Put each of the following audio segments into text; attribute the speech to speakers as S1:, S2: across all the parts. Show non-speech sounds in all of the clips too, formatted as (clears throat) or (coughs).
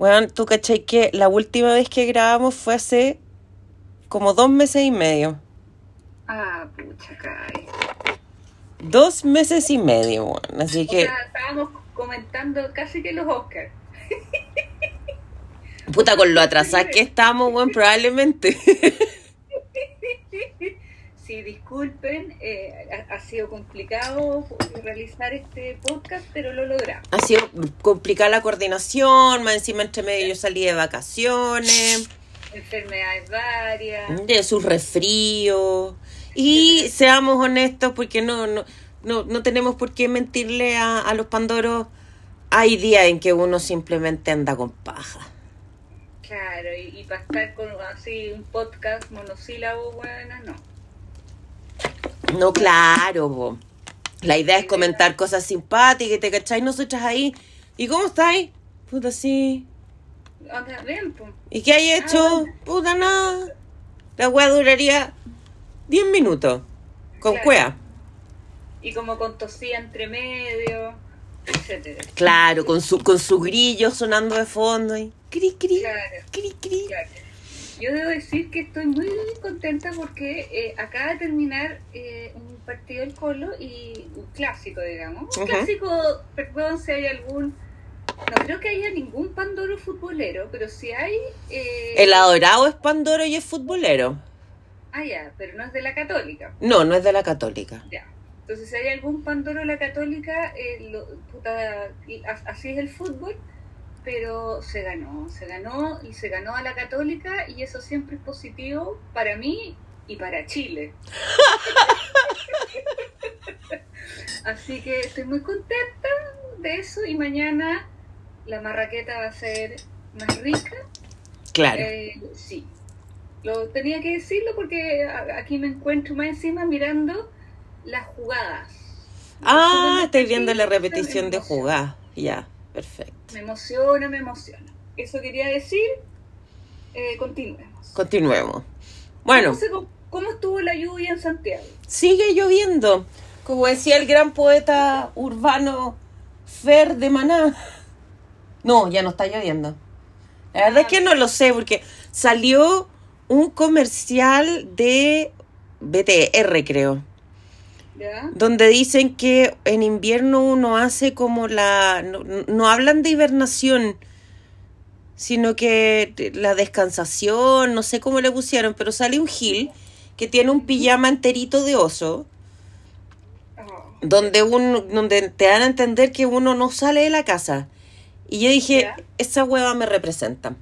S1: Bueno, tú cachai que la última vez que grabamos fue hace como dos meses y medio.
S2: Ah, pucha, caray.
S1: Dos meses y medio, bueno. Así
S2: O
S1: que,
S2: sea, estábamos comentando casi que los Oscars.
S1: puta, con lo atrasadas que (laughs) estamos, bueno, probablemente. (laughs)
S2: Sí, disculpen, eh, ha, ha sido complicado realizar este podcast, pero lo logramos.
S1: ha sido complicada la coordinación, más encima entre medio yo salí de vacaciones,
S2: Enfermedades varias.
S1: de sus resfríos. Y seamos honestos, porque no, no, no, no tenemos por qué mentirle a, a los pandoros. Hay días en que uno simplemente anda con paja.
S2: Claro, y, y para estar con así un podcast monosílabo, bueno, no.
S1: No, claro. La idea es comentar cosas simpáticas, ¿te cachai? Nosotras ahí. ¿Y cómo estáis? Puta, sí. ¿Y qué hay hecho? Puta, nada. La wea duraría 10 minutos. Con
S2: Claro.
S1: cuea.
S2: Y como con tosía entre medio, etcétera.
S1: Claro, con su, con su grillo sonando de fondo. Y cri, cri,
S2: Claro.
S1: cri, cri.
S2: Claro. Yo debo decir que estoy muy contenta porque eh, acaba de terminar eh, un partido del Colo y un clásico, digamos. Un clásico, perdón si hay algún... No creo que haya ningún pandoro futbolero, pero si hay... Eh,
S1: El adorado es Pandoro y es futbolero.
S2: Ah, ya, pero no es de la católica.
S1: No, no es de la católica.
S2: Ya. Entonces, si hay algún pandoro de la católica, eh, lo- puta, así es el fútbol, pero se ganó, se ganó y se ganó a la católica y eso siempre es positivo para mí y para Chile. (laughs) así que estoy muy contenta de eso y mañana la marraqueta va a ser más rica.
S1: Claro.
S2: Eh, sí, lo tenía que decirlo porque aquí me encuentro más encima mirando las jugadas.
S1: ah, estoy viendo la repetición de jugar. Ya, perfecto.
S2: Me emociona, me emociona. Eso quería decir. Eh, continuemos.
S1: Continuemos. Bueno,
S2: ¿Cómo, cómo estuvo la lluvia en Santiago?
S1: sigue lloviendo. Como decía el gran poeta urbano Fer de Maná. No, ya no está lloviendo. La verdad es que no lo sé porque salió un comercial de BTR, creo,
S2: ¿Ya?
S1: donde dicen que en invierno uno hace como la... No, no hablan de hibernación, sino que la descansación, no sé cómo le pusieron, pero sale un Gil que tiene un pijama enterito de oso
S2: Oh,
S1: donde un, donde te dan a entender que uno no sale de la casa. Y yo dije,
S2: Ya.
S1: esa hueva me representa.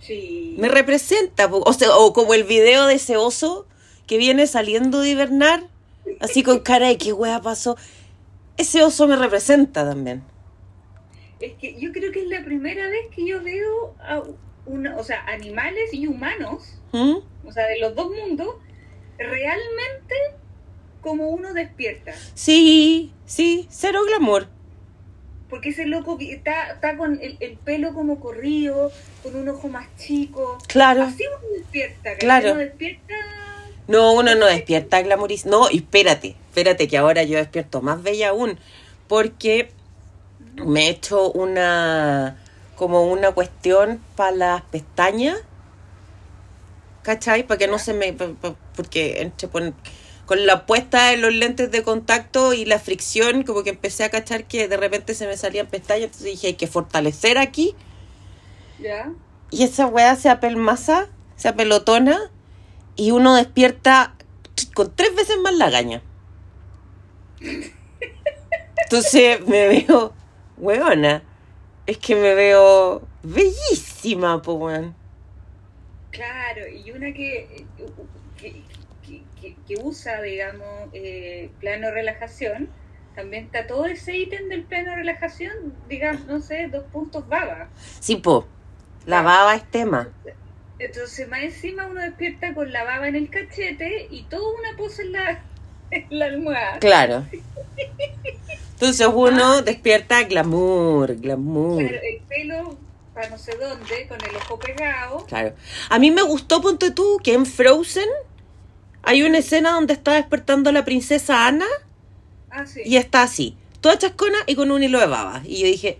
S2: sí.
S1: Me representa. O sea, o como el video de ese oso que viene saliendo de hibernar, así con cara de qué hueva pasó. Ese oso me representa también.
S2: Es que yo creo que es la primera vez que yo veo a una, o sea, animales y humanos,
S1: ¿Mm?
S2: o sea, de los dos mundos, realmente como uno despierta.
S1: Sí, sí, cero glamour.
S2: Porque ese loco está, está con el, el pelo como corrido, con un ojo más chico.
S1: Claro.
S2: Así uno despierta.
S1: Claro.
S2: Uno despierta.
S1: No, uno no despierta glamouriz. No, espérate, espérate, que ahora yo despierto más bella aún. Porque me he hecho una. como una cuestión para las pestañas. ¿Cachai? Para que no se me. porque entre pon- con la puesta de los lentes de contacto y la fricción, como que empecé a cachar que de repente se me salían pestañas. Entonces dije, hay que fortalecer aquí.
S2: ¿Ya?
S1: Y esa weá se apelmaza, se apelotona y uno despierta con tres veces más la gaña. Entonces me veo, weona, es que me veo bellísima, po weón.
S2: Claro, y una que, que, que- que- que usa, digamos, eh, plano relajación, también está todo ese ítem del plano relajación, digamos, no sé, dos puntos baba.
S1: Sí, po, la baba es tema.
S2: Entonces, más encima uno despierta con la baba en el cachete y toda una pose en la, (laughs) en la almohada.
S1: Claro. Entonces uno despierta glamour, glamour.
S2: Claro, el pelo para no sé dónde, con el ojo pegado.
S1: Claro. A mí me gustó, ponte tú, que en Frozen hay una escena donde está despertando la princesa Ana
S2: Ah, sí.
S1: y está así, toda chascona y con un hilo de baba. Y yo dije,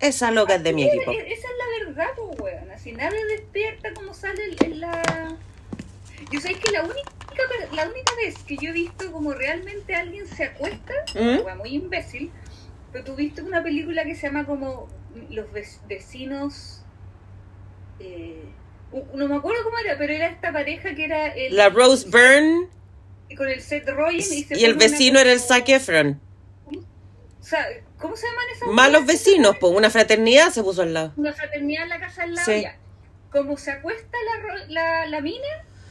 S1: esa loca es de mi equipo.
S2: es- Esa es la verdad, pues, weón. Así nadie despierta como sale en- en la... Yo sé que la única, la única vez que yo he visto como realmente alguien se acuesta,
S1: ¿Mm?
S2: muy imbécil, pero tú viste una película que se llama como Los Vec- Vecinos... eh, no me acuerdo cómo era, pero era esta pareja que era el,
S1: La Rose Byrne
S2: con el Seth Rogen y, se
S1: y el vecino era el Zac Efron.
S2: O sea, ¿cómo se llaman esas
S1: Malos vecinos, pues una fraternidad se puso al lado.
S2: una fraternidad en la casa al lado
S1: Sí.
S2: ya. Como se acuesta la, la, la mina,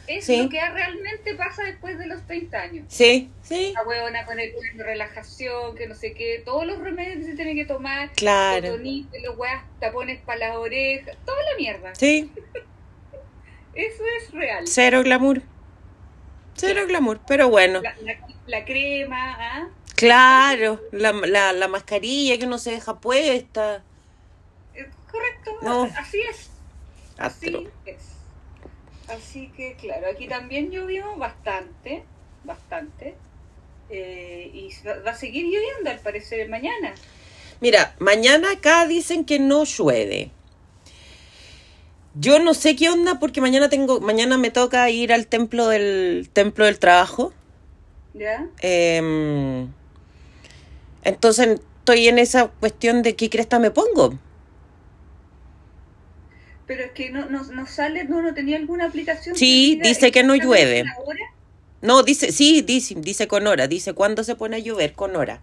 S2: es
S1: Sí.
S2: lo que realmente pasa después de los 30 años.
S1: Sí, sí,
S2: La huevona con el relajación, que no sé qué, todos los remedios que se tiene que tomar,
S1: claro.
S2: los weas, tapones para las orejas, toda la mierda.
S1: Sí, (laughs)
S2: Eso es real.
S1: cero glamour. Cero glamour, pero bueno.
S2: La, la- la crema, ¿ah?
S1: Claro, la, la, la mascarilla que uno se deja puesta.
S2: Eh, Correcto,
S1: No.
S2: así es. Así es. Así que, claro, aquí también llovió bastante, bastante. Eh, y va, va a seguir lloviendo al parecer mañana.
S1: Mira, mañana acá dicen que no llueve. Yo no sé qué onda porque mañana tengo, mañana me toca ir al templo del templo del trabajo.
S2: ¿Ya?
S1: Em, entonces estoy en esa cuestión de qué cresta me pongo.
S2: Pero es que no, no, no sale, no, no tenía alguna aplicación.
S1: Sí, dice que no llueve. No, dice, sí, dice, dice con hora, dice cuándo se pone a llover con hora.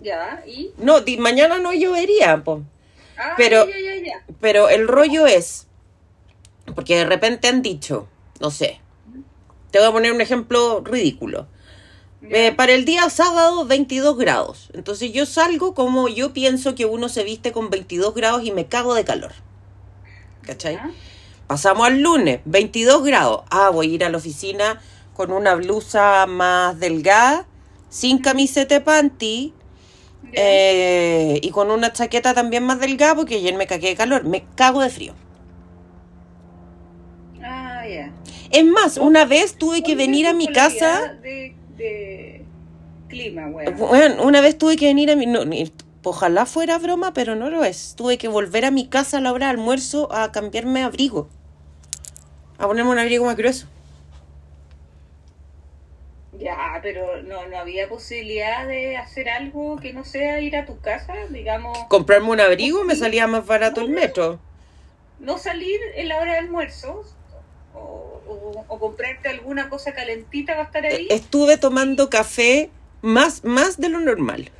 S2: Ya, y.
S1: No, di- mañana no llovería, po.
S2: Ah,
S1: Pero-
S2: ya, ya, ya.
S1: Pero el rollo es, porque de repente han dicho, no sé, te voy a poner un ejemplo ridículo. Eh, para el día sábado 22 grados. Entonces yo salgo como yo pienso que uno se viste con 22 grados y me cago de calor. ¿Cachai? Pasamos al lunes, 22 grados. Ah, voy a ir a la oficina con una blusa más delgada, sin camiseta de panty eh, y con una chaqueta también más delgada porque ayer me cagué de calor. Me cago de frío.
S2: Ah, ya.
S1: Es más, una vez tuve que venir a mi casa.
S2: de clima, weón.
S1: Bueno, una vez tuve que venir a mi... no, ojalá fuera broma, pero no lo es. Tuve que volver a mi casa a la hora de almuerzo a cambiarme abrigo. A ponerme un abrigo más grueso.
S2: Ya, pero no, no había posibilidad de hacer algo que no sea ir a tu casa, digamos,
S1: Comprarme un abrigo me salía más barato el metro.
S2: no salir en la hora de almuerzo o, o- o comprarte alguna cosa calentita va a estar ahí
S1: Estuve tomando café más, más de lo normal.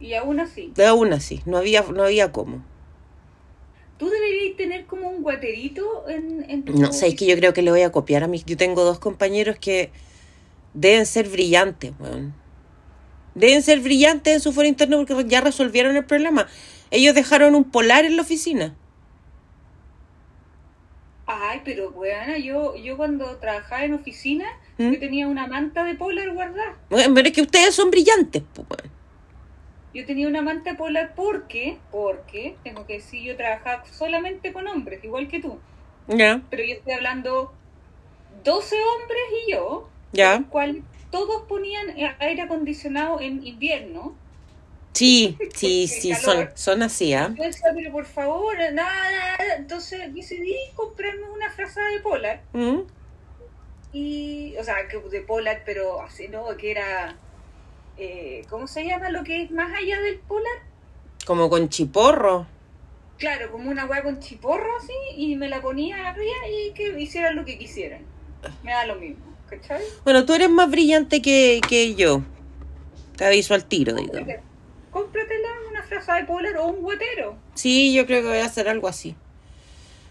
S2: y aún así.
S1: Aún así, no había, no había cómo.
S2: Tú deberías tener como un guaterito en, en tu...
S1: No sé, es que yo creo que le voy a copiar a mis... Yo tengo dos compañeros que deben ser brillantes, weón. Deben ser brillantes en su foro interno porque ya resolvieron el problema. Ellos dejaron un polar en la oficina.
S2: Ay, pero weona, yo, yo cuando trabajaba en oficina,
S1: ¿Mm?
S2: yo tenía una manta de polar guardada.
S1: Bueno, pero es que ustedes son brillantes, pues.
S2: Yo tenía una manta polar porque, porque, tengo que decir, yo trabajaba solamente con hombres, igual que tú.
S1: Ya,
S2: Pero yo estoy hablando 12 hombres y yo,
S1: ya.
S2: los cuales todos ponían aire acondicionado en invierno.
S1: Sí, (laughs) sí, sí, son, son así, ¿ah?
S2: Yo decía, pero por favor, nada, nada. Entonces decidí comprarme una frazada de polar.
S1: ¿Mm?
S2: Y, o sea, que de polar, pero así, ¿no? Que era, eh, ¿cómo se llama lo que es más allá del polar?
S1: Como con chiporro.
S2: Claro, como una hueá con chiporro así, y me la ponía arriba y que hicieran lo que quisieran. Me da lo mismo, ¿cachai?
S1: Bueno, tú eres más brillante que, que yo. Te aviso al tiro, digo.
S2: Cómpratela una frazada de polar o un guatero.
S1: Sí, yo creo que voy a hacer algo así.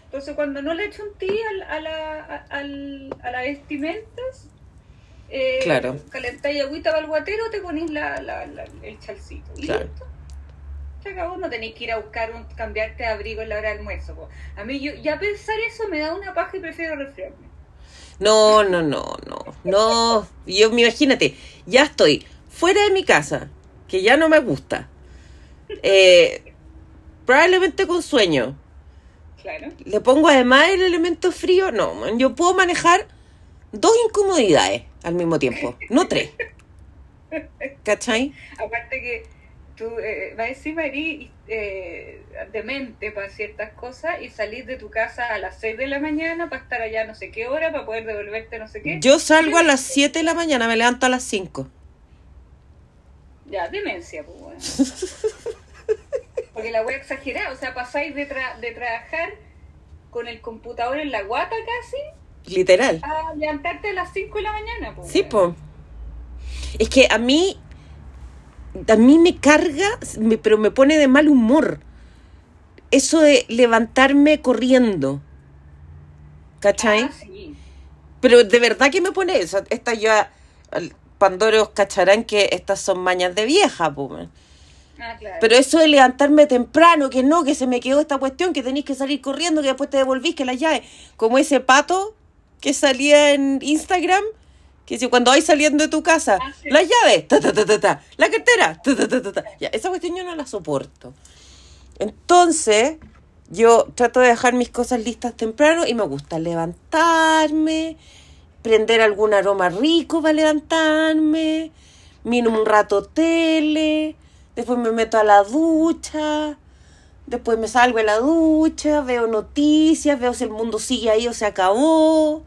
S2: Entonces, cuando no le echo un ti al- a, la, a, al- a las vestimentas, eh,
S1: Claro.
S2: calentáis agüita para el guatero, te ponéis la, la- la- el chalcito. Y
S1: Claro.
S2: listo. Se acabó, no tenéis que ir a buscar un, cambiarte de abrigo en la hora de almuerzo. po. A mí, yo, ya pensar eso me da una paja y prefiero resfriarme.
S1: No, no, no, no, no. Yo, me imagínate, ya estoy fuera de mi casa, que ya no me gusta. Eh, probablemente con sueño.
S2: Claro.
S1: Le pongo además el elemento frío. No, man, yo puedo manejar dos incomodidades al mismo tiempo, no tres. ¿Cachai?
S2: Aparte que tú eh, va encima eres eh, demente para ciertas cosas y salir de tu casa a las 6 de la mañana para estar allá no sé qué hora, para poder devolverte no sé qué.
S1: Yo salgo a las 7 de la mañana, me levanto a las 5.
S2: Ya, demencia, pues bueno. (laughs) Porque la voy a exagerar, o sea, pasáis de, tra- de trabajar con el computador en la guata casi
S1: Literal.
S2: a levantarte a las 5 de la mañana, pues.
S1: Sí, po. Es que a mí, a mí me carga, me- pero me pone de mal humor. Eso de levantarme corriendo. ¿Cachai?
S2: Ah, sí.
S1: Pero de verdad que me pone eso. Esta ya, al- Pandoros cacharán que estas son mañas de vieja, po. man.
S2: Ah, claro.
S1: Pero eso de levantarme temprano, que no, que se me quedó esta cuestión, que tenéis que salir corriendo, que después te devolvís, que la llave. Como ese pato que salía en Instagram, que dice, cuando vais saliendo de tu casa,
S2: Ah, sí.
S1: la llave, ta, ta, ta, ta, ta, la cartera, ta, ta, ta, ta, ta. Ya, esa cuestión yo no la soporto. Entonces, yo trato de dejar mis cosas listas temprano y me gusta levantarme, prender algún aroma rico para levantarme, miro un rato tele, después me meto a la ducha, después me salgo de la ducha, veo noticias, veo si el mundo sigue ahí o se acabó.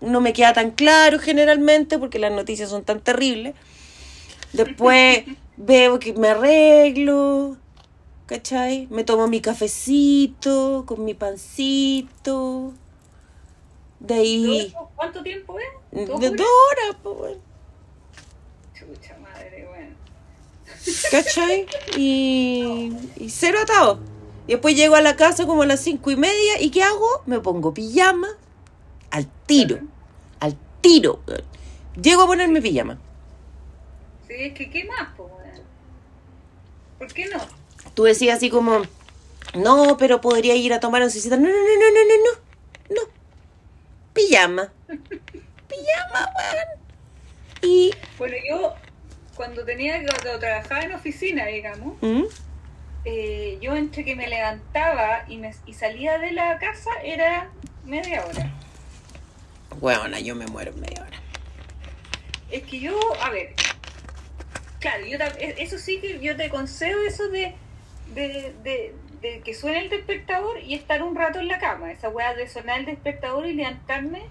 S1: No me queda tan claro generalmente porque las noticias son tan terribles. Después (laughs) veo que me arreglo, ¿cachai? Me tomo mi cafecito con mi pancito. De
S2: ¿Todo
S1: ahí...
S2: ¿Cuánto tiempo es?
S1: De
S2: ¿Dos horas?
S1: horas, pues, bueno.
S2: Chucha madre, bueno.
S1: ¿Cachai? Y, y cero atado. Y después llego a la casa como a las cinco y media. ¿Y qué hago? Me pongo pijama al tiro. Al tiro. Llego a ponerme pijama.
S2: Sí, es que ¿qué más, weón? ¿Por qué no?
S1: Tú decías así como, no, pero podría ir a tomar oncecita. No, no, no, no, no, no, no. No. Pijama. (laughs) Pijama, weón. Y...
S2: Bueno, yo cuando tenía que cuando trabajaba en oficina, digamos,
S1: ¿Mm?
S2: eh, yo entre que me levantaba y, me, y salía de la casa era media hora.
S1: Weona, yo me muero en media hora.
S2: Es que yo, a ver, claro, yo e- eso sí que yo te concedo eso de, de, de, de que suene el despertador y estar un rato en la cama. Esa weá de sonar el despertador y levantarme,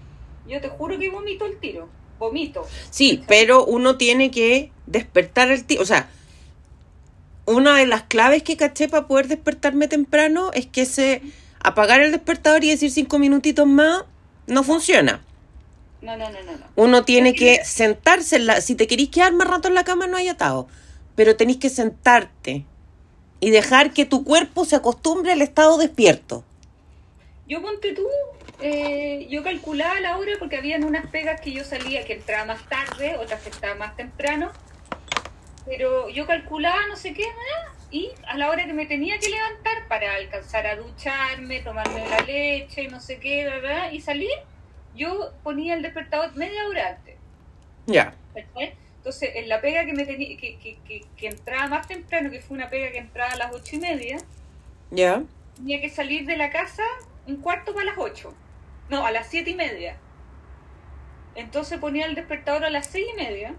S2: yo te juro que vomito el tiro. Vomito.
S1: Sí, pero uno tiene que despertar el tío. O sea, una de las claves que caché para poder despertarme temprano es que se apagar el despertador y decir cinco minutitos más no funciona.
S2: No, no, no, no, no.
S1: Uno tiene que sentarse. En la, si te querís quedar más rato en la cama, no hay atado. Pero tenés que sentarte y dejar que tu cuerpo se acostumbre al estado despierto.
S2: Yo ponte tú, eh, yo calculaba la hora porque habían unas pegas que yo salía que entraba más tarde, otras que estaba más temprano. Pero yo calculaba no sé qué ¿verdad? y a la hora que me tenía que levantar para alcanzar a ducharme, tomarme la leche y no sé qué, ¿verdad? y salir, yo ponía el despertador media hora antes.
S1: Ya.
S2: Entonces, en la pega que me tenía, que, que, que, que entraba más temprano, que fue una pega que entraba a las ocho y media,
S1: Ya.
S2: tenía que salir de la casa un cuarto para las 8. No, a las siete y media. Entonces ponía el despertador a las seis y media.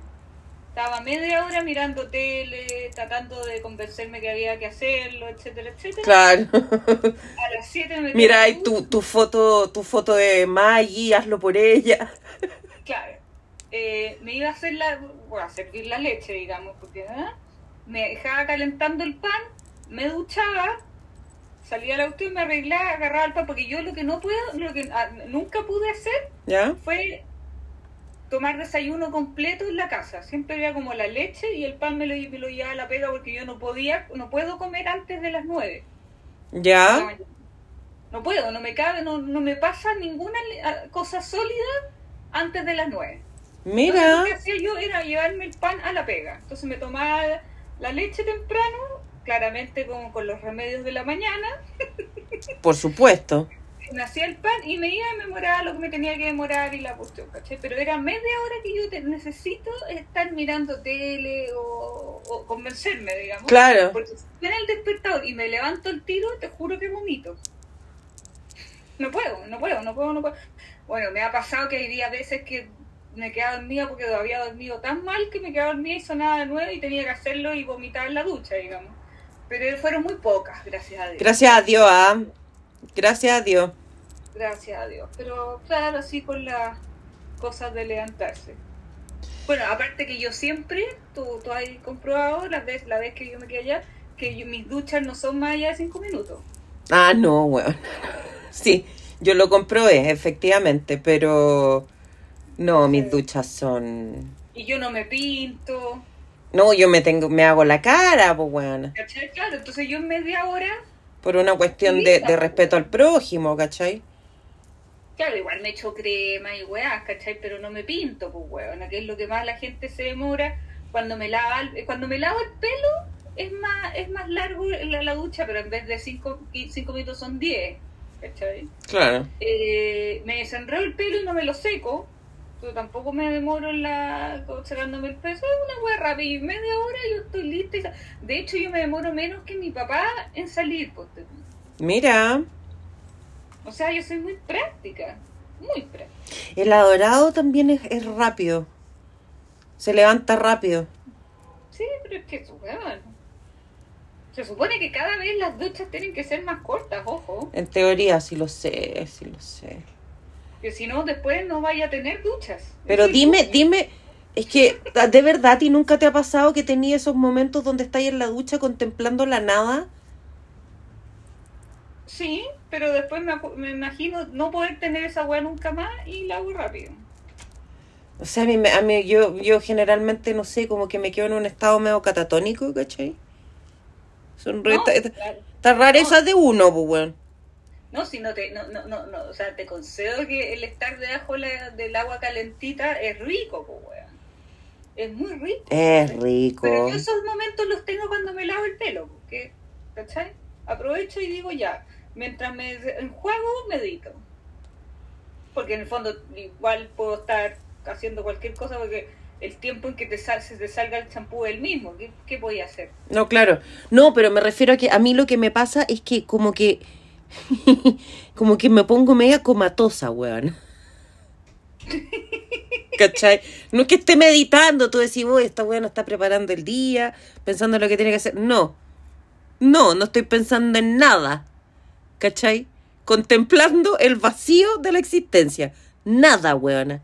S2: Estaba media hora mirando tele, tratando de convencerme que había que hacerlo, etcétera, etcétera.
S1: Claro.
S2: A las siete me
S1: Mira ahí tu, tu foto, tu foto de Maggie, hazlo por ella.
S2: Claro. Eh, me iba a hacer la, bueno, a servir la leche, digamos, porque ¿ah? me dejaba calentando el pan, me duchaba, salía al auto y me arreglaba, agarraba el pan, porque yo lo que no puedo, lo que ah, nunca pude hacer
S1: ¿Ya?
S2: fue tomar desayuno completo en la casa. Siempre había como la leche y el pan me lo, me lo llevaba a la pega porque yo no podía, no puedo comer antes de las nueve.
S1: ¿Ya?
S2: No puedo, no me cabe, no, no me pasa ninguna ah, cosa sólida antes de las nueve. Entonces,
S1: Mira.
S2: lo que hacía yo era llevarme el pan a la pega. Entonces me tomaba la leche temprano, claramente como con los remedios de la mañana,
S1: Por supuesto.
S2: me hacía el pan y me iba a memorar lo que me tenía que demorar y la cuestión, ¿cachai? Pero era media hora que yo te- necesito estar mirando tele o, o convencerme, digamos.
S1: Claro.
S2: Porque si viene el despertador y me levanto el tiro, te juro que vomito. No puedo, no puedo, no puedo, no puedo. Bueno, me ha pasado que hay días veces que me quedaba dormida porque había dormido tan mal que me quedaba dormida y sonaba de nuevo y tenía que hacerlo y vomitar en la ducha, digamos. Pero fueron muy pocas, gracias a Dios.
S1: Gracias a Dios, ah. Gracias a Dios.
S2: Gracias a Dios. Pero claro, así con las cosas de levantarse. Bueno, aparte que yo siempre, tú, tú has comprobado la vez, la vez que yo me quedé allá, que yo- mis duchas no son más allá de cinco minutos.
S1: Ah, no, weón. (laughs) Sí, yo lo comprobé, efectivamente, pero no, mis
S2: Sí.
S1: duchas son.
S2: Y yo no me pinto.
S1: No, yo me tengo, me hago la cara, pues weón.
S2: ¿Cachai? Claro, entonces yo en media hora,
S1: Por una cuestión de, de respeto al prójimo, ¿cachai?
S2: claro, igual me echo crema y weas, ¿cachai? Pero no me pinto, pues weón, que es lo que más la gente se demora cuando me lava el, cuando me lavo el pelo es más, es más largo la, la ducha, pero en vez de cinco, qui- cinco minutos son 10, ¿cachai?
S1: Claro.
S2: Eh, me desenredo el pelo y no me lo seco. Pero tampoco me demoro en la secándome el pelo. Es una wea rápida. Y media hora yo estoy lista. y sa- De hecho, yo me demoro menos que mi papá en salir. pues,
S1: Mira,
S2: O sea, yo soy muy práctica. Muy práctica.
S1: el adorado también es, es rápido. Se levanta rápido.
S2: Sí, pero es que weón. Se supone que cada vez las duchas tienen que ser más cortas, ojo.
S1: En teoría, sí lo sé, sí lo sé.
S2: Que si no, después no vaya a tener duchas.
S1: Pero dime, dime, es que de verdad ti nunca te ha pasado que tenías esos momentos donde estás en la ducha contemplando la nada.
S2: Sí, pero después me, me imagino no poder tener esa weá nunca más y la hago rápido.
S1: O sea, a mí, a mí yo, yo generalmente, no sé, como que me quedo en un estado medio catatónico, ¿cachai? Son re-
S2: No,
S1: esta-
S2: claro.
S1: rarezas de uno, pues, weón.
S2: No, si no te, no, no, no, no, o sea, te concedo que el estar debajo la- del agua calentita es rico, pues, weón. Es muy rico.
S1: Es rico.
S2: Pero yo esos momentos los tengo cuando me lavo el pelo, porque, ¿cachai? Aprovecho y digo ya, mientras me enjuago, medito. Porque en el fondo igual puedo estar haciendo cualquier cosa porque el tiempo en que te, sal, se te salga el champú es el mismo. ¿Qué, qué voy a hacer?
S1: No, claro. No, pero me refiero a que a mí lo que me pasa es que como que (laughs) como que me pongo media comatosa, weón. ¿Cachai? No es que esté meditando, tú decís, uy, esta weón está preparando el día, pensando en lo que tiene que hacer. No. No, no estoy pensando en nada. ¿Cachai? Contemplando el vacío de la existencia. Nada, weona.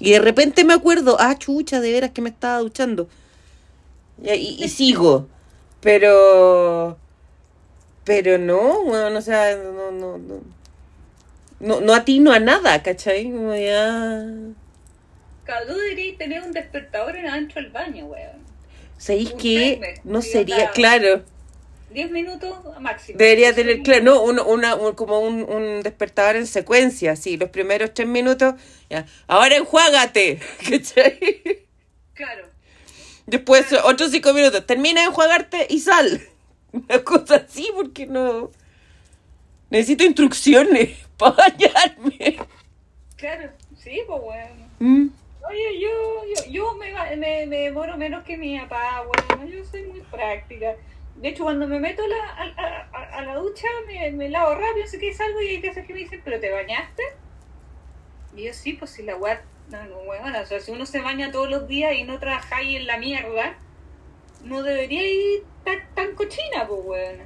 S1: Y de repente me acuerdo, ah, chucha, de veras que me estaba duchando. Y sigo. Pero. Pero no, weón, o sea, no, no, no. No, no atino a nada, ¿cachai? Como ya.
S2: Claro, tú deberías tener un despertador en adentro del baño, weón.
S1: ¿Sabéis
S2: Un
S1: que
S2: timer,
S1: no sería, claro,
S2: Diez minutos máximo.
S1: debería tener, claro, no, uno- una, un- como un, un despertador en secuencia, sí, los primeros tres minutos, ya, ahora enjuágate, (laughs) ¿cachai?
S2: Claro.
S1: Después otros cinco minutos, termina de enjuagarte y sal. Una cosa así, porque no... Necesito instrucciones (laughs) para bañarme.
S2: Claro, sí, pues weón.
S1: Mm.
S2: Oye, yo, yo, yo me, me, me demoro menos que mi papá, bueno, yo soy muy práctica. De hecho, cuando me meto a la, a, a- a la ducha, me, me lavo rápido, sé que salgo y hay veces que me dicen, ¿pero te bañaste? Y yo sí, pues si la weá, no, no, weón, o sea, si uno se baña todos los días y no trabajáis en la mierda, no debería ir tan, tan cochina, pues weón.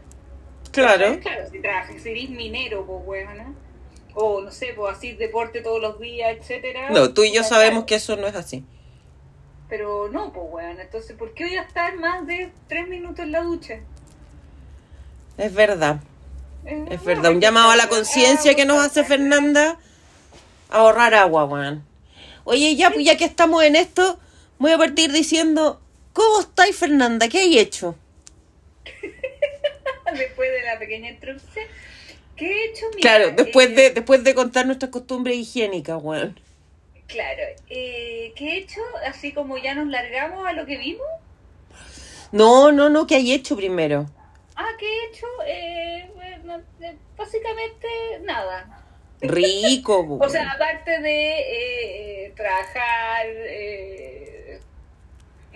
S1: Claro.
S2: Claro, si trabajas, si eres minero, pues weón, ¿no? O no sé, pues así deporte todos los días, etcétera.
S1: No, tú y yo sabemos que eso no es así.
S2: Pero no, pues weón, entonces, ¿por qué voy a estar más de tres minutos en la ducha?
S1: Es verdad.
S2: Eh,
S1: Es
S2: no,
S1: verdad. Un llamado a la conciencia que nos hace Fernanda a ahorrar agua, weón. Oye, ya, pues ya que estamos en esto, voy a partir diciendo, ¿cómo estáis, Fernanda? ¿Qué hay hecho? (laughs)
S2: Después de la pequeña introducción, ¿qué he hecho? Mira,
S1: Claro, después
S2: eh,
S1: de, después de contar nuestras costumbres higiénicas, weón.
S2: Claro, eh, ¿qué he hecho? Así como ya nos largamos a lo que vimos.
S1: No, no, no, ¿qué hay hecho primero?
S2: Ah, ¿qué he hecho? Eh, bueno, eh, básicamente nada.
S1: Rico, (laughs)
S2: O sea, aparte de eh, trabajar, eh,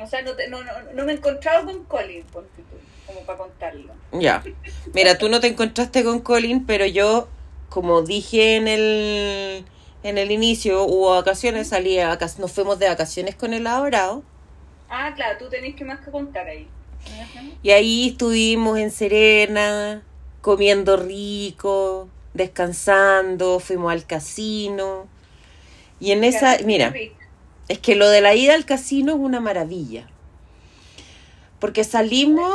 S2: o sea, no, te- no, no, no me he encontrado con Colin, ponte tú, como para contarlo.
S1: Ya. Mira, tú no te encontraste con Colin, pero yo, como dije en el, En el inicio hubo vacaciones, salí vacaciones, nos fuimos de vacaciones con el adorado.
S2: Ah, claro, tú tenés que más que contar ahí.
S1: Y ahí estuvimos en Serena, comiendo rico, descansando, fuimos al casino. Y en esa, mira,
S2: rico.
S1: Es que lo de la ida al casino es una maravilla. Porque salimos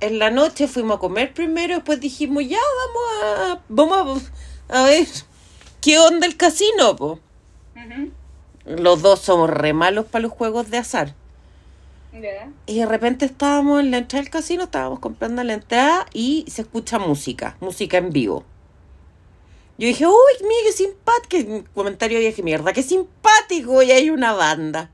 S1: en la noche, fuimos a comer primero, después dijimos, ya vamos a, vamos a, a ver qué onda el casino, po. Los dos somos re malos para los juegos de azar. Y de repente estábamos en la entrada del casino, estábamos comprando la entrada y se escucha música, música en vivo. Yo dije, uy, mira qué simpático. Comentario dije, mierda, qué simpático. Y hay una banda.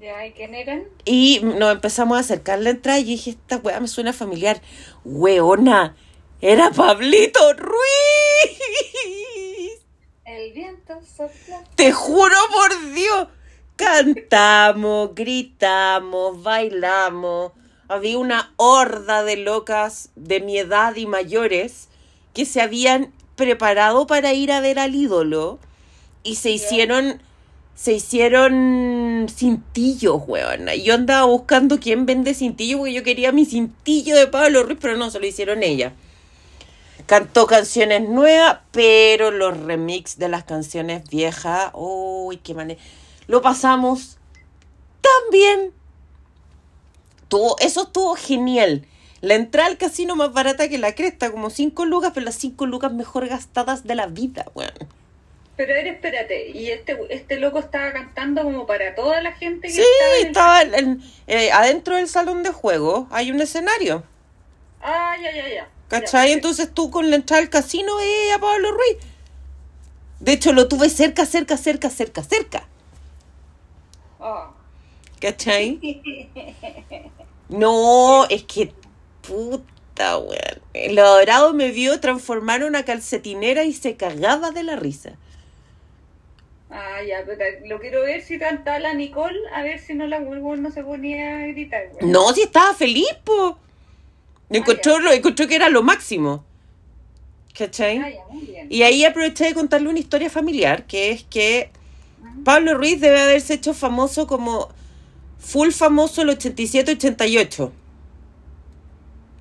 S2: Ya, ¿y quién eran?
S1: Y nos empezamos a acercar la entrada y dije, esta weá me suena familiar. Weona, era Pablito Ruiz.
S2: El viento sopla.
S1: Te juro por Dios. Cantamos, gritamos, bailamos. Había una horda de locas de mi edad y mayores que se habían preparado para ir a ver al ídolo y se hicieron se hicieron cintillos, weón. Yo andaba buscando quién vende cintillo porque yo quería mi cintillo de Pablo Ruiz, pero no, se lo hicieron ella. Cantó canciones nuevas, pero los remix de las canciones viejas, uy, qué manera. Lo pasamos tan bien. Eso estuvo genial. La entrada al casino más barata que la cresta, como 5 lucas, pero las 5 lucas mejor gastadas de la vida, weón.
S2: Pero a ver, espérate, ¿y este, este loco estaba cantando como para toda la gente que
S1: Sí,
S2: estaba en el-
S1: estaba en- eh, adentro del salón de juego, hay un escenario.
S2: Ah, ya, ya, ya.
S1: ¿Cachai?
S2: Ya,
S1: Entonces tú con la entrada al casino eh, a Pablo Ruiz. De hecho, lo tuve cerca, cerca, cerca, cerca, cerca.
S2: Ah.
S1: ¿Cachai? (laughs) No, es que puta, weón. El adorado me vio transformar una calcetinera y se cagaba de la risa.
S2: Ah, ya, pero lo quiero ver si cantaba la Nicole, a ver si no la vuelvo, no se ponía a gritar. güey.
S1: No, si estaba feliz, po. Encontró,
S2: ya.
S1: lo, encontró que era lo máximo. ¿Cachai?
S2: Ah, ya, muy bien.
S1: Y ahí aproveché de contarle una historia familiar, que es que. Pablo Ruiz debe haberse hecho famoso como full famoso el 87-88.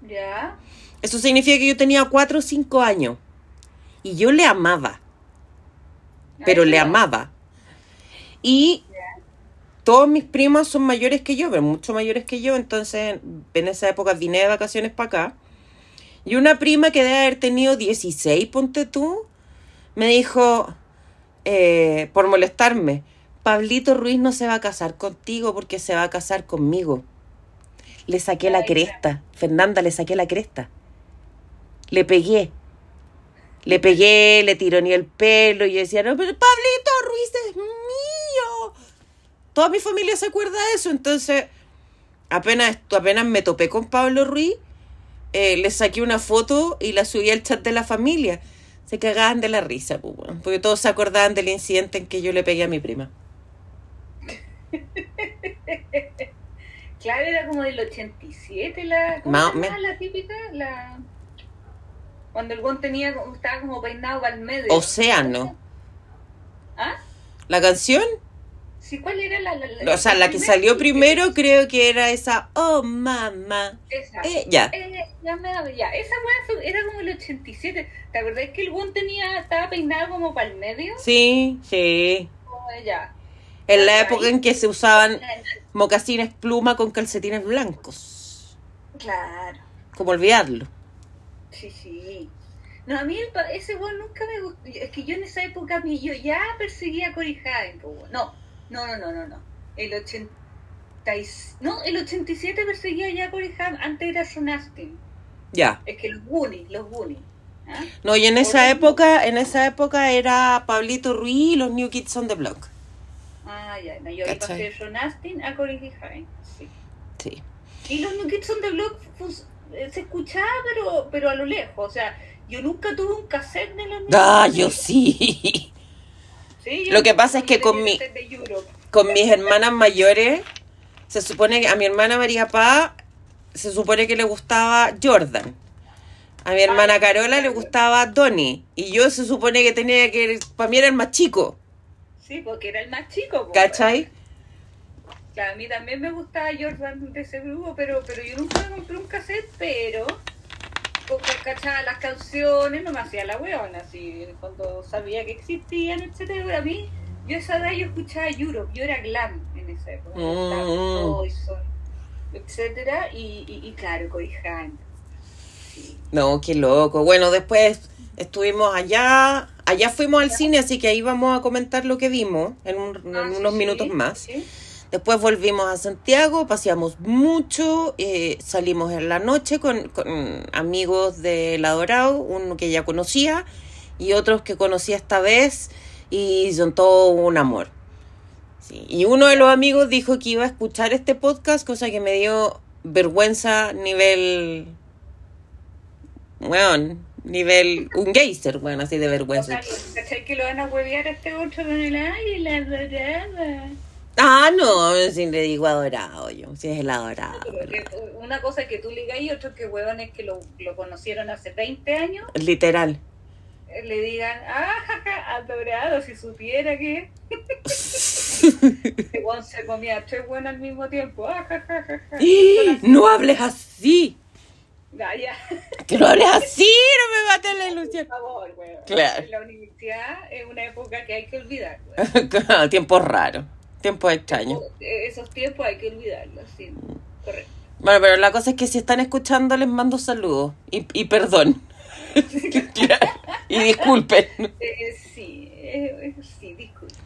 S2: Ya,
S1: Eso significa que yo tenía 4 o 5 años. Y yo le amaba, pero le amaba. Y todos mis primos son mayores que yo, pero mucho mayores que yo. Entonces, en esa época vine de vacaciones para acá. Y una prima que debe haber tenido 16, ponte tú, me dijo, eh, por molestarme, Pablito Ruiz no se va a casar contigo porque se va a casar conmigo. Le saqué la cresta. Fernanda, le saqué la cresta. Le pegué. Le pegué, le tironeé el pelo y yo decía, no, pero Pablito Ruiz es mío. Toda mi familia se acuerda de eso, entonces apenas, apenas me topé con Pablo Ruiz, eh, le saqué una foto y la subí al chat de la familia. Se cagaban de la risa, pues, porque todos se acordaban del incidente en que yo le pegué a mi prima. (laughs)
S2: claro, era como del 87 la, ¿cómo la típica? La... Cuando el buen tenía, estaba como peinado para el medio.
S1: Océano.
S2: ¿Ah?
S1: ¿La canción?
S2: Sí, ¿cuál era la, la, la-
S1: O sea, la que salió primero creo que era esa, oh mamá.
S2: Esa.
S1: Eh, ya.
S2: Eh, ya me ya. Esa fue- era como el 87. ¿Te acordás que el buen tenía, estaba peinado como para el medio?
S1: Sí, sí.
S2: Como ya.
S1: En la época en que se usaban mocasines pluma con calcetines blancos.
S2: Claro.
S1: Como olvidarlo.
S2: Sí, sí. No, a mí el ese weón nunca me gustó. Es que yo en esa época, yo ya perseguía a po, weón. No, no, no, no, no, no. El 80 y- No, el 87 perseguía ya a Cory Haim. Antes era Sean Astin.
S1: Ya.
S2: Es que los Goonies, los Goonies. ¿ah?
S1: No, y en esa época, en esa época era Pablito Ruiz y los New Kids on the Block.
S2: Ah, ya. No, yo pasé Sean Astin a Cory Haim. Sí.
S1: Sí.
S2: Y los New Kids on the Block eh, se escuchaba, pero, pero a lo lejos. O sea, yo nunca tuve un cassette de los New
S1: Ah,
S2: Kids
S1: yo sí.
S2: Sí, yo
S1: Lo que pasa es que con mi-. Con mis hermanas mayores, se supone que a mi hermana María Paz, se supone que le gustaba Jordan. A mi hermana
S2: Ay,
S1: Carola le gustaba Tony. Y yo se supone que tenía que. Para mí era el más chico.
S2: Sí, porque era el más chico. po,
S1: ¿Cachai?
S2: Claro, a mí también me gustaba Jordan de ese grupo, pero, pero yo nunca me compré un cassette, pero cachaba las canciones, no me hacía la weona, así, cuando sabía que existían, etcétera. A mí, yo esa edad yo escuchaba Europe, yo era glam en esa época,
S1: Mm.
S2: Poison, etcétera, y, y, y claro. Sí.
S1: No, qué loco. Bueno, después estuvimos allá. Allá fuimos al cine, así que ahí vamos a comentar lo que vimos en, un- en
S2: Ah,
S1: unos
S2: sí,
S1: minutos más.
S2: sí.
S1: Después volvimos a Santiago, paseamos mucho, eh, salimos en la noche con, con amigos de La Dorado, uno que ya conocía y otros que conocí esta vez y son todo un amor. Sí, Y uno de los amigos dijo que iba a escuchar este podcast, cosa que me dio vergüenza nivel... Bueno, nivel... Un geyser, bueno, así de vergüenza.
S2: ¿Cachai que lo van a huevear a este otro con el ay, la dorada?
S1: Ah, no, si le digo adorado yo, si es el adorado.
S2: Porque una cosa que tú le digas y otro que huevones que lo, lo conocieron hace 20 años
S1: Literal.
S2: eh, le digan, ah, jaja, adorado, si supiera que Juan (laughs) se comía tres buenas al mismo tiempo. Ah.
S1: ¡Ih! No hables así.
S2: Ya, ya,
S1: Que no hables así, (laughs) no me mates la ilusión.
S2: por favor, weón.
S1: Claro.
S2: La universidad es una época que hay que olvidar, weón. (laughs)
S1: Tiempos raros, tiempos extraños.
S2: Eh, Esos tiempos hay que olvidarlos, sí. Correcto.
S1: Bueno, pero la cosa es que si están escuchando les mando saludos y, y perdón. (laughs) Claro. y disculpen.
S2: Eh, sí, eh, eh, sí, disculpen.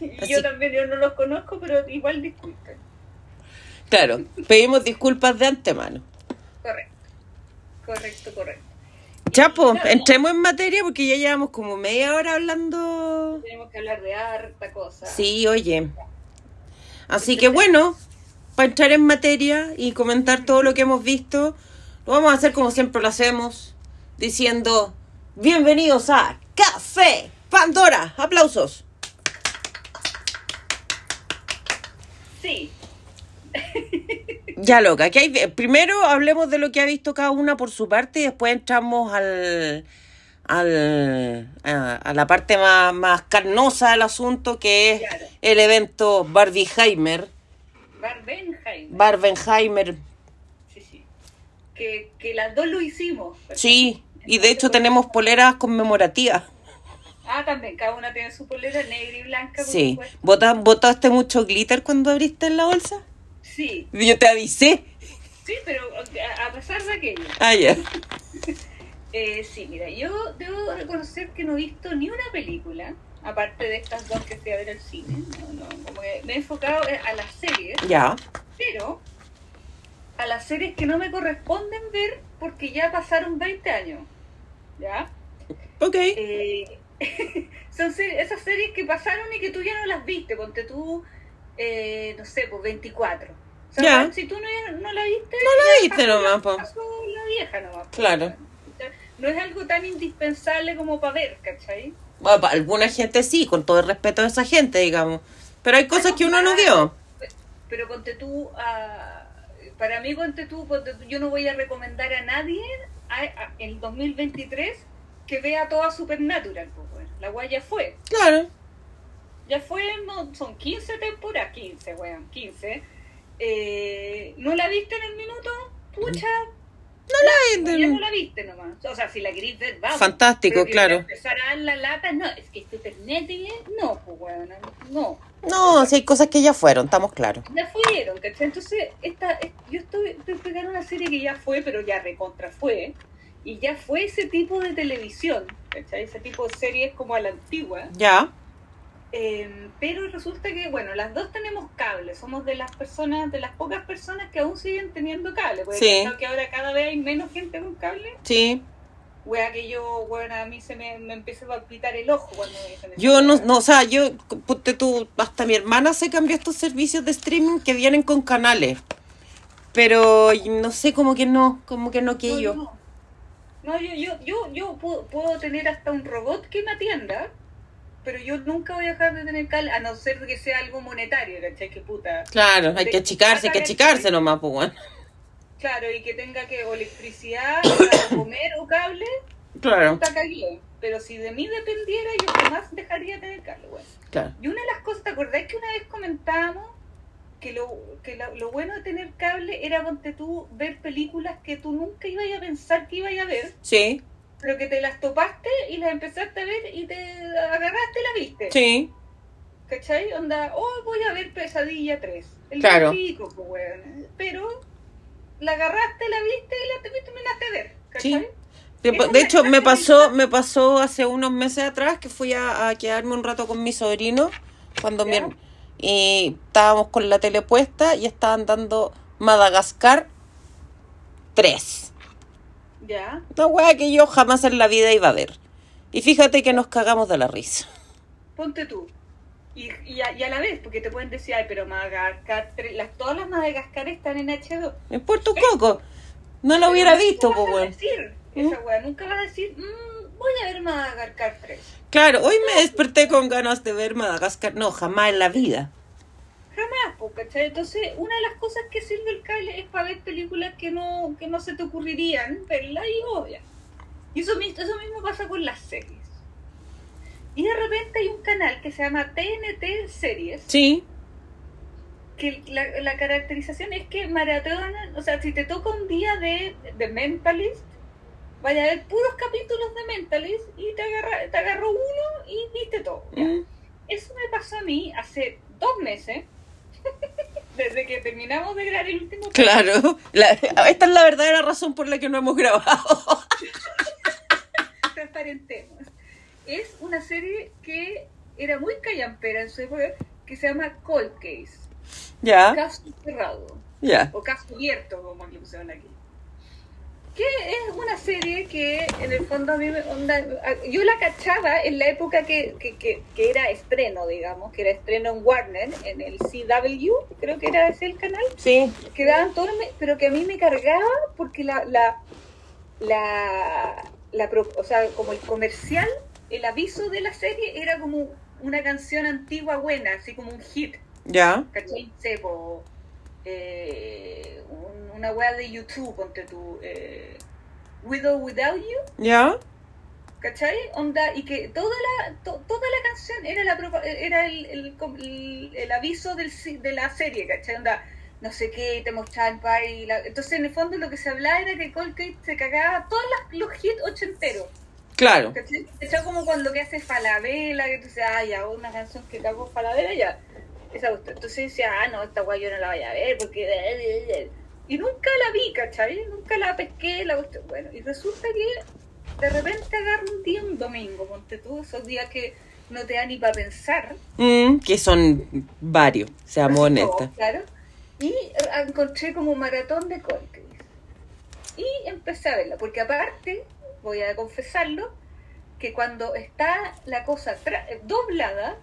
S2: Y
S1: Así-
S2: Yo también, yo no los conozco, pero igual disculpen.
S1: Claro, pedimos disculpas de antemano.
S2: Correcto, correcto, correcto.
S1: Ya, pues, entremos en materia porque ya llevamos como media hora hablando.
S2: Tenemos que hablar de harta cosa.
S1: Sí, oye. Así que bueno, para entrar en materia y comentar todo lo que hemos visto, lo vamos a hacer como siempre lo hacemos, diciendo bienvenidos a Café Pandora. Aplausos.
S2: Sí, (laughs)
S1: Ya loca, hay, primero hablemos de lo que ha visto cada una por su parte y después entramos al, al a, a la parte más, más carnosa del asunto que es
S2: Claro.
S1: el evento Barbieheimer,
S2: Barbenheim.
S1: Barbenheimer,
S2: Sí, sí. Que, que las dos lo hicimos.
S1: sí, y de hecho tenemos poleras conmemorativas.
S2: Ah, también, cada una tiene su polera negra y blanca. por
S1: Sí,
S2: supuesto.
S1: ¿Bota- ¿botaste mucho glitter cuando abriste la bolsa?
S2: Sí,
S1: Yo te avisé.
S2: sí, pero a, pesar de aquello.
S1: Ah, ya. (laughs)
S2: Eh, sí, mira, yo debo reconocer que no he visto ni una película, aparte de estas dos que fui a ver al cine. No, no, como que me he enfocado a las series,
S1: Ya.
S2: pero a las series que no me corresponden ver porque ya pasaron 20 años. ¿Ya?
S1: Ok.
S2: Eh, (laughs) son se- esas series que pasaron y que tú ya no las viste, ponte tú, eh, no sé, pues 24. O sea,
S1: Ya.
S2: Si tú no, no la viste,
S1: No la viste nomás, po.
S2: la vieja nomás.
S1: Claro.
S2: No es algo tan indispensable como para ver, ¿cachai?
S1: Bueno, para alguna gente sí, con todo el respeto a esa gente, digamos. Pero hay cosas que uno no vio.
S2: Pero ponte tú, ah, para mí ponte tú, ponte tú, yo no voy a recomendar a nadie a- a- en el 2023 que vea toda Supernatural, pues la guay ya fue.
S1: Claro.
S2: Ya fue, no, son 15 temporadas, 15, weón, 15. Eh, ¿No la viste en el minuto? Pucha,
S1: Ay,
S2: ya
S1: de-
S2: no la viste nomás. O sea, si la querís ver, vamos.
S1: Fantástico,
S2: Pero que
S1: claro.
S2: Empezar a dar la lata, no, es que este Supernatural, no, pues weón, no.
S1: No, sí hay cosas que ya fueron, estamos claros.
S2: Ya fueron, ¿cachai? Entonces, esta, es- yo estoy, estoy pegando una serie que ya fue, pero ya recontra fue. Y ya fue ese tipo de televisión, ¿cachai? Ese tipo de series como a la antigua.
S1: Ya.
S2: Eh, pero resulta que, bueno, las dos tenemos cable. Somos de las personas, de las pocas personas que aún siguen teniendo cable. Porque
S1: Sí.
S2: creo que ahora cada vez hay menos gente con cable.
S1: Sí.
S2: Wea que yo, bueno, a mí se me, me empieza a palpitar el ojo cuando me dicen.
S1: Yo no, no, o sea, yo, ponte tú, hasta mi hermana se cambió estos servicios de streaming que vienen con canales. Pero no sé, como que no, como que no que
S2: No,
S1: yo.
S2: No, No, yo, yo, yo, yo puedo, puedo tener hasta un robot que me atienda, pero yo nunca voy a dejar de tener cable, a no ser que sea algo monetario, ¿cachai? Que puta.
S1: Claro, hay que achicarse, hay que achicarse nomás, pues bueno.
S2: Claro, y que tenga que o electricidad, (coughs) o comer o cable,
S1: Claro,
S2: puta cagué. Pero si de mí dependiera, yo jamás dejaría de tener cable, bueno.
S1: claro.
S2: Y una de las cosas, ¿te acordás que una vez comentábamos que lo, que lo, lo bueno de tener cable era ponte tú ver películas que tú nunca ibas a pensar que ibas a ver,
S1: Sí,
S2: pero que te las topaste y las empezaste a ver y te agarraste y la viste?
S1: sí,
S2: ¿Cachai? Onda, oh, voy a ver Pesadilla 3. El
S1: Claro.
S2: chico, pues. Pero la agarraste, la viste y la te- terminaste de ver. ¿Cachai?
S1: Sí. De, hecho, me pasó, me pasó hace unos meses atrás que fui a, a quedarme un rato con mi sobrino cuando mi y estábamos con la tele puesta y estaban dando Madagascar 3.
S2: Ya.
S1: Una wea que yo jamás en la vida iba a ver. Y fíjate que nos cagamos de la risa.
S2: Ponte tú. Y, y, a, y a la vez, porque te pueden decir, ay, pero Madagascar, las, todas las Madagascar están en H2.
S1: Me importa un coco. No lo hubiera visto,
S2: a
S1: weón.
S2: decir esa weá, nunca vas a decir, "Mm, voy a ver Madagascar 3.
S1: Claro, hoy me desperté con ganas de ver Madagascar. No, jamás en la vida.
S2: Po, ¿cachai? Entonces, una de las cosas que sirve el cable es para ver películas que no, que no se te ocurrirían verla y obvia. Y eso, eso mismo pasa con las series. Y de repente hay un canal que se llama TNT Series,
S1: Sí,
S2: que la, la caracterización es que maratonan, o sea, si te toca un día de, de Mentalist, vaya a ver puros capítulos de Mentalist y te, agarra, te agarró uno y viste todo. ¿ya?
S1: Mm.
S2: Eso me pasó a mí hace dos meses, (laughs) desde que terminamos de grabar el último
S1: claro. La- esta es la verdadera razón por la que no hemos grabado. (laughs)
S2: transparentemos. Es una serie que era muy callampera en su época, que se llama Cold Case,
S1: ya,
S2: caso cerrado,
S1: ya.
S2: o caso abierto, como le pusieron aquí. Que es una serie que en el fondo a mí me onda, yo la cachaba en la época que, que, que, que era estreno, digamos, que era estreno en Warner, en el CW, creo que era ese el canal.
S1: Sí,
S2: que daban todo, pero que a mí me cargaba porque la, la, la, la o sea, como el comercial, el aviso de la serie era como una canción antigua buena, así como un hit,
S1: ya.
S2: ¿cachai? Sé, po, eh, un- una wea de YouTube, ponte tú, eh, With or Without You,
S1: Ya,
S2: ¿cachai? Onda, y que toda la, to- toda la canción era la era el, el, el- el aviso del, de la serie, ¿cachai? Onda, no sé qué, te mostraban y la- Entonces, en el fondo, lo que se hablaba era que Cold Case se cagaba todos los hits ochenteros,
S1: claro.
S2: ¿cachai? Como cuando que hace Falabella, que tú dices, ah, ya, una canción que cagó Falabella, ya. Esa cuestión. Entonces decía, ah, no, esta guay yo no la voy a ver, porque... Y nunca la vi, ¿cachai? Nunca la pesqué, la cuestión. Bueno, y resulta que de repente agarro un día, un domingo, ponte tú, esos días que no te da ni para pensar.
S1: Mm, que son varios, seamos
S2: así
S1: honestas.
S2: Claro. Y encontré como un maratón de Cold Case. Y empecé a verla, porque aparte, voy a confesarlo, que cuando está la cosa doblada,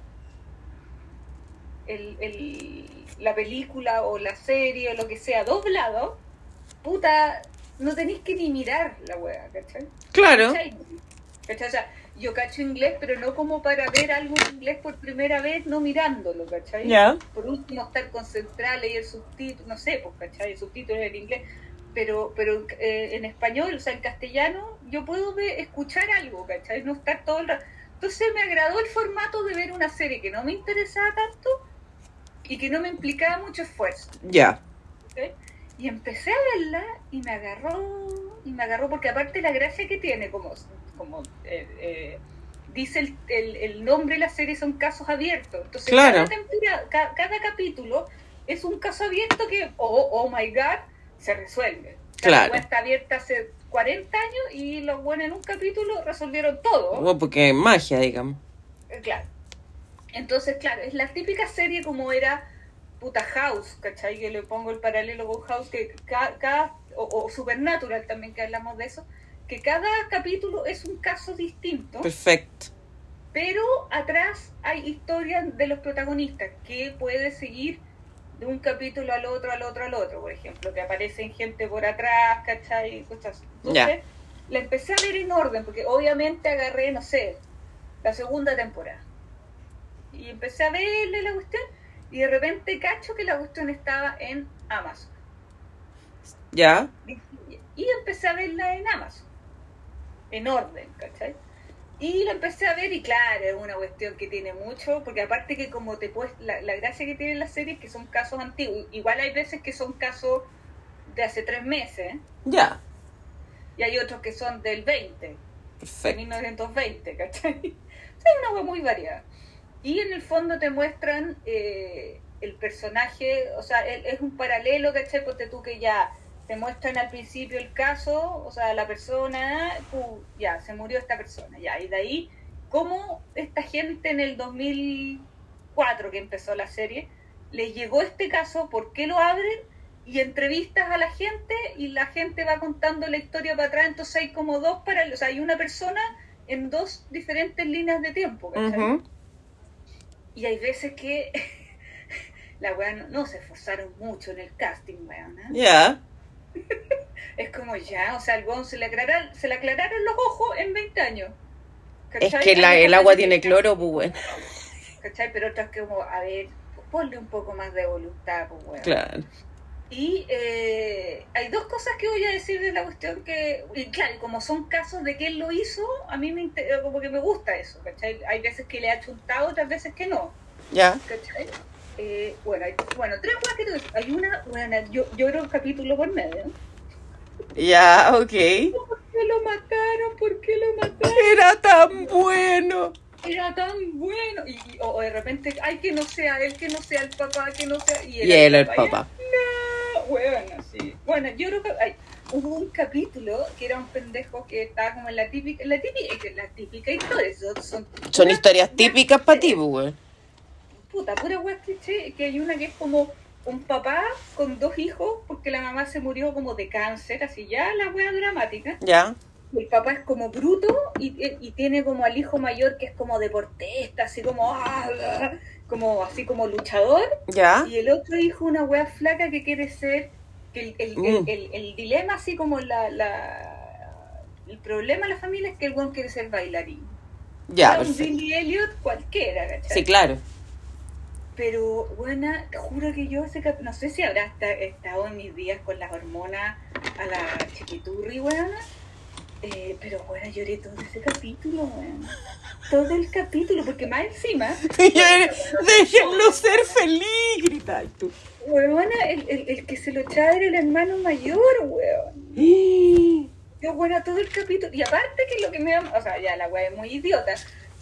S2: el, el- la película o la serie o lo que sea doblado, puta, no tenéis que ni mirar la wea, ¿cachai?
S1: Claro,
S2: ¿Cachai? ¿Cachai? O sea, yo cacho inglés, pero no como para ver algo en inglés por primera vez, no mirándolo, ¿cachai?
S1: ya.
S2: Por último, estar concentrado, leer subtítulos, no sé, pues, ¿cachai? Subtítulos en inglés, pero pero eh, en español, o sea, en castellano, yo puedo ver- escuchar algo, ¿cachai? No estar todo el rato. Entonces me agradó el formato de ver una serie que no me interesaba tanto y que no me implicaba mucho esfuerzo.
S1: Ya.
S2: Y empecé a verla y me agarró, y me agarró porque aparte la gracia que tiene, como, como eh, eh, dice el, el, el nombre de la serie, son casos abiertos. Entonces
S1: Claro.
S2: cada, cada capítulo es un caso abierto que, oh, oh my god, se resuelve.
S1: Claro.
S2: La wea está abierta hace 40 años y los buenos en un capítulo resolvieron todo.
S1: Bueno, porque es magia, digamos.
S2: Eh, Claro. Entonces, claro, es la típica serie como era puta House, ¿cachai? Que le pongo el paralelo con House, que ca- cada, o, o Supernatural también, que hablamos de eso, que cada capítulo es un caso distinto,
S1: Perfecto.
S2: pero atrás hay historias de los protagonistas que puede seguir de un capítulo al otro, al otro, al otro, por ejemplo, que aparecen gente por atrás, ¿cachai? Entonces,
S1: Ya.
S2: la empecé a ver en orden, porque obviamente agarré, no sé, la segunda temporada. Y empecé a verle la cuestión, y de repente cacho que la cuestión estaba en Amazon.
S1: Ya.
S2: Y empecé a verla en Amazon, en orden, ¿cachai? Y la empecé a ver y claro, es una cuestión que tiene mucho, porque aparte que como te puedes, la, la gracia que tiene la serie es que son casos antiguos, igual hay veces que son casos de hace tres meses,
S1: Ya.
S2: y hay otros que son del 20, de
S1: Perfecto.
S2: 1920, ¿cachai? (laughs) O sea, es una web muy variada. Y en el fondo te muestran eh, el personaje, o sea, el- es un paralelo, ¿cachai? Porque tú que ya te muestran al principio el caso, o sea, la persona, ya, se murió esta persona, ya, y de ahí, cómo esta gente en el 2004 que empezó la serie, les llegó este caso, por qué lo abren, y entrevistas a la gente, y la gente va contando la historia para atrás, entonces hay como dos paralelos, o sea, hay una persona en dos diferentes líneas de tiempo, ¿cachai? Y hay veces que (laughs) la weá no, no se esforzaron mucho en el casting, weón. ¿eh?
S1: Ya. (laughs)
S2: Es como ya, o sea, al weón se le, aclararon, se le aclararon los ojos en 20 años.
S1: Es
S2: ¿Cachai?
S1: que la-
S2: Hay
S1: el agua tiene
S2: que-
S1: cloro, pues bueno. (laughs)
S2: ¿Cachai? Pero otras que como, a ver, ponle un poco más de voluntad, pues weón.
S1: Claro.
S2: Y eh, hay dos cosas que voy a decir de la cuestión que, y claro, como son casos de que él lo hizo, a mí me inter- como que me gusta eso, ¿cachai? Hay veces que le ha chuntado, otras veces que no.
S1: Ya.
S2: ¿Cachai? Eh, bueno, hay, bueno, tres cosas que te Hay una, bueno, yo, yo creo un capítulo por medio.
S1: Ya, ok.
S2: ¿Por qué lo mataron? ¿Por qué lo mataron?
S1: Era tan bueno.
S2: Era tan bueno. Y, y- o, o de repente, ay, que no sea él, que no sea el papá, que no sea.
S1: Y él el
S2: y
S1: papá.
S2: No, bueno, sí. Bueno, yo creo que ay, hubo un capítulo que era un pendejo que estaba como en la típica, la típica, la típica historia. Son, son,
S1: Son
S2: puras
S1: historias típicas para ti, pues.
S2: Puta, pura cliché, que hay una que es como un papá con dos hijos porque la mamá se murió como de cáncer, así ya la wea dramática.
S1: Ya.
S2: El papá es como bruto y, y tiene como al hijo mayor que es como deportista, así como, ah, como así como luchador.
S1: Ya.
S2: Y el otro hijo, una wea flaca que quiere ser, que el, el,
S1: Mm.
S2: el, el- dilema, así como la, la, el problema de la familia es que el weón quiere ser bailarín.
S1: Ya,
S2: Era un. Billy Elliot cualquiera, ¿cachai?
S1: Sí, claro.
S2: Pero, buena, te juro que yo ese no sé si habrá esta- estado en mis días con las hormonas a la chiquiturri, buena. Eh, pero, bueno, lloré todo ese capítulo, weón. Todo el capítulo, porque más encima, (laughs)
S1: Déjenlo ser feliz, gritar tú.
S2: weona, el, el, el que se lo echaba era el hermano mayor, weón. (gasps) Yo, bueno, todo el capítulo. Y aparte que lo que me. O sea, ya la weá es muy idiota.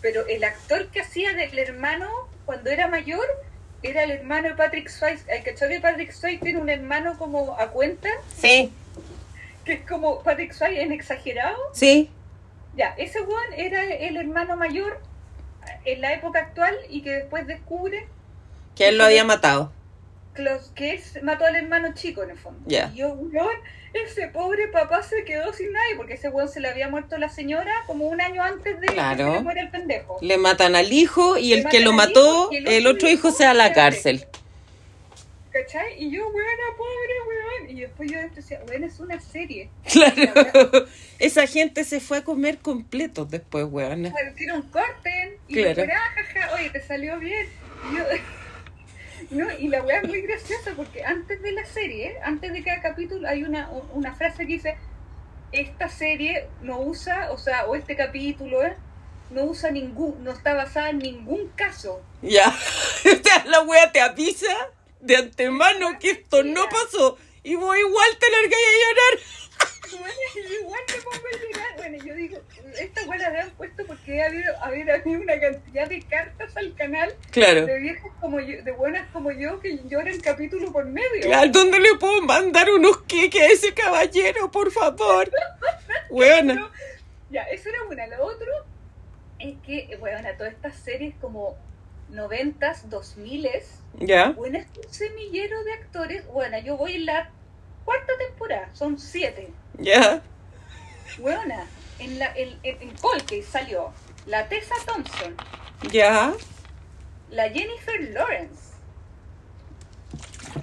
S2: Pero el actor que hacía del hermano cuando era mayor era el hermano de Patrick Swayze. El que de Patrick Swayze tiene un hermano como a cuenta,
S1: Sí,
S2: que es como Patrick Swayze en exagerado.
S1: sí.
S2: Ya, ese weón era el hermano mayor en la época actual y que después descubre
S1: Que él lo había matado.
S2: que él mató al hermano chico en el fondo.
S1: Ya.
S2: Y yo, weón, ese pobre papá se quedó sin nadie porque ese weón se le había muerto la señora como un año antes de
S1: Claro.
S2: que se le muera el pendejo.
S1: Le matan al hijo y
S2: Le
S1: el que lo mató,
S2: hijo el
S1: el
S2: otro
S1: hijo
S2: hijo
S1: se va a la cárcel.
S2: ¿Cachai? Y yo, weón, pobre weón. Y después yo decía, weón, es una serie.
S1: Claro. (laughs) Esa gente se fue a comer completos después, weón.
S2: Hicieron corten y
S1: Claro.
S2: después, ah, jaja, oye, te salió bien. Y yo, (laughs) no, y la weá es muy graciosa porque antes de la serie, antes de cada capítulo, hay una, una frase que dice, esta serie no usa, o sea, o este capítulo, eh, no usa ningún, no está basada en ningún caso.
S1: Ya. (laughs) La wea te avisa de antemano que esto no pasó. Y vos igual te largáis a llorar.
S2: Bueno, igual me pongo a llorar. Bueno, yo digo, esta weá la habían puesto porque había haber habido una cantidad de cartas al canal
S1: Claro.
S2: de viejas como yo, de buenas como yo, que lloran capítulo por medio.
S1: Claro, ¿Dónde le puedo mandar unos queques a ese caballero, por favor? (laughs)
S2: No, Ya, eso era una. Lo otro es que, bueno, todas estas series como noventas, dos miles,
S1: Ya.
S2: bueno, es un semillero de actores. Bueno, yo voy en la cuarta temporada, son siete.
S1: Ya.
S2: Buena, en, la, en, en, en salió la Tessa Thompson,
S1: Ya.
S2: la Jennifer Lawrence,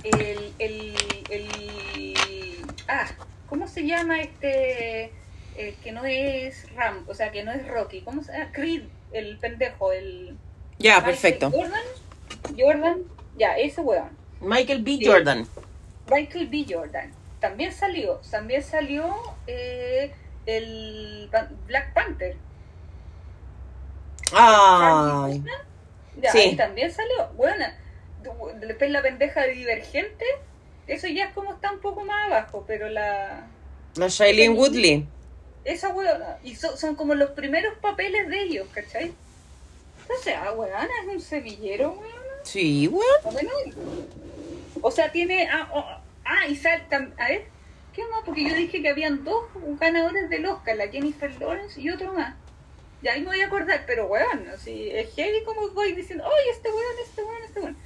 S2: el, el, el, ah, ¿cómo se llama este, el que no es Ram, o sea, que no es Rocky, ¿cómo se llama? Creed, el pendejo, el...
S1: Ya, perfecto.
S2: Jordan, Jordan, ya, ese weón,
S1: Michael B.
S2: Sí.
S1: Jordan.
S2: Michael B. Jordan, también salió, también salió eh, el Black Panther. Ya,
S1: Sí.
S2: ahí también salió. Bueno, después la pendeja de Divergente, eso ya es como está un poco más abajo, pero la...
S1: La Shailene Woodley.
S2: Esa weona, y so- son como los primeros papeles de ellos, ¿cachai? O sea, weona, es un semillero, weona.
S1: Sí, weón.
S2: O sea, tiene. Ah, oh, ah, y sal, tam- a ver, ¿qué más? Porque yo dije que habían dos ganadores del Oscar, la Jennifer Lawrence y otro más. Y ahí me voy a acordar, pero weón, así, es heavy como voy diciendo, oye, este weón, este weón, este weón.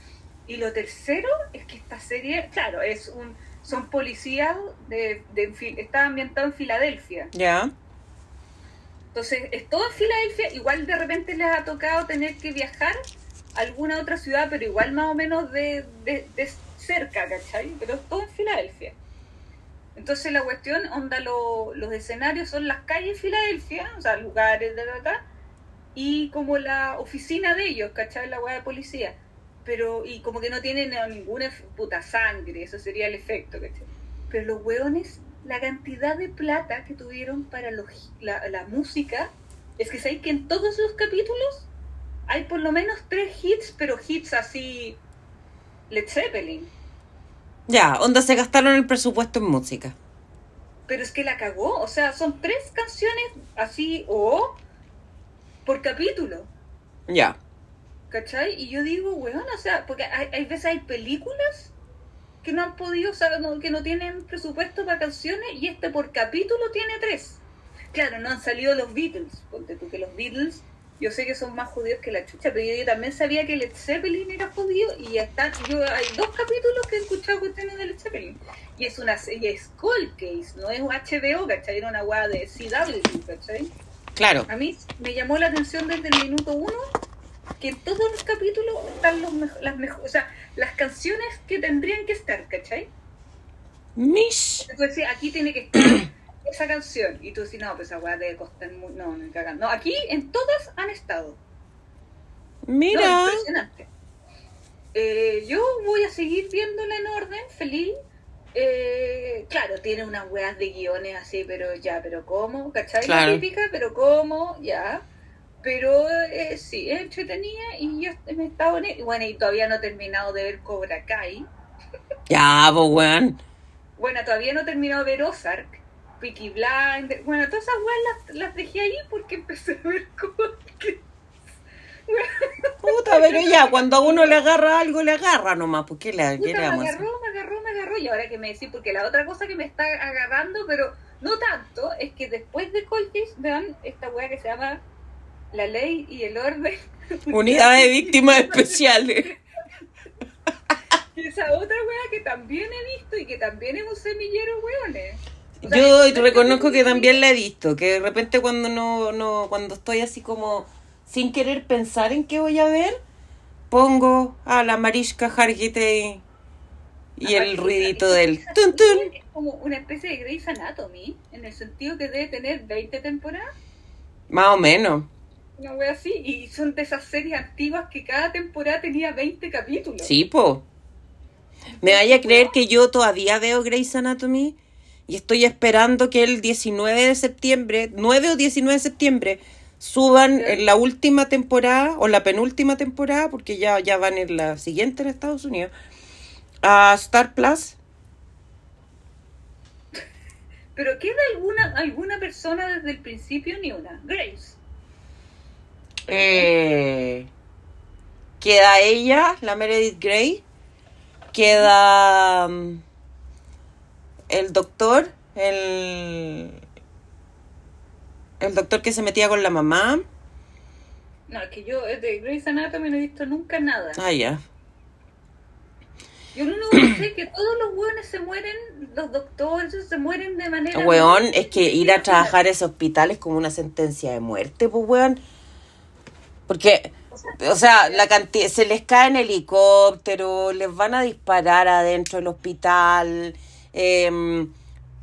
S2: Y lo tercero es que esta serie, claro, es un son policías de, de Fi- está ambientado en Filadelfia.
S1: Ya.
S2: Entonces, es todo en Filadelfia, igual de repente les ha tocado tener que viajar a alguna otra ciudad, pero igual más o menos de, de, de cerca, ¿cachai? Pero es todo en Filadelfia. Entonces la cuestión, onda, lo- los escenarios son las calles de Filadelfia, o sea, lugares de acá, y como la oficina de ellos, ¿cachai? La weá de policía. Pero, y como que no tienen ninguna puta sangre, eso sería el efecto, ¿cachai? Pero los hueones, la cantidad de plata que tuvieron para los, la, la música, es que sabéis que en todos los capítulos hay por lo menos tres hits, pero hits así, Led Zeppelin.
S1: Ya, onda se gastaron el presupuesto en música.
S2: Pero es que la cagó, o sea, son tres canciones así, o por capítulo.
S1: Ya.
S2: ¿Cachai? Y yo digo, weón, o sea, porque hay, hay veces hay películas que no han podido, o sea, no- que no tienen presupuesto para canciones y este por capítulo tiene tres. Claro, no han salido los Beatles, ponte tú que los Beatles, yo sé que son más judíos que la chucha, pero yo también sabía que Led Zeppelin era judío y están, yo hay dos capítulos que he escuchado cuestiones de Led Zeppelin. Y es una serie, es Cold Case, no es un HBO, ¿cachai? Era una weá de CW, ¿cachai?
S1: Claro.
S2: A mí me llamó la atención desde el minuto uno que en todos los capítulos están los mejo- las mejores, o sea, las canciones que tendrían que estar, ¿cachai?
S1: Mish.
S2: Entonces aquí tiene que estar (coughs) esa canción y tú decís, no, pues esa weá debe costar mu- no, no, cagando. No, aquí en todas han estado. No,
S1: Mira.
S2: impresionante. Eh, yo voy a seguir viéndola en orden, feliz. Eh, claro, tiene unas weas de guiones así, pero ya, pero ¿cómo? ¿Cachai? La
S1: Claro.
S2: típica, pero ¿cómo? Ya. Pero eh, sí, es entretenida y yo me estaba en y bueno, y todavía no he terminado de ver Cobra Kai.
S1: Ya, pues weón.
S2: Bueno, todavía no he terminado de ver Ozark, Peaky Blinders. Bueno, todas esas weas las, las dejé ahí porque empecé a ver Cobra Kai.
S1: Puta, pero ya, cuando a uno le agarra algo, le agarra nomás. ¿Por qué le, qué
S2: Puta,
S1: le
S2: me
S1: vamos hacer?
S2: agarró, me agarró, me agarró. Y ahora que me decís, porque la otra cosa que me está agarrando, pero no tanto, es que después de Coltis vean esta weá que se llama La Ley y el Orden. (laughs)
S1: Unidad de víctimas especiales.
S2: Y esa otra weá que también he visto y que también es un semillero, weones. O sea,
S1: Yo reconozco que también la he visto, que de repente cuando no, no, cuando estoy así como sin querer pensar en qué voy a ver, pongo a la Marishka Hargitay y el ruidito del tun.
S2: Es como una especie de Grey's Anatomy, en el sentido que debe tener 20 temporadas,
S1: Más o menos.
S2: Una wea así, y son de esas series antiguas que cada temporada tenía 20 capítulos.
S1: Sí, po. Me vaya a creer que yo todavía veo Grey's Anatomy y estoy esperando que el 19 de septiembre, 9 o 19 de septiembre, suban en la última temporada o la penúltima temporada, porque ya, ya van en la siguiente en Estados Unidos, a Star Plus. (laughs)
S2: Pero ¿queda alguna, alguna persona desde el principio? Ni una. Grace.
S1: Eh, queda ella, la Meredith Grey. Queda mm, el doctor, el, el doctor que se metía con la mamá.
S2: No, es que yo eh, de Grey's Anatomy no he visto nunca nada.
S1: Ah, ya.
S2: Yo lo único que sé es que todos los hueones se mueren, los doctores se mueren de manera...
S1: Weón, es que ir a trabajar a ese hospital es como una sentencia de muerte, pues, weón. Porque, o sea, la cantidad, se les cae en helicóptero, les van a disparar adentro del hospital, em,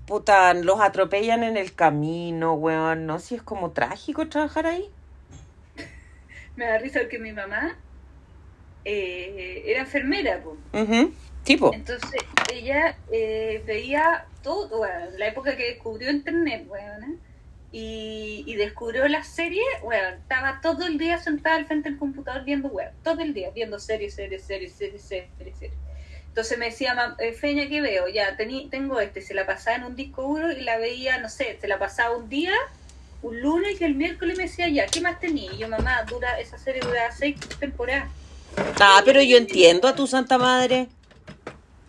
S1: puta, los atropellan en el camino, weón, ¿no? Si es como trágico trabajar ahí. (laughs)
S2: Me da risa que mi mamá eh, era enfermera, po.
S1: Ujú. Tipo.
S2: Entonces ella eh, veía todo, bueno, la época que descubrió Internet, bueno, y, y descubrió la serie, bueno, estaba todo el día sentada al frente del computador viendo web, todo el día viendo series, series, series, series, series, series. Entonces me decía, "Ma- eh, Feña, ¿qué veo? Ya, tení, tengo este, se la pasaba en un disco duro y la veía, no sé, se la pasaba un día, un lunes y el miércoles me decía, ya, ¿qué más tenía? Y yo, mamá, dura, esa serie dura seis temporadas.
S1: Ah, pero yo entiendo a tu santa madre.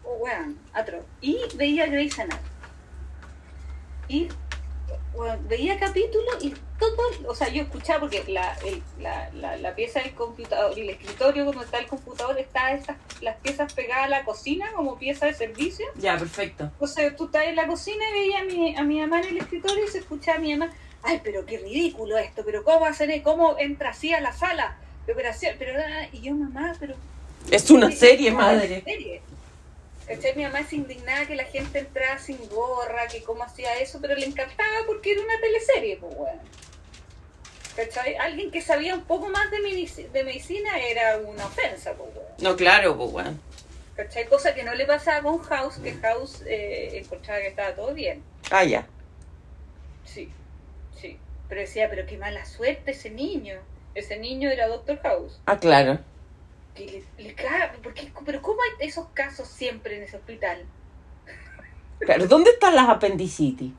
S2: Oh, weón, atroz. Y veía Grey's Anatomy. Y veía capítulos y todo, o sea, yo escuchaba porque la, el- la, la, la pieza del computador, el escritorio donde está el computador, está esas, las piezas pegadas a la cocina como pieza de servicio.
S1: Ya, perfecto.
S2: Entonces tú estás en la cocina y veía a mi, a mi mamá en el escritorio y se escuchaba a mi mamá, ay, pero qué ridículo esto, pero cómo hacer, cómo entra así a la sala, pero, así- pero ah", y yo mamá, pero
S1: Es una serie,
S2: es una
S1: madre.
S2: serie. ¿Cachai? Mi mamá se indignaba que la gente entraba sin gorra, que cómo hacía eso, pero le encantaba porque era una teleserie, pues bueno. ¿Cachai? Alguien que sabía un poco más de, medici- de medicina era una ofensa, pues bueno.
S1: No, claro, pues bueno.
S2: ¿Cachai? Cosa que no le pasaba con House, que House eh, encontraba que estaba todo bien.
S1: Ah, ya.
S2: Sí, sí. Pero decía, pero qué mala suerte ese niño. Ese niño era Doctor House.
S1: Ah, claro.
S2: Que le, porque, pero ¿cómo hay esos casos siempre en ese hospital?
S1: Claro, ¿dónde están las apendicitis?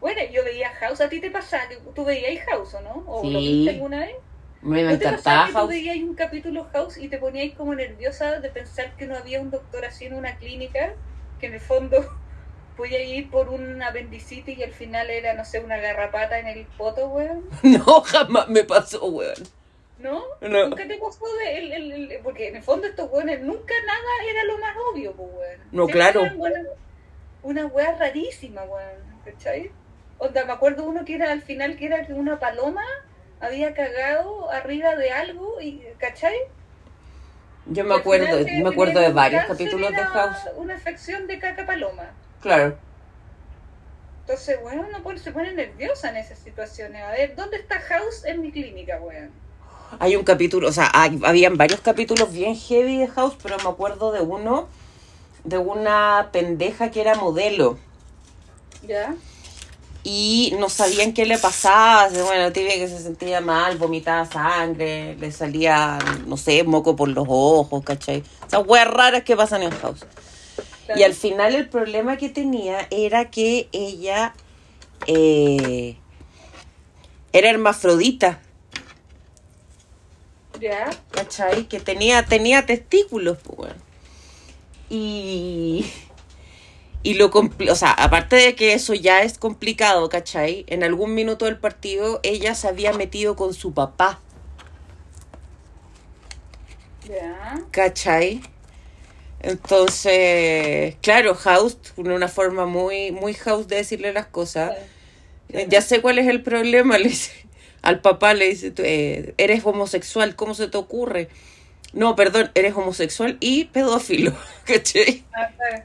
S2: Bueno, yo veía House, ¿a ti te pasaba? ¿Tú veías House o no? ¿O lo viste alguna vez?
S1: Me,
S2: ¿No te
S1: encantaba
S2: pasaba que tú veías un capítulo House y te poníais como nerviosa de pensar que no había un doctor así en una clínica? Que en el fondo (laughs) podía ir por un apendicitis y al final era, no sé, una garrapata en el poto, weón. (laughs)
S1: No, jamás me pasó, weón.
S2: ¿No?
S1: No.
S2: Nunca te pasó de el, el- el- porque en el fondo estos weones nunca nada era lo más obvio, pues weón.
S1: No,
S2: Siempre
S1: claro.
S2: eran Una wea rarísima, weón. ¿Cachai? Onda, me acuerdo uno que era al final que era que una paloma había cagado arriba de algo y ¿cachai?
S1: Yo me acuerdo, me acuerdo de varios capítulos de House.
S2: Una infección de caca paloma.
S1: Claro.
S2: Entonces, weón, uno se pone nerviosa en esas situaciones. A ver, ¿dónde está House en mi clínica, weón?
S1: Hay un capítulo, o sea, hay, habían varios capítulos bien heavy de House, pero me acuerdo de uno, de una pendeja que era modelo.
S2: ¿Ya?
S1: y no sabían qué le pasaba. Bueno, tibia que se sentía mal, vomitaba sangre, le salía, no sé, moco por los ojos, ¿cachai? Esas weas raras que pasan en House. Y al final el problema que tenía era que ella eh, era hermafrodita, ¿cachai? Que tenía, tenía testículos, pues. Y, y lo o sea, aparte de que eso ya es complicado, ¿cachai? En algún minuto del partido ella se había metido con su papá. ¿cachai? Entonces, claro, House, una forma muy, muy House de decirle las cosas. Ya sé cuál es el problema, (laughs) le dice. Al papá le dice, eh, eres homosexual, ¿cómo se te ocurre? No, perdón, eres homosexual y pedófilo, (laughs) ¿cachai? (laughs)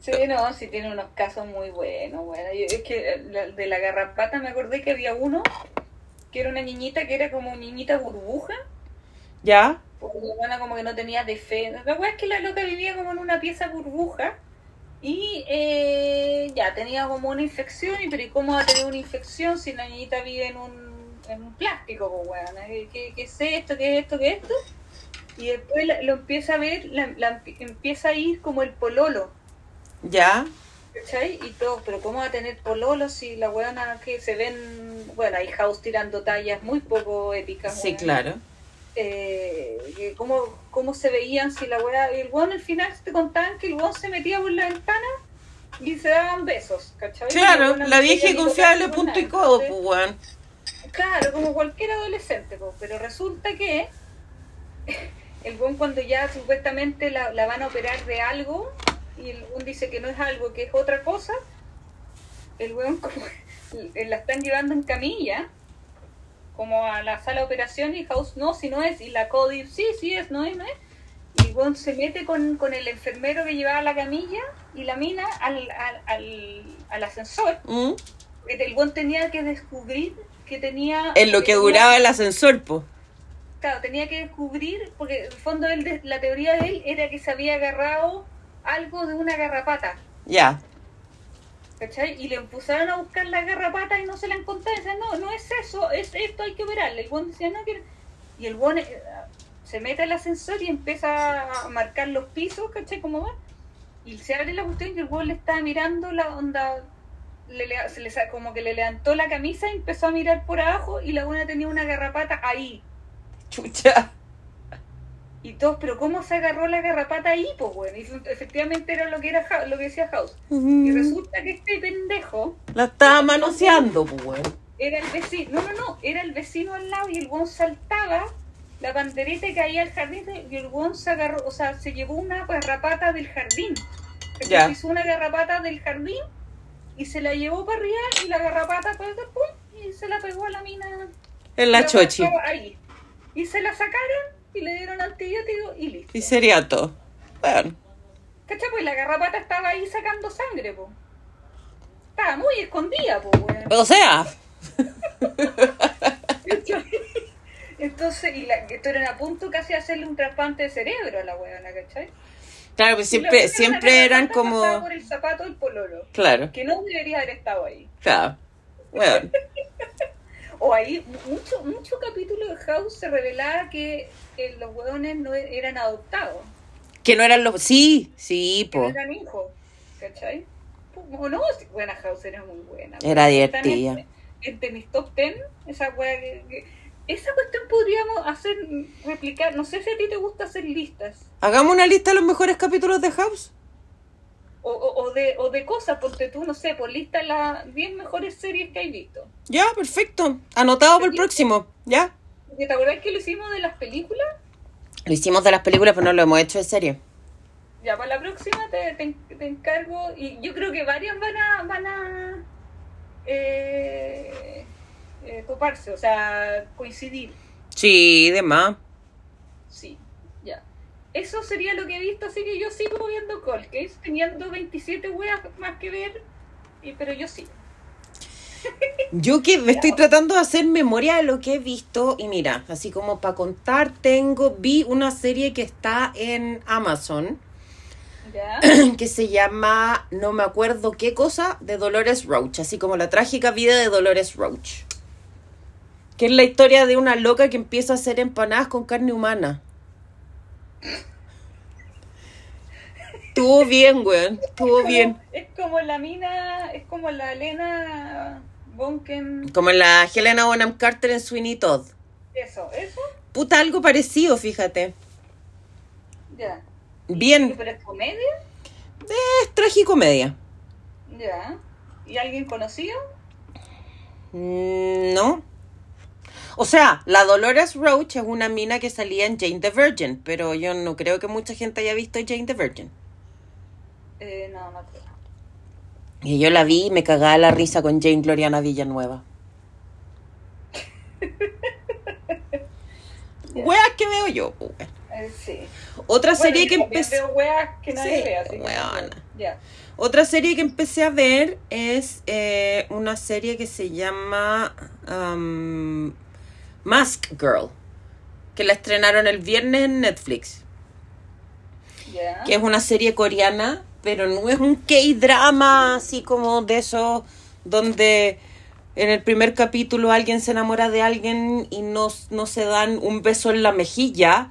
S2: Sí, no, sí tiene unos casos muy buenos, bueno. Yo- es que la- de la garrapata me acordé que había uno que era una niñita que era como niñita burbuja,
S1: ¿Ya?
S2: porque la buena como que no tenía defensa. La weá es que la loca vivía como en una pieza burbuja y eh, ya tenía como una infección, y pero ¿y cómo va a tener una infección si la niñita vive en un, en un plástico, pues weón? ¿Qué, ¿Qué es esto? ¿Qué es esto? ¿Qué es esto? Y después la- lo empieza a ver, la, la empi- empieza a ir como el pololo.
S1: ¿Ya?
S2: ¿Cachai? Y todo, pero ¿cómo va a tener pololo si la weona que se ven, bueno, hay house tirando tallas muy poco épicas.
S1: Sí, claro.
S2: Eh, ¿cómo, ¿Cómo se veían si la weona, y el weón al final te contaban que el weón se metía por la ventana y se daban besos, ¿cachai?
S1: Claro, la vieja y confiable punto y codo, pues, weón.
S2: Claro, como cualquier adolescente, po, pero resulta que (laughs) el buen cuando ya supuestamente la, la van a operar de algo y el buen dice que no es algo, que es otra cosa, el buen como (laughs) la están llevando en camilla como a la sala de operación y House no, si no es, y la Cody sí, sí es, no es, no es. Y el buen se mete con, con el enfermero que llevaba la camilla y la mina al, al, al, al ascensor.
S1: ¿Mm?
S2: El buen tenía que descubrir que tenía...
S1: En lo que duraba el ascensor, pues.
S2: claro, tenía que descubrir, porque en el fondo él, de- la teoría de él era que se había agarrado algo de una garrapata,
S1: Ya.
S2: ¿Cachai? Y le empezaron a buscar la garrapata y no se la encontraron. Decían, no, no es eso, es esto, hay que operarle. El buen decía, no quiero. Y el buen eh, se mete al ascensor y empieza a marcar los pisos, ¿cachai? ¿Cómo va? Y se abre la cuestión y el buen le estaba mirando la onda. Le, le- como que le levantó la camisa y empezó a mirar por abajo y la buena tenía una garrapata ahí.
S1: Chucha.
S2: Y todos, pero ¿cómo se agarró la garrapata ahí? Pues bueno, y efectivamente era lo que era lo que decía House. Y resulta que este pendejo
S1: La estaba manoseando, pues, weón.
S2: era el vecino, no, no, no, era el vecino al lado y el guón saltaba la banderita y caía al jardín y el guón se agarró, o sea, se llevó una garrapata del jardín.
S1: Ya.
S2: hizo una garrapata del jardín y se la llevó para arriba y la garrapata pues, pum, y se la pegó a la mina.
S1: En la chochi.
S2: Ahí. Y se la sacaron y le dieron antibiótico y listo.
S1: Y sería todo. Bueno.
S2: ¿Cachai? Pues la garrapata estaba ahí sacando sangre, po. Estaba muy escondida, po, weón.
S1: O sea, (laughs)
S2: Entonces, y la, estuvieron a punto casi de hacerle un trasplante de cerebro a la weona, ¿cachai?
S1: claro, pues
S2: Y
S1: siempre, siempre eran como.
S2: por el zapato del pololo,
S1: Claro,
S2: que no debería haber estado ahí.
S1: claro. Bueno. (laughs)
S2: O ahí, mucho, mucho capítulo de House se revelaba que eh, los hueones no e- eran adoptados,
S1: Que no eran los. Sí, sí,
S2: que no
S1: po.
S2: eran hijos, ¿cachai? O no, buena House era muy buena.
S1: Era
S2: Están
S1: divertida.
S2: Entre, entre mis top ten, esa wea que, que- esa cuestión podríamos hacer, replicar, no sé si a ti te gusta hacer listas.
S1: Hagamos una lista de los mejores capítulos de House.
S2: O, o, o de, o de cosas, porque tú, no sé, por lista las 10 mejores series que hay visto.
S1: Ya, perfecto. Anotado para el próximo. Ya.
S2: ¿Te acordás que lo hicimos de las películas?
S1: Lo hicimos de las películas, pero no lo hemos hecho de serie.
S2: Ya, para la próxima te, te, te encargo. Y yo creo que varias van a, van a eh, eh, toparse, o sea, coincidir.
S1: Sí, demás.
S2: Sí. Eso sería lo que he visto, así que yo sigo viendo Cold Case, teniendo 27 weas más que ver, y, pero yo sí. (laughs)
S1: Yo que me estoy tratando de hacer memoria de lo que he visto y mira, así como para contar, tengo, vi una serie que está en Amazon (clears throat) que se llama, no me acuerdo qué cosa, de Dolores Roach, así como la trágica vida de Dolores Roach. Que es la historia de una loca que empieza a hacer empanadas con carne humana. Estuvo bien, weón, estuvo
S2: Como-
S1: bien.
S2: Es como la mina, es como la Elena Bonken.
S1: Como la Helena Bonham Carter en Sweeney Todd.
S2: Eso, eso,
S1: Puta, algo parecido, fíjate.
S2: ya.
S1: Bien,
S2: ¿Pero es comedia?
S1: es tragicomedia.
S2: Ya. ¿Y alguien conocido?
S1: Mm, No. O sea, la Dolores Roach es una mina que salía en Jane the Virgin, pero yo no creo que mucha gente haya visto Jane the Virgin.
S2: Eh, no, no creo.
S1: Y yo la vi y me cagaba la risa con Jane Gloriana Villanueva. (laughs) Weas que veo yo, pues.
S2: Eh, sí.
S1: Otra serie que empecé.
S2: que nadie
S1: Sí,
S2: ve, así que-. Ya.
S1: Otra serie que empecé a ver es eh, una serie que se llama um, Mask Girl, que la estrenaron el viernes en Netflix, que es una serie coreana, pero no es un K-drama así como de esos donde en el primer capítulo alguien se enamora de alguien y no, no se dan un beso en la mejilla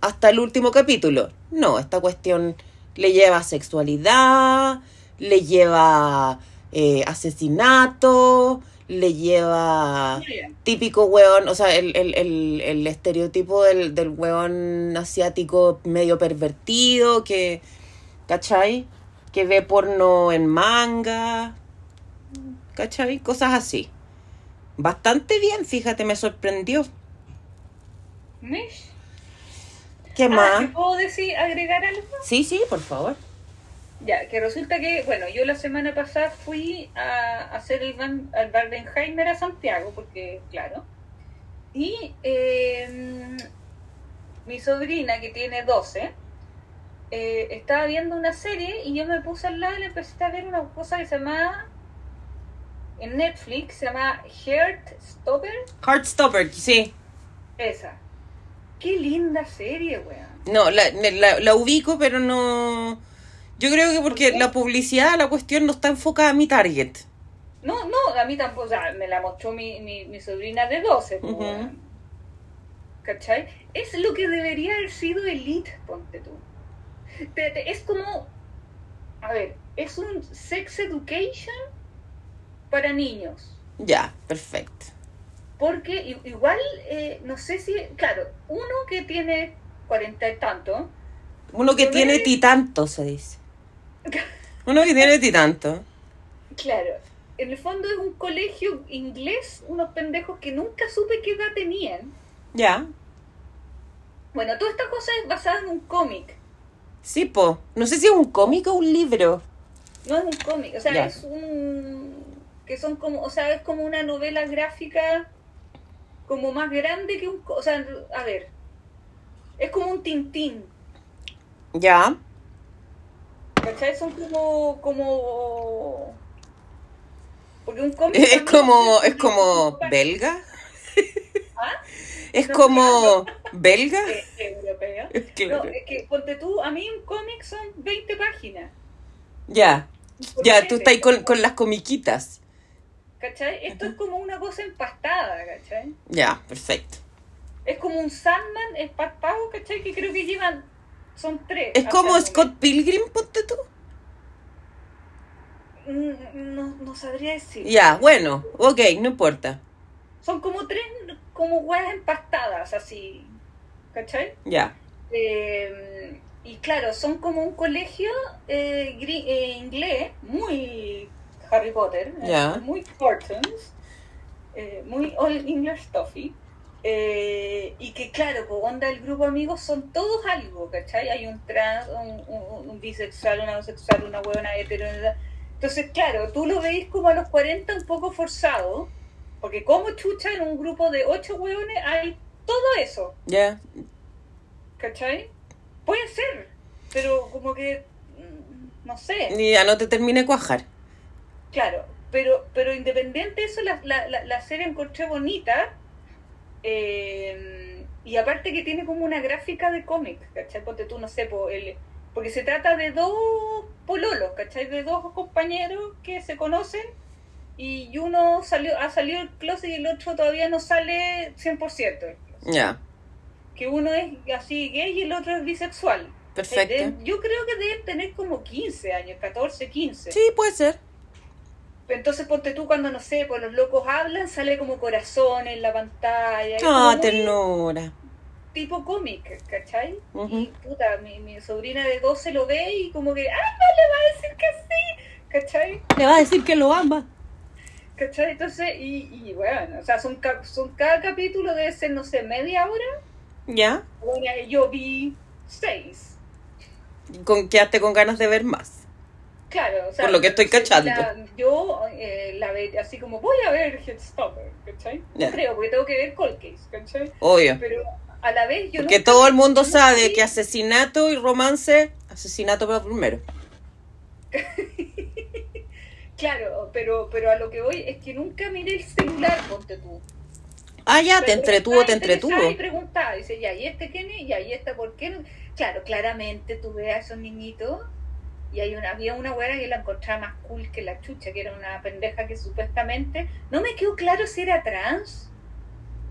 S1: hasta el último capítulo. No, esta cuestión le lleva sexualidad, le lleva eh, asesinato, le lleva típico weón, o sea, el, el, el, el estereotipo del, del weón asiático medio pervertido que, ¿cachai? Que ve porno en manga, ¿cachai? Cosas así. Bastante bien, fíjate, me sorprendió.
S2: Mish.
S1: ¿Qué
S2: Ah,
S1: más?
S2: ¿te ¿Puedo decir, agregar algo?
S1: Sí, sí, por favor.
S2: Ya, que resulta que, bueno, yo la semana pasada fui a hacer el Van, al Barbenheimer a Santiago, porque, claro. Y eh, mi sobrina, que tiene 12, eh, estaba viendo una serie y yo me puse al lado y le empecé a ver una cosa que se llama, en Netflix, se llama Heartstopper,
S1: Heartstopper, sí.
S2: esa. Qué linda serie, weón.
S1: No, la, la, la ubico, pero no... Yo creo que porque la publicidad, la cuestión no está enfocada a mi target.
S2: No, no, a mí tampoco, o sea, me la mostró mi, mi, mi sobrina de 12, pues, weón. ¿Cachai? Es lo que debería haber sido Elite, ponte tú. Espérate, es como, a ver, es un sex education para niños.
S1: Ya, perfecto.
S2: Porque igual, eh, no sé si, claro, uno que tiene cuarenta y tanto,
S1: Uno que tiene
S2: me-
S1: titanto, se dice. Uno que tiene titanto.
S2: claro, en el fondo es un colegio inglés, unos pendejos que nunca supe qué edad tenían.
S1: Ya.
S2: Bueno, toda esta cosa es basada en un cómic.
S1: Sí, po. No sé si es un cómic o un libro.
S2: No es un cómic, o sea, es un... que son como, o sea, es como una novela gráfica como más grande que un... O sea, a ver, es como un tintín,
S1: Ya.
S2: ¿Cachai? Son como... como... Porque un cómic...
S1: Es como,
S2: es
S1: como belga. (laughs)
S2: ¿Ah?
S1: Es
S2: No,
S1: como belga.
S2: Eh, europea. (laughs)
S1: Claro.
S2: No, es que, ponte tú, a mí un cómic son 20 páginas.
S1: Ya. Ya, tú estás ahí con, con las comiquitas.
S2: ¿Cachai? Esto es como una cosa empastada, ¿cachai?
S1: Ya, perfecto.
S2: Es como un Sandman empastado, ¿cachai? Que creo que llevan... Son tres.
S1: Es como Scott Pilgrim, ponte tú.
S2: Mm, No, no sabría decir.
S1: Ya, bueno, ok, no importa.
S2: Son como tres, como huevas empastadas, así. ¿Cachai?
S1: Ya.
S2: Eh, y claro, son como un colegio eh, eh, inglés, muy Harry Potter,
S1: Ya.
S2: muy cartoons, eh, muy all English stuffy. Eh, y que claro, pues onda el grupo amigos son todos algo, ¿cachai? Hay un trans, un, un- un bisexual, una homosexual, una huevona hetero. Entonces, claro, tú lo veis como a los 40 un poco forzado, porque como chucha en un grupo de ocho hueones hay todo eso.
S1: Ya.
S2: ¿Cachai? Puede ser, pero como que, mm, no sé,
S1: Y ya no te termine cuajar.
S2: claro, pero pero independiente de eso, la, la, la, la serie encontré bonita, eh, y aparte que tiene como una gráfica de cómic, ¿cachai? Ponte tú, no sé, el, porque se trata de dos pololos, ¿cachai? De dos compañeros que se conocen y uno salió ha salido del closet y el otro todavía no sale 100%. del closet.
S1: Ya,
S2: Que uno es así gay y el otro es bisexual.
S1: perfecto.
S2: Eh, Yo creo que deben tener como 15 años, 14, 15.
S1: Sí, puede ser.
S2: Entonces ponte tú cuando, no sé, pues los locos hablan, sale como corazón en la pantalla.
S1: Ah, ternura.
S2: tipo cómic, ¿cachai? Y puta, mi, mi sobrina de 12 lo ve y como que, ¡ay, no le va a decir que sí! ¿Cachai?
S1: Le va a decir que lo ama.
S2: ¿Cachai? Entonces, y, y bueno, o sea, son, cap- son cada capítulo debe ser, no sé, media hora.
S1: Ya.
S2: Bueno, yo vi seis.
S1: Con, quedaste con ganas de ver más.
S2: Claro, o sea,
S1: Por lo que estoy
S2: entonces,
S1: cachando.
S2: la- yo eh, la ve así como voy a ver Headstopper, ¿cachai?
S1: Ya.
S2: Creo, porque tengo que ver Cold Case, ¿cachai?
S1: Obvio.
S2: Pero a la vez yo
S1: Porque todo el mundo sabe que asesinato y romance, asesinato pero primero. (laughs)
S2: Claro, pero, pero a lo que voy es que nunca miré el celular, ponte tú.
S1: Ah, ya, te entretuvo, te entretuvo.
S2: Y preguntaba, dice, ya, ¿y este quién es? ¿y esta por qué? no? Claro, claramente tú ves a esos niñitos y hay una, había una güera que la encontraba más cool que la chucha, que era una pendeja que supuestamente, no me quedó claro si era trans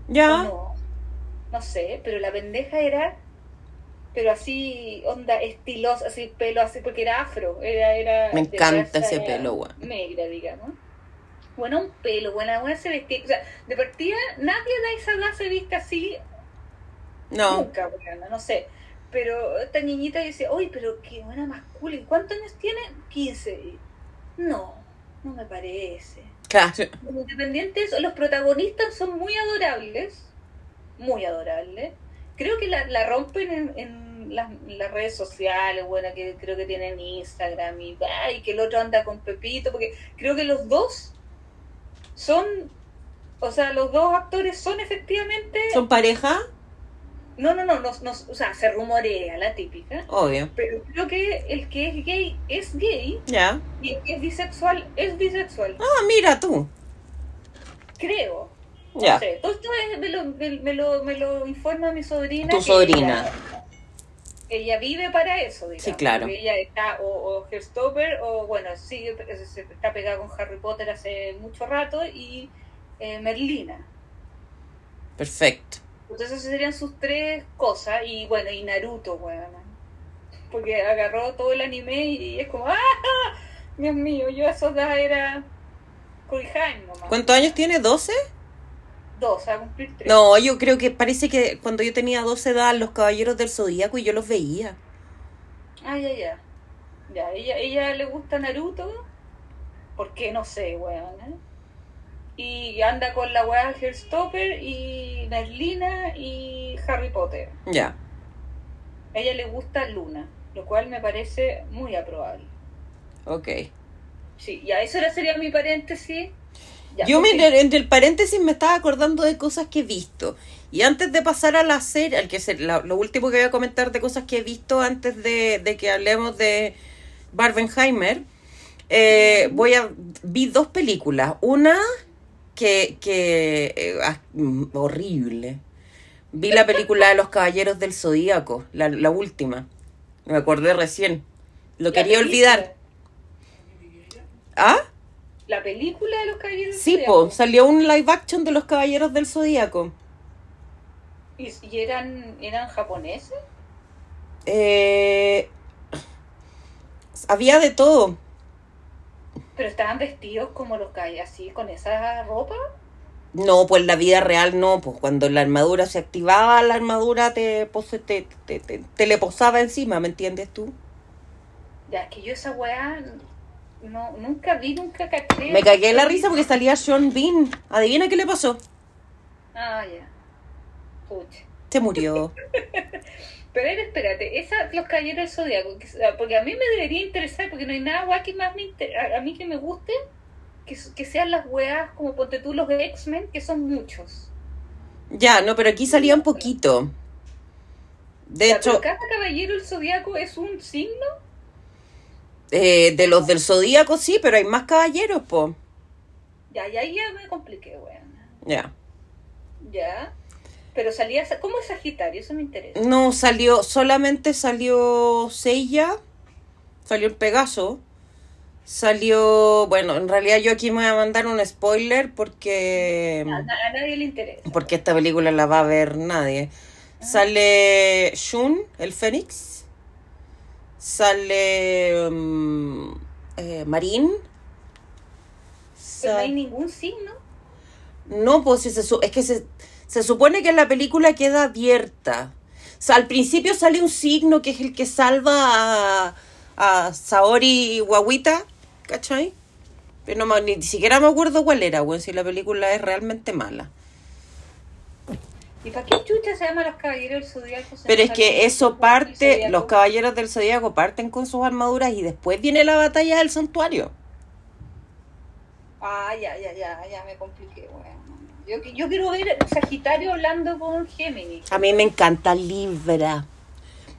S2: o
S1: Ya.
S2: no, no sé, pero la pendeja era, pero así, onda estilosa, así, pelo así, porque era afro, era, era
S1: Me encanta
S2: raza
S1: ese pelo, weón.
S2: Negra, digamos. Bueno, un pelo, bueno, la buena se vestía, o sea, de partida, nadie de esa edad se viste así
S1: No.
S2: nunca, weona, no sé. Pero esta niñita dice, oye, pero qué buena ¿y cuántos años tiene? 15. Y, No, no me parece.
S1: Claro.
S2: Independiente de eso, los protagonistas son muy adorables, muy adorables. Creo que la, la rompen en, en las, las redes sociales, bueno, que creo que tienen Instagram y, y que el otro anda con Pepito, porque creo que los dos son, o sea, los dos actores son efectivamente...
S1: ¿Son pareja?
S2: No, no, no, no, no, o sea, se rumorea la típica,
S1: Obvio.
S2: pero creo que el que es gay es gay
S1: Ya.
S2: y el que es bisexual es bisexual,
S1: Ah, mira tú.
S2: creo. No
S1: Ya.
S2: sé. Todo esto es- me, lo, me, me lo, me lo informa mi sobrina.
S1: Tu sobrina.
S2: Ella, ella vive para eso, digamos.
S1: Sí, claro.
S2: Ella está o, o Heartstopper o, bueno, sigue, se- está pegada con Harry Potter hace mucho rato y eh, Merlina.
S1: Perfecto.
S2: Entonces esas serían sus tres cosas. Y bueno, y Naruto, weón. Porque agarró todo el anime y es como, ¡ah! Dios mío, yo a esa edad era Kurihan nomás.
S1: ¿Cuántos años tiene? ¿12?
S2: Dos, a cumplir tres.
S1: No, yo creo que parece que cuando yo tenía 12 edad, los caballeros del zodíaco y yo los veía.
S2: Ah, ya, ya. Ya, ella, ella le gusta Naruto. ¿Por qué? No sé, weón. Y anda con la weá Heartstopper y Merlina y Harry Potter.
S1: Ya.
S2: A ella le gusta Luna, lo cual me parece muy aprobable.
S1: Ok.
S2: Sí, ya eso era sería mi paréntesis. Ya,
S1: Yo me, entre el paréntesis me estaba acordando de cosas que he visto. Y antes de pasar a la serie, al que se- la- lo último que voy a comentar de cosas que he visto antes de, de que hablemos de Barbenheimer, eh, voy a vi dos películas. Una que, que eh, ah, mm, horrible. Vi la película de los Caballeros del Zodíaco, la, la última. Me acordé recién. Lo quería
S2: película-
S1: olvidar. ¿Ah?
S2: La película de los caballeros. del
S1: Sí,
S2: Zodiaco.
S1: po, salió un live action de los Caballeros del Zodíaco.
S2: ¿Y, y eran, eran japoneses?
S1: Eh, había de todo.
S2: Pero estaban vestidos como los caballeros, así, con esa ropa.
S1: No, pues la vida real no, pues cuando la armadura se activaba, la armadura te, pose- te, te, te- te le posaba encima, ¿me entiendes tú?
S2: Ya, es que yo esa weá no, nunca vi, nunca caché.
S1: Me cagué en la risa porque salía Sean Bean. Adivina qué le pasó.
S2: Ah, ya. Pucha.
S1: Se murió. (laughs)
S2: Pero ver, espérate, esa, los caballeros del zodiaco, que- porque a mí me debería interesar, porque no hay nada weá que más me inter- a, a mí que me guste, que, que sean las weas como ponte tú los X-Men, que son muchos.
S1: Ya, no, pero aquí salía un poquito. De
S2: Ya,
S1: hecho,
S2: cada caballero del zodiaco es un signo.
S1: eh, de los del Zodíaco sí, pero hay más caballeros, po.
S2: Ya, ya, ya me compliqué, weón.
S1: Ya.
S2: Ya. Pero salía, sa- ¿cómo es Sagitario? Eso me interesa.
S1: No, salió, solamente salió Seiya, salió el Pegaso, salió, bueno, en realidad yo aquí me voy a mandar un spoiler porque,
S2: A, na- a nadie le interesa.
S1: porque esta película la va a ver nadie. Sale Shun, el Fénix, sale eh, Marín.
S2: Pero no hay ningún signo.
S1: no, pues si se su- es que se, se supone que la película queda abierta. O sea, al principio sale un signo que es el que salva a, a Saori Guaguita, ¿cachai? Pero no, ni siquiera me acuerdo cuál era, weón, si la película es realmente mala.
S2: ¿Y para qué chucha se llama los caballeros del zodiaco?
S1: Pero es que eso parte, los caballeros del zodiaco parten con sus armaduras y después viene la batalla del santuario.
S2: Ah, ya, ya, ya, ya me compliqué, weón. Yo, yo quiero ver Sagitario hablando con Géminis.
S1: A mí me encanta Libra,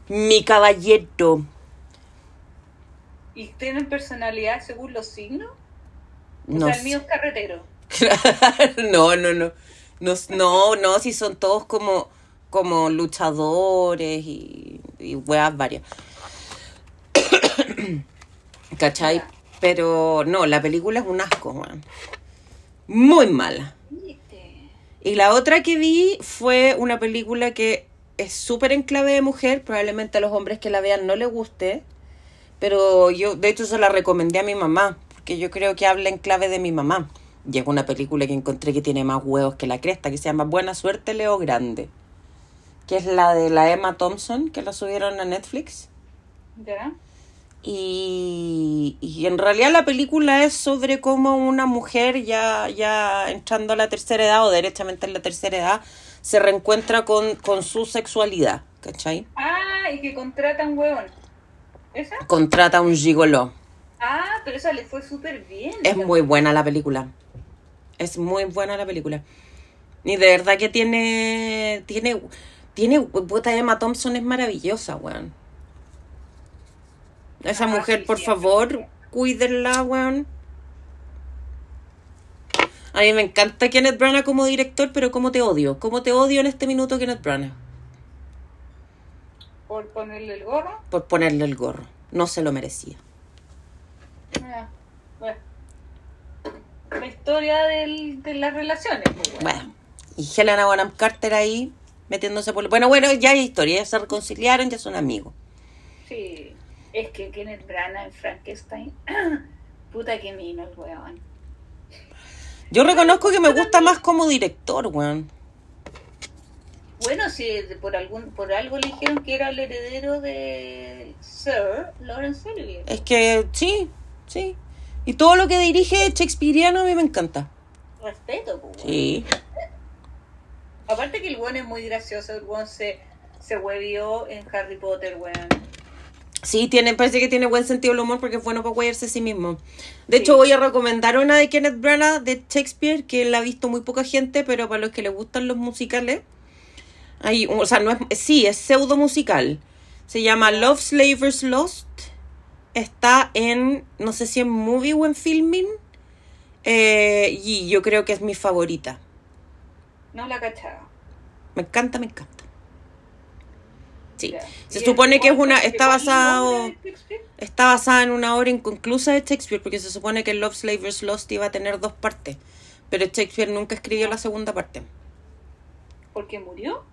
S1: mi caballero.
S2: ¿Y tienen personalidad según los signos? O
S1: No
S2: sea, el mío es carretero. (laughs)
S1: no, no, no. No, no, no, si son todos como, como luchadores y, y weas varias. (coughs) ¿Cachai? Pero no, la película es un asco, man. Muy mala. Y la otra que vi fue una película que es súper en clave de mujer. Probablemente a los hombres que la vean no les guste. Pero yo, de hecho, se la recomendé a mi mamá. Porque yo creo que habla en clave de mi mamá. Y es una película que encontré que tiene más huevos que la cresta. Que se llama Buena Suerte, Leo Grande. Que es la de la Emma Thompson. Que la subieron a Netflix.
S2: ¿Ya?
S1: Y, y en realidad la película es sobre cómo una mujer ya, ya entrando a la tercera edad o derechamente en la tercera edad se reencuentra con, con su sexualidad, ¿cachai?
S2: Ah, y que contratan huevón. ¿Esa?
S1: Contrata un gigoló.
S2: Ah, pero esa le fue súper bien.
S1: Es muy buena la película. Es muy buena la película. Y de verdad que tiene. Tiene. Tiene. Puta Emma Thompson es maravillosa, weón. Esa
S2: Ah,
S1: mujer,
S2: sí,
S1: por favor, cuídenla, weón. A mí me encanta Kenneth Branagh como director, pero ¿cómo te odio? ¿Cómo te odio en este minuto Kenneth Branagh?
S2: ¿Por ponerle el gorro?
S1: Por ponerle el gorro. No se lo merecía.
S2: Ah, bueno. La historia del, de las relaciones. pues, bueno.
S1: Bueno, y Helena Bonham Carter ahí metiéndose por... Bueno, bueno, ya hay historia, ya se reconciliaron, ya son amigos.
S2: Sí. Es que Kenneth Branagh en Frankenstein. (clears throat) Puta que mino el weón.
S1: Yo reconozco que me gusta más como director, weón.
S2: Bueno, si por algún por algo le dijeron que era el heredero de Sir Lawrence Olivier.
S1: Es que sí, sí. Y todo lo que dirige Shakespeareano a mí me encanta.
S2: Respeto, pues. weón.
S1: Sí.
S2: Aparte que el weón es muy gracioso, el weón se, se huevió en Harry Potter, weón.
S1: Sí, tiene, parece que tiene buen sentido el humor porque es bueno para guayarse a sí mismo. De
S2: Sí.
S1: hecho, voy a recomendar una de Kenneth Branagh de Shakespeare que la ha visto muy poca gente, pero para los que les gustan los musicales, hay, o sea, no es, sí, es pseudo musical. Se llama Love Slavers Lost. Está en, no sé si en Movie o en Filming. Eh, y yo creo que es mi favorita.
S2: No la cachaba.
S1: Me encanta, me encanta. Sí. Se
S2: ¿Y
S1: supone que es una, está basado, está basada en una obra inconclusa de Shakespeare, porque se supone que Love Slavers Lost iba a tener dos partes, pero Shakespeare nunca escribió la segunda parte.
S2: ¿Por qué murió?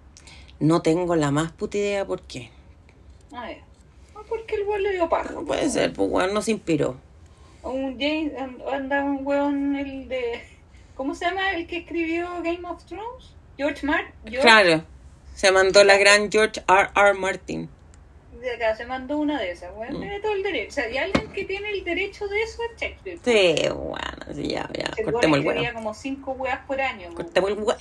S1: No tengo la más puta idea por qué.
S2: A ver. Ah, porque el weón le dio paja.
S1: No puede ser, pues weón, no se inspiró.
S2: Un James, and- anda un weón, el de. ¿Cómo se llama el que escribió Game of Thrones? George Martin.
S1: Claro, se mandó la gran George R. R. Martin.
S2: De acá se mandó una de esas, weón.
S1: Mm.
S2: Tiene todo el derecho. O sea, y alguien que tiene el derecho de eso es Shakespeare.
S1: Sí, bueno, sí, ya, ya,
S2: El
S1: cortemos el huevo.
S2: como cinco weas por año.
S1: Cortemos el huevo.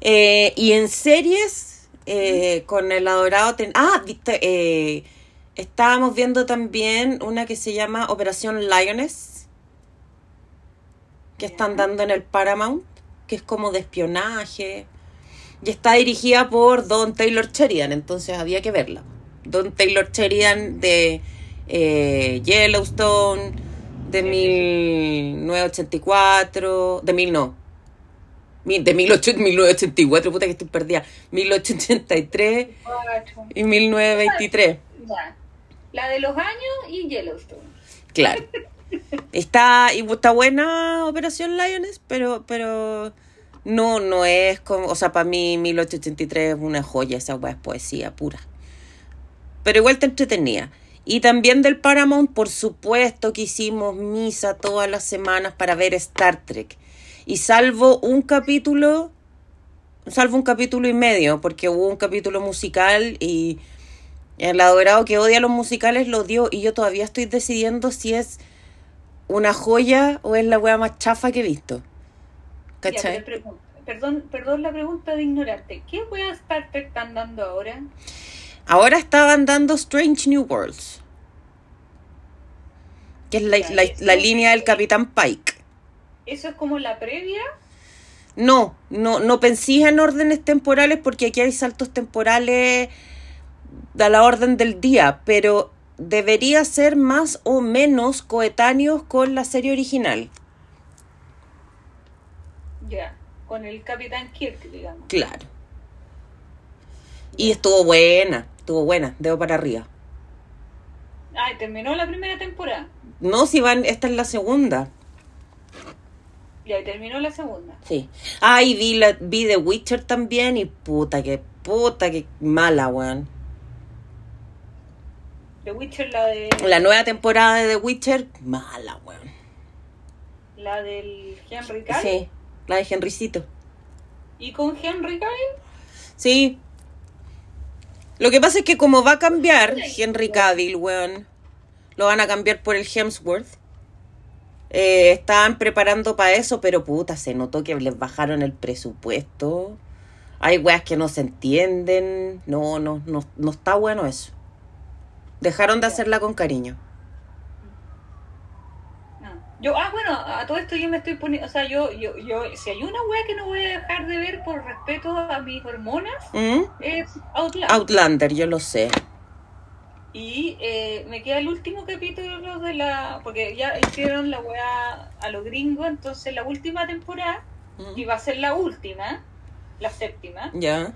S1: Eh, y en series, eh, con el adorado... ten- Ah, viste, eh, estábamos viendo también una que se llama Operación Lioness, que están dando en el Paramount, que es como de espionaje. Y está dirigida por Don Taylor Sheridan, entonces había que verla. Don Taylor Sheridan de eh, Yellowstone, de 1984, de mil no, de 18 1984, puta que estoy perdida, 1883
S2: Cuatro.
S1: y 1923.
S2: Ya. La de los años y Yellowstone.
S1: Claro. (laughs) Está, y está buena Operación Lioness, pero, pero no, no es como, o sea, para mí 1883 es una joya, esa weá es poesía pura. Pero igual te entretenía. Y también del Paramount, por supuesto que hicimos misa todas las semanas para ver Star Trek. Y salvo un capítulo, salvo un capítulo y medio, porque hubo un capítulo musical y el adorado que odia los musicales lo dio y yo todavía estoy decidiendo si es una joya o es la wea más chafa que he visto.
S2: Ya,
S1: ¿Cachai?
S2: pregunta- perdón, perdón la pregunta de ignorante. ¿Qué weas Star Trek están dando ahora?
S1: Ahora estaban dando Strange New Worlds. Que es la,
S2: Ya,
S1: la- la línea del Capitán Pike.
S2: ¿Eso es como la previa?
S1: No, no, no penséis en órdenes temporales porque aquí hay saltos temporales a la orden del día, pero debería ser más o menos coetáneos con la serie original.
S2: Ya, con el Capitán Kirk, digamos.
S1: Claro. Y estuvo buena, estuvo buena, dedo para arriba.
S2: Ah, y terminó la primera temporada.
S1: No, si van, esta es la segunda.
S2: Ya, y terminó la segunda.
S1: Sí. Ah, y vi, la, vi The Witcher también y puta que, puta que mala, weón.
S2: The Witcher, la de.
S1: La nueva temporada de The Witcher, mala, weón.
S2: La del Henry Cavill.
S1: Sí, la de Henrycito.
S2: ¿Y con Henry Cavill?
S1: Sí. Lo que pasa es que como va a cambiar Henry Cavill, weón, lo van a cambiar por el Hemsworth. Eh, estaban preparando para eso, pero puta, se notó que les bajaron el presupuesto. Hay weas que no se entienden. No, no, no, no está bueno eso. Dejaron de hacerla con cariño.
S2: Yo, ah, bueno, a todo esto yo me estoy poniendo. O sea, yo, yo, yo, si hay una wea que no voy a dejar de ver por respeto a mis hormonas,
S1: ¿Mm?
S2: es Outlander.
S1: Outlander, yo lo sé.
S2: Y eh, me queda el último capítulo de la. Porque ya hicieron la weá a los gringos, entonces la última temporada, que iba a ser la última, la séptima,
S1: Ya.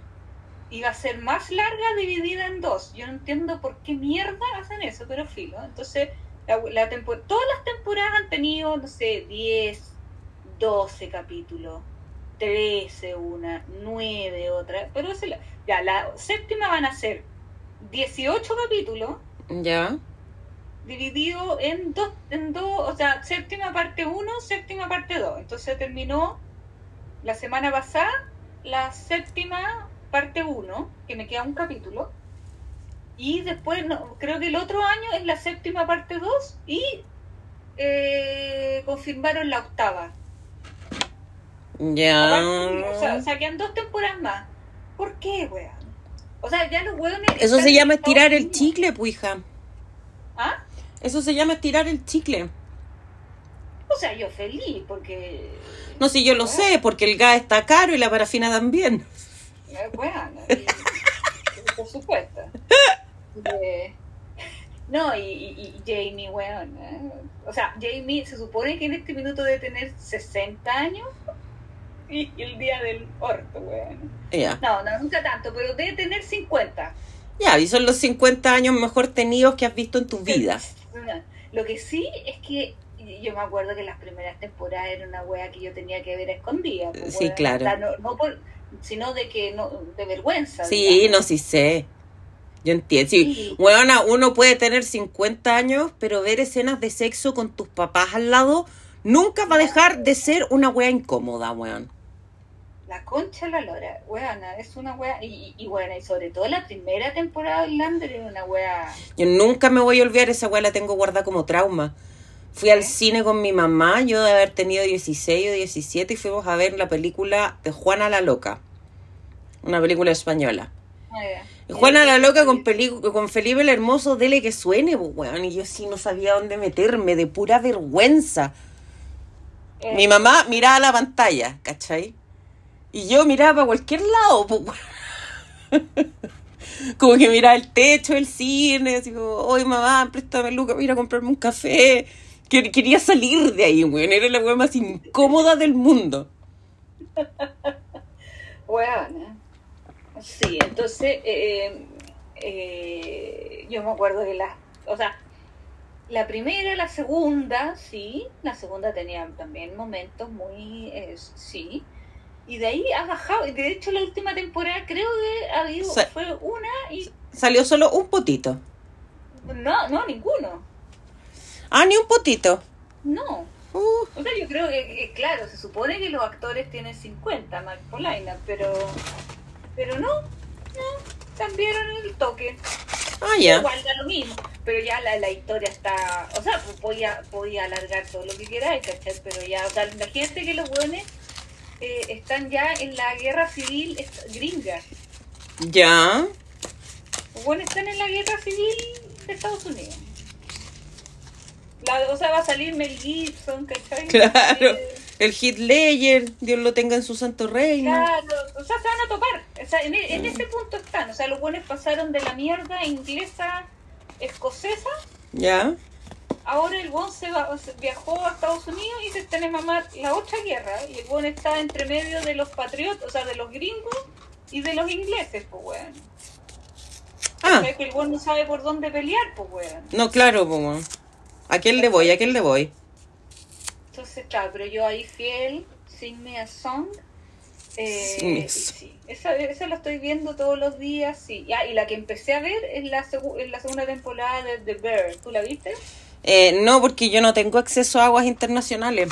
S2: iba a ser más larga dividida en dos. Yo no entiendo por qué mierda hacen eso, pero filo. Entonces, la, la todas las temporadas han tenido, no sé, 10, 12 capítulos, 13 una, 9 otra. Pero es la- ya, la séptima van a ser 18 capítulos
S1: Ya.
S2: dividido en dos, en dos, o sea, séptima parte 1, séptima parte 2. Entonces terminó la semana pasada la séptima parte 1, que me queda un capítulo. Y después, no, creo que el otro año es la séptima parte 2 y eh, confirmaron la octava.
S1: Ya.
S2: Aparte, o, sea, o sea, quedan dos temporadas más. ¿Por qué, weón? O sea, ya los weones...
S1: Eso se llama estirar el chicle, pues hija.
S2: ¿Ah?
S1: Eso se llama estirar el chicle.
S2: O sea, yo feliz porque...
S1: No, si yo lo sé, porque el gas está caro y la parafina también.
S2: Eh, Bueno, y- por supuesto. (laughs) No, y, y- y Jamie, weón. eh. O sea, Jamie se supone que en este minuto debe tener 60 años. Y el día del orto, weón. No, no, nunca tanto, pero debe tener 50.
S1: Ya, y son los 50 años mejor tenidos que has visto en tu vida.
S2: Lo que sí es que yo me acuerdo que las primeras temporadas era una wea que yo tenía que ver a escondida. pues,
S1: Sí,
S2: weón.
S1: claro.
S2: O sea, no, no por, sino de que no, de vergüenza.
S1: Sí,
S2: digamos.
S1: no, sí sé. Yo entiendo. Sí. Weona, uno puede tener 50 años, pero ver escenas de sexo con tus papás al lado nunca va a dejar de ser una wea incómoda, weón.
S2: La concha de la lora, weona, es una wea, y, y, y bueno, y sobre todo la primera temporada de Lander era una wea,
S1: Yo nunca me voy a olvidar, esa weá la tengo guardada como trauma. Fui al cine con mi mamá, yo de haber tenido 16 o 17, y fuimos a ver la película de Juana la Loca. Una película española. Y Juana la Loca con, peli- con Felipe el Hermoso, dele que suene, pues, weón. Y yo sí no sabía dónde meterme, de pura vergüenza.
S2: eh,
S1: Mi mamá miraba la pantalla, ¿cachai? Y yo miraba para cualquier lado, pues, weón. (laughs) Como que miraba el techo del cine, así como, oye mamá, préstame Luca, voy a comprarme un café. Que- Quería salir de ahí, weón. Era la weón más incómoda del mundo. (laughs)
S2: weona. Sí, entonces, eh, eh, yo me acuerdo que la, o sea, la primera, la segunda, sí, la segunda tenía también momentos muy, eh, sí, y de ahí ha bajado, y de hecho la última temporada creo que ha habido,
S1: Sa-
S2: fue una y,
S1: Salió solo un potito.
S2: no, no, ninguno,
S1: Ah, ni un potito.
S2: no.
S1: Uh,
S2: O sea, yo creo que, que, claro, se supone que los actores tienen 50, Mark Polaina, pero pero no, no, cambiaron el toque.
S1: ah, ya.
S2: Igual da lo mismo, pero ya la, la historia está, o sea, pues podía, podía alargar todo lo que queráis, ¿cachai? Pero ya, o sea, imagínate que los buenos eh, están ya en la guerra civil gringa.
S1: Ya.
S2: Los buenos están en la guerra civil de Estados Unidos. La, o sea, va a salir Mel Gibson, ¿cachai?
S1: Claro.
S2: Eh,
S1: El Hit Ledger, Dios lo tenga en su santo reino.
S2: Claro, o sea, se van a topar. O sea, en, e- en ese punto están. O sea, los buenos pasaron de la mierda inglesa, escocesa.
S1: Ya.
S2: Ahora el buen se, va- se viajó a Estados Unidos y se está en mamar la otra guerra. Y el buen está entre medio de los patriotas, o sea, de los gringos y de los ingleses, pues, weón.
S1: Ah,
S2: O sea, que el buen no sabe por dónde pelear, pues, weón.
S1: no, claro, como. ¿A quién le voy? ¿A quién le voy?
S2: Entonces, claro, pero yo ahí fiel, Sing Me a Song. Eh,
S1: Song.
S2: sí, esa, esa la estoy viendo todos los días, sí. Ah, y la que empecé a ver es la, segu- es la segunda temporada de The Bear. ¿Tú la viste?
S1: Eh, no, porque yo no tengo acceso a aguas internacionales.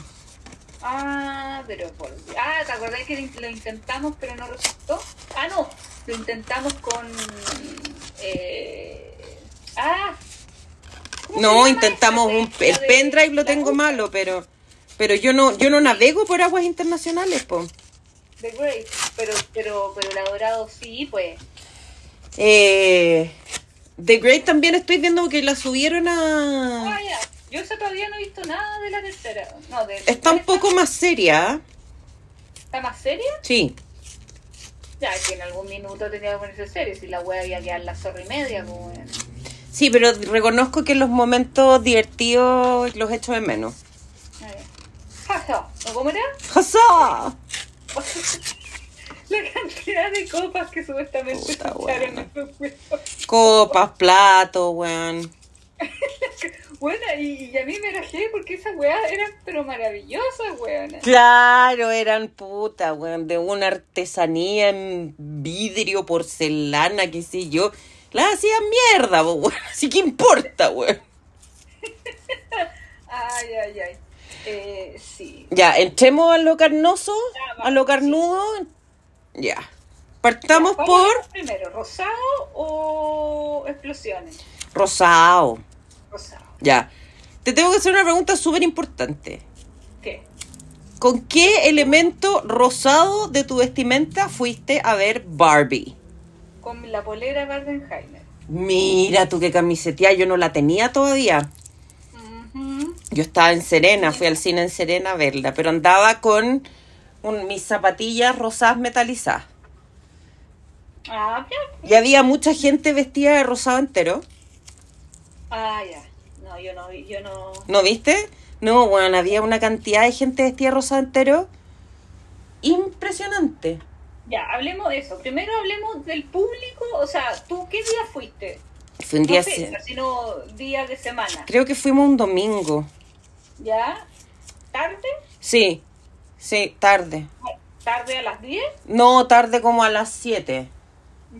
S2: Ah, pero por... Ah, ¿te acordás que lo intentamos pero no resultó? Ah, no, lo intentamos con... Eh... Ah. ¿cómo se
S1: No, intentamos un el pendrive lo tengo malo, pero pero yo no yo no navego por aguas internacionales, po.
S2: The Great, pero, pero, pero la Dorado sí, pues.
S1: Eh, The Great también estoy viendo que la subieron a
S2: Ah, ya. Yo esa todavía no he visto nada de la tercera. No, de,
S1: Está un
S2: ¿cuál
S1: poco más seria.
S2: ¿Está más seria?
S1: Sí.
S2: Ya, que en algún minuto tenía que ponerse serio. Si la wea había quedado la zorra y media, pues, weón.
S1: Sí, pero reconozco que los momentos divertidos los echo de menos.
S2: A ver. Jaja, ¿no cómo era?
S1: ¡Jasa! (laughs)
S2: La cantidad de copas que supuestamente
S1: Puta,
S2: estos juegos.
S1: Copas, platos, weón. (laughs)
S2: Bueno, y, y a mí me enojé porque esas weas eran pero maravillosas, weona.
S1: Claro, eran puta, weón, de una artesanía en vidrio, porcelana, qué sé yo. Las hacían mierda, weón. (laughs) Así que importa, weón.
S2: Ay, ay, ay. Eh, sí.
S1: Ya, entremos a lo carnoso,
S2: Ya, vamos,
S1: a lo carnudo. Ya. Partamos
S2: Vamos
S1: por
S2: Primero, ¿rosado o explosiones?
S1: rosado.
S2: Rosado.
S1: Ya. Te tengo que hacer una pregunta súper importante.
S2: ¿Qué?
S1: ¿Con qué elemento rosado de tu vestimenta fuiste a ver Barbie?
S2: Con la polera Barbenheimer.
S1: Mira tú qué camisetía, yo no la tenía todavía. Yo estaba en Serena, fui al cine en Serena a verla, pero andaba con un- mis zapatillas rosadas metalizadas.
S2: Ah.
S1: Y había mucha gente vestida de rosado entero.
S2: Ah, ya. No, yo no, yo no.
S1: ¿No viste? No, bueno, había una cantidad de gente vestida de rosado entero. Impresionante.
S2: Ya, hablemos de eso. Primero hablemos del público. O sea, ¿tú qué día fuiste?
S1: Fue un día...
S2: no fecha, sino día de semana.
S1: Creo que fuimos un domingo.
S2: ¿Ya? ¿Tarde?
S1: Sí, sí, tarde.
S2: ¿Tarde a las 10?
S1: No, tarde como a las 7.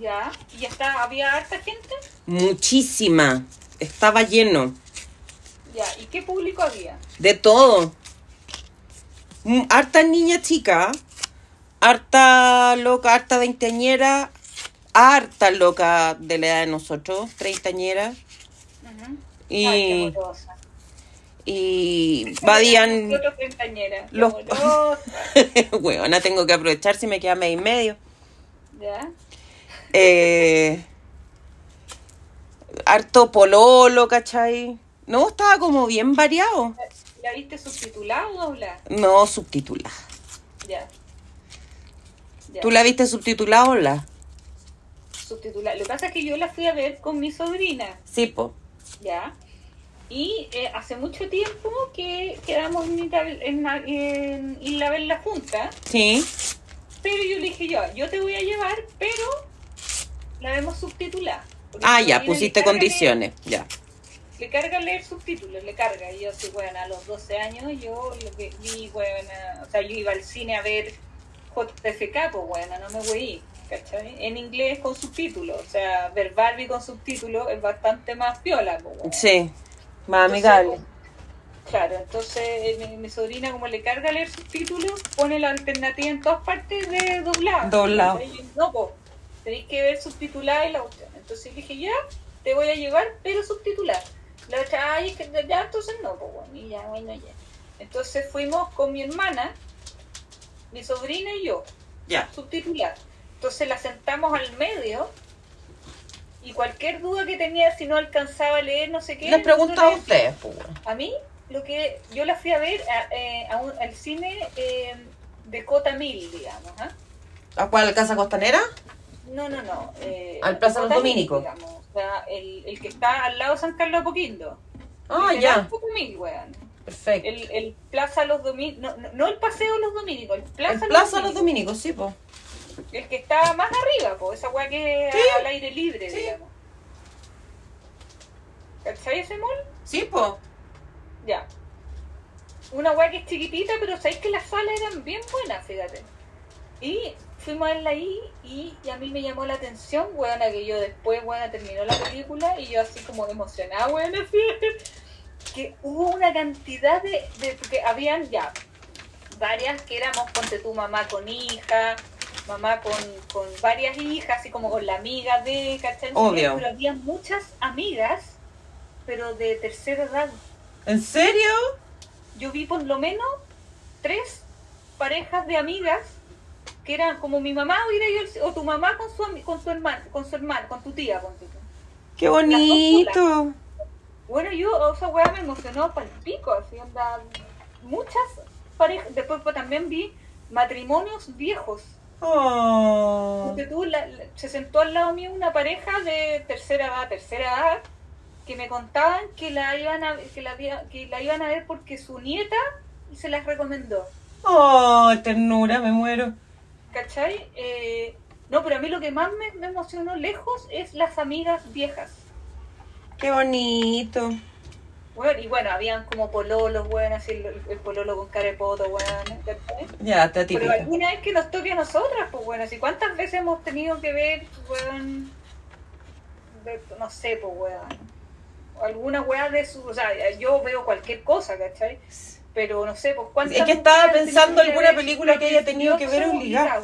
S2: ¿Ya? ¿Y está, había harta gente?
S1: Muchísima. Estaba lleno.
S2: ¿Ya? ¿Y qué público había?
S1: De todo. Mm, Harta niña chica. Harta loca, harta veinteañera. Harta loca de la edad de nosotros, treintañera.
S2: Ujú.
S1: Y,
S2: Ay, qué amorosa.
S1: Y
S2: qué
S1: los-. Huevona, (laughs) tengo que aprovechar si me queda mes y medio.
S2: ¿Ya?
S1: Eh, harto pololo, ¿cachai? No, estaba como bien variado.
S2: ¿La viste subtitulada o doblada?
S1: No, subtitulada.
S2: Ya. Ya.
S1: ¿Tú la viste subtitulada o la?
S2: Subtitulada. Lo que pasa es que yo la fui a ver con mi sobrina.
S1: Sí, po.
S2: ¿ya? Y eh, hace mucho tiempo que quedamos en, ir a- en, en ir a verla junta,
S1: Sí.
S2: pero yo le dije yo, yo te voy a llevar, pero la vemos subtitulada.
S1: Ah, ya, pusiste condiciones. Ya.
S2: le carga leer subtítulos, le carga. Y yo sí, bueno, a los 12 años yo lo que vi, bueno, o sea, yo iba al cine a ver JFK, pues bueno, no me voy ¿cachai? En inglés con subtítulos, o sea, ver Barbie con subtítulos es bastante más piola, pues bueno.
S1: Sí. Más amigable.
S2: Claro, entonces eh, mi, mi sobrina como le carga leer subtítulos, pone la alternativa en todas partes de doblado.
S1: Doblado.
S2: No, pues, tenéis que ver subtitulada y la otra. Entonces dije, ya, te voy a llevar, pero subtitular. La otra, ay, es que ya, entonces no, pues bueno, y ya, bueno, ya. Entonces fuimos con mi hermana, mi sobrina y yo,
S1: Ya.
S2: subtitular. Entonces la sentamos al medio y cualquier duda que tenía, si no alcanzaba a leer, no sé qué.
S1: Les pregunto a ustedes, pues.
S2: A mí, lo que yo la fui a ver a, eh, a un- al cine eh, de Cota Mil, digamos. ¿ah?
S1: ¿A cuál casa costanera?
S2: No, no, no. eh,
S1: Al Plaza Los
S2: Cota Mil,
S1: Dominicos.
S2: digamos. O sea, el, el que está al lado de San Carlos de Apoquindo.
S1: Ah, ya.
S2: Cota Mil, weón.
S1: Perfecto.
S2: El, el Plaza Los Dominicos, no, no, no el Paseo Los Dominicos, el Plaza,
S1: El
S2: Los,
S1: Plaza Los
S2: Dominicos.
S1: Dominicos, sí, po.
S2: El que está más arriba, po, esa weá que es
S1: Sí.
S2: al aire libre,
S1: Sí.
S2: digamos. ¿Cachai ese mall?
S1: Sí, po.
S2: Ya. Una weá que es chiquitita, pero sabéis que las salas eran bien buenas, fíjate. Y fuimos a verla ahí y, y a mí me llamó la atención, weona, que yo después, weona, terminó la película y yo así como emocionada, weona, así, (laughs) que hubo una cantidad de, de porque habían ya varias que éramos, ponte tu mamá con hija, mamá con, con varias hijas, así como con la amiga de, ¿cachai?
S1: Obvio.
S2: Pero había muchas amigas, pero de tercera edad.
S1: ¿En serio?
S2: Yo vi por lo menos tres parejas de amigas que eran como mi mamá ido al- o tu mamá con su con su hermano, con su hermano, con tu tía, con tu
S1: Qué bonito.
S2: Bueno, yo, o sea, weá, me emocionó para el pico, así onda, muchas parejas, después pues, también vi matrimonios viejos.
S1: Oh.
S2: Porque tú, la- la- se sentó al lado mío una pareja de tercera edad, tercera edad, que me contaban que la iban a, que la, que la iban a ver porque su nieta se las recomendó.
S1: Oh, ternura, me muero.
S2: ¿Cachai? Eh, no, pero a mí lo que más me, me emocionó lejos es las amigas viejas.
S1: Qué bonito.
S2: Bueno, y bueno, habían como pololos, weón, así el, el pololo con cara de poto, weón.
S1: Ya, está
S2: Pero alguna vez que nos toque a nosotras, pues bueno, así cuántas veces hemos tenido que ver, weón, de- no sé, pues weón, alguna weá de su, o sea, yo veo cualquier cosa, ¿cachai? Pero no sé, pues cuántas
S1: Es que estaba pensando
S2: que
S1: alguna película que haya tenido que ver
S2: 18
S1: obligada.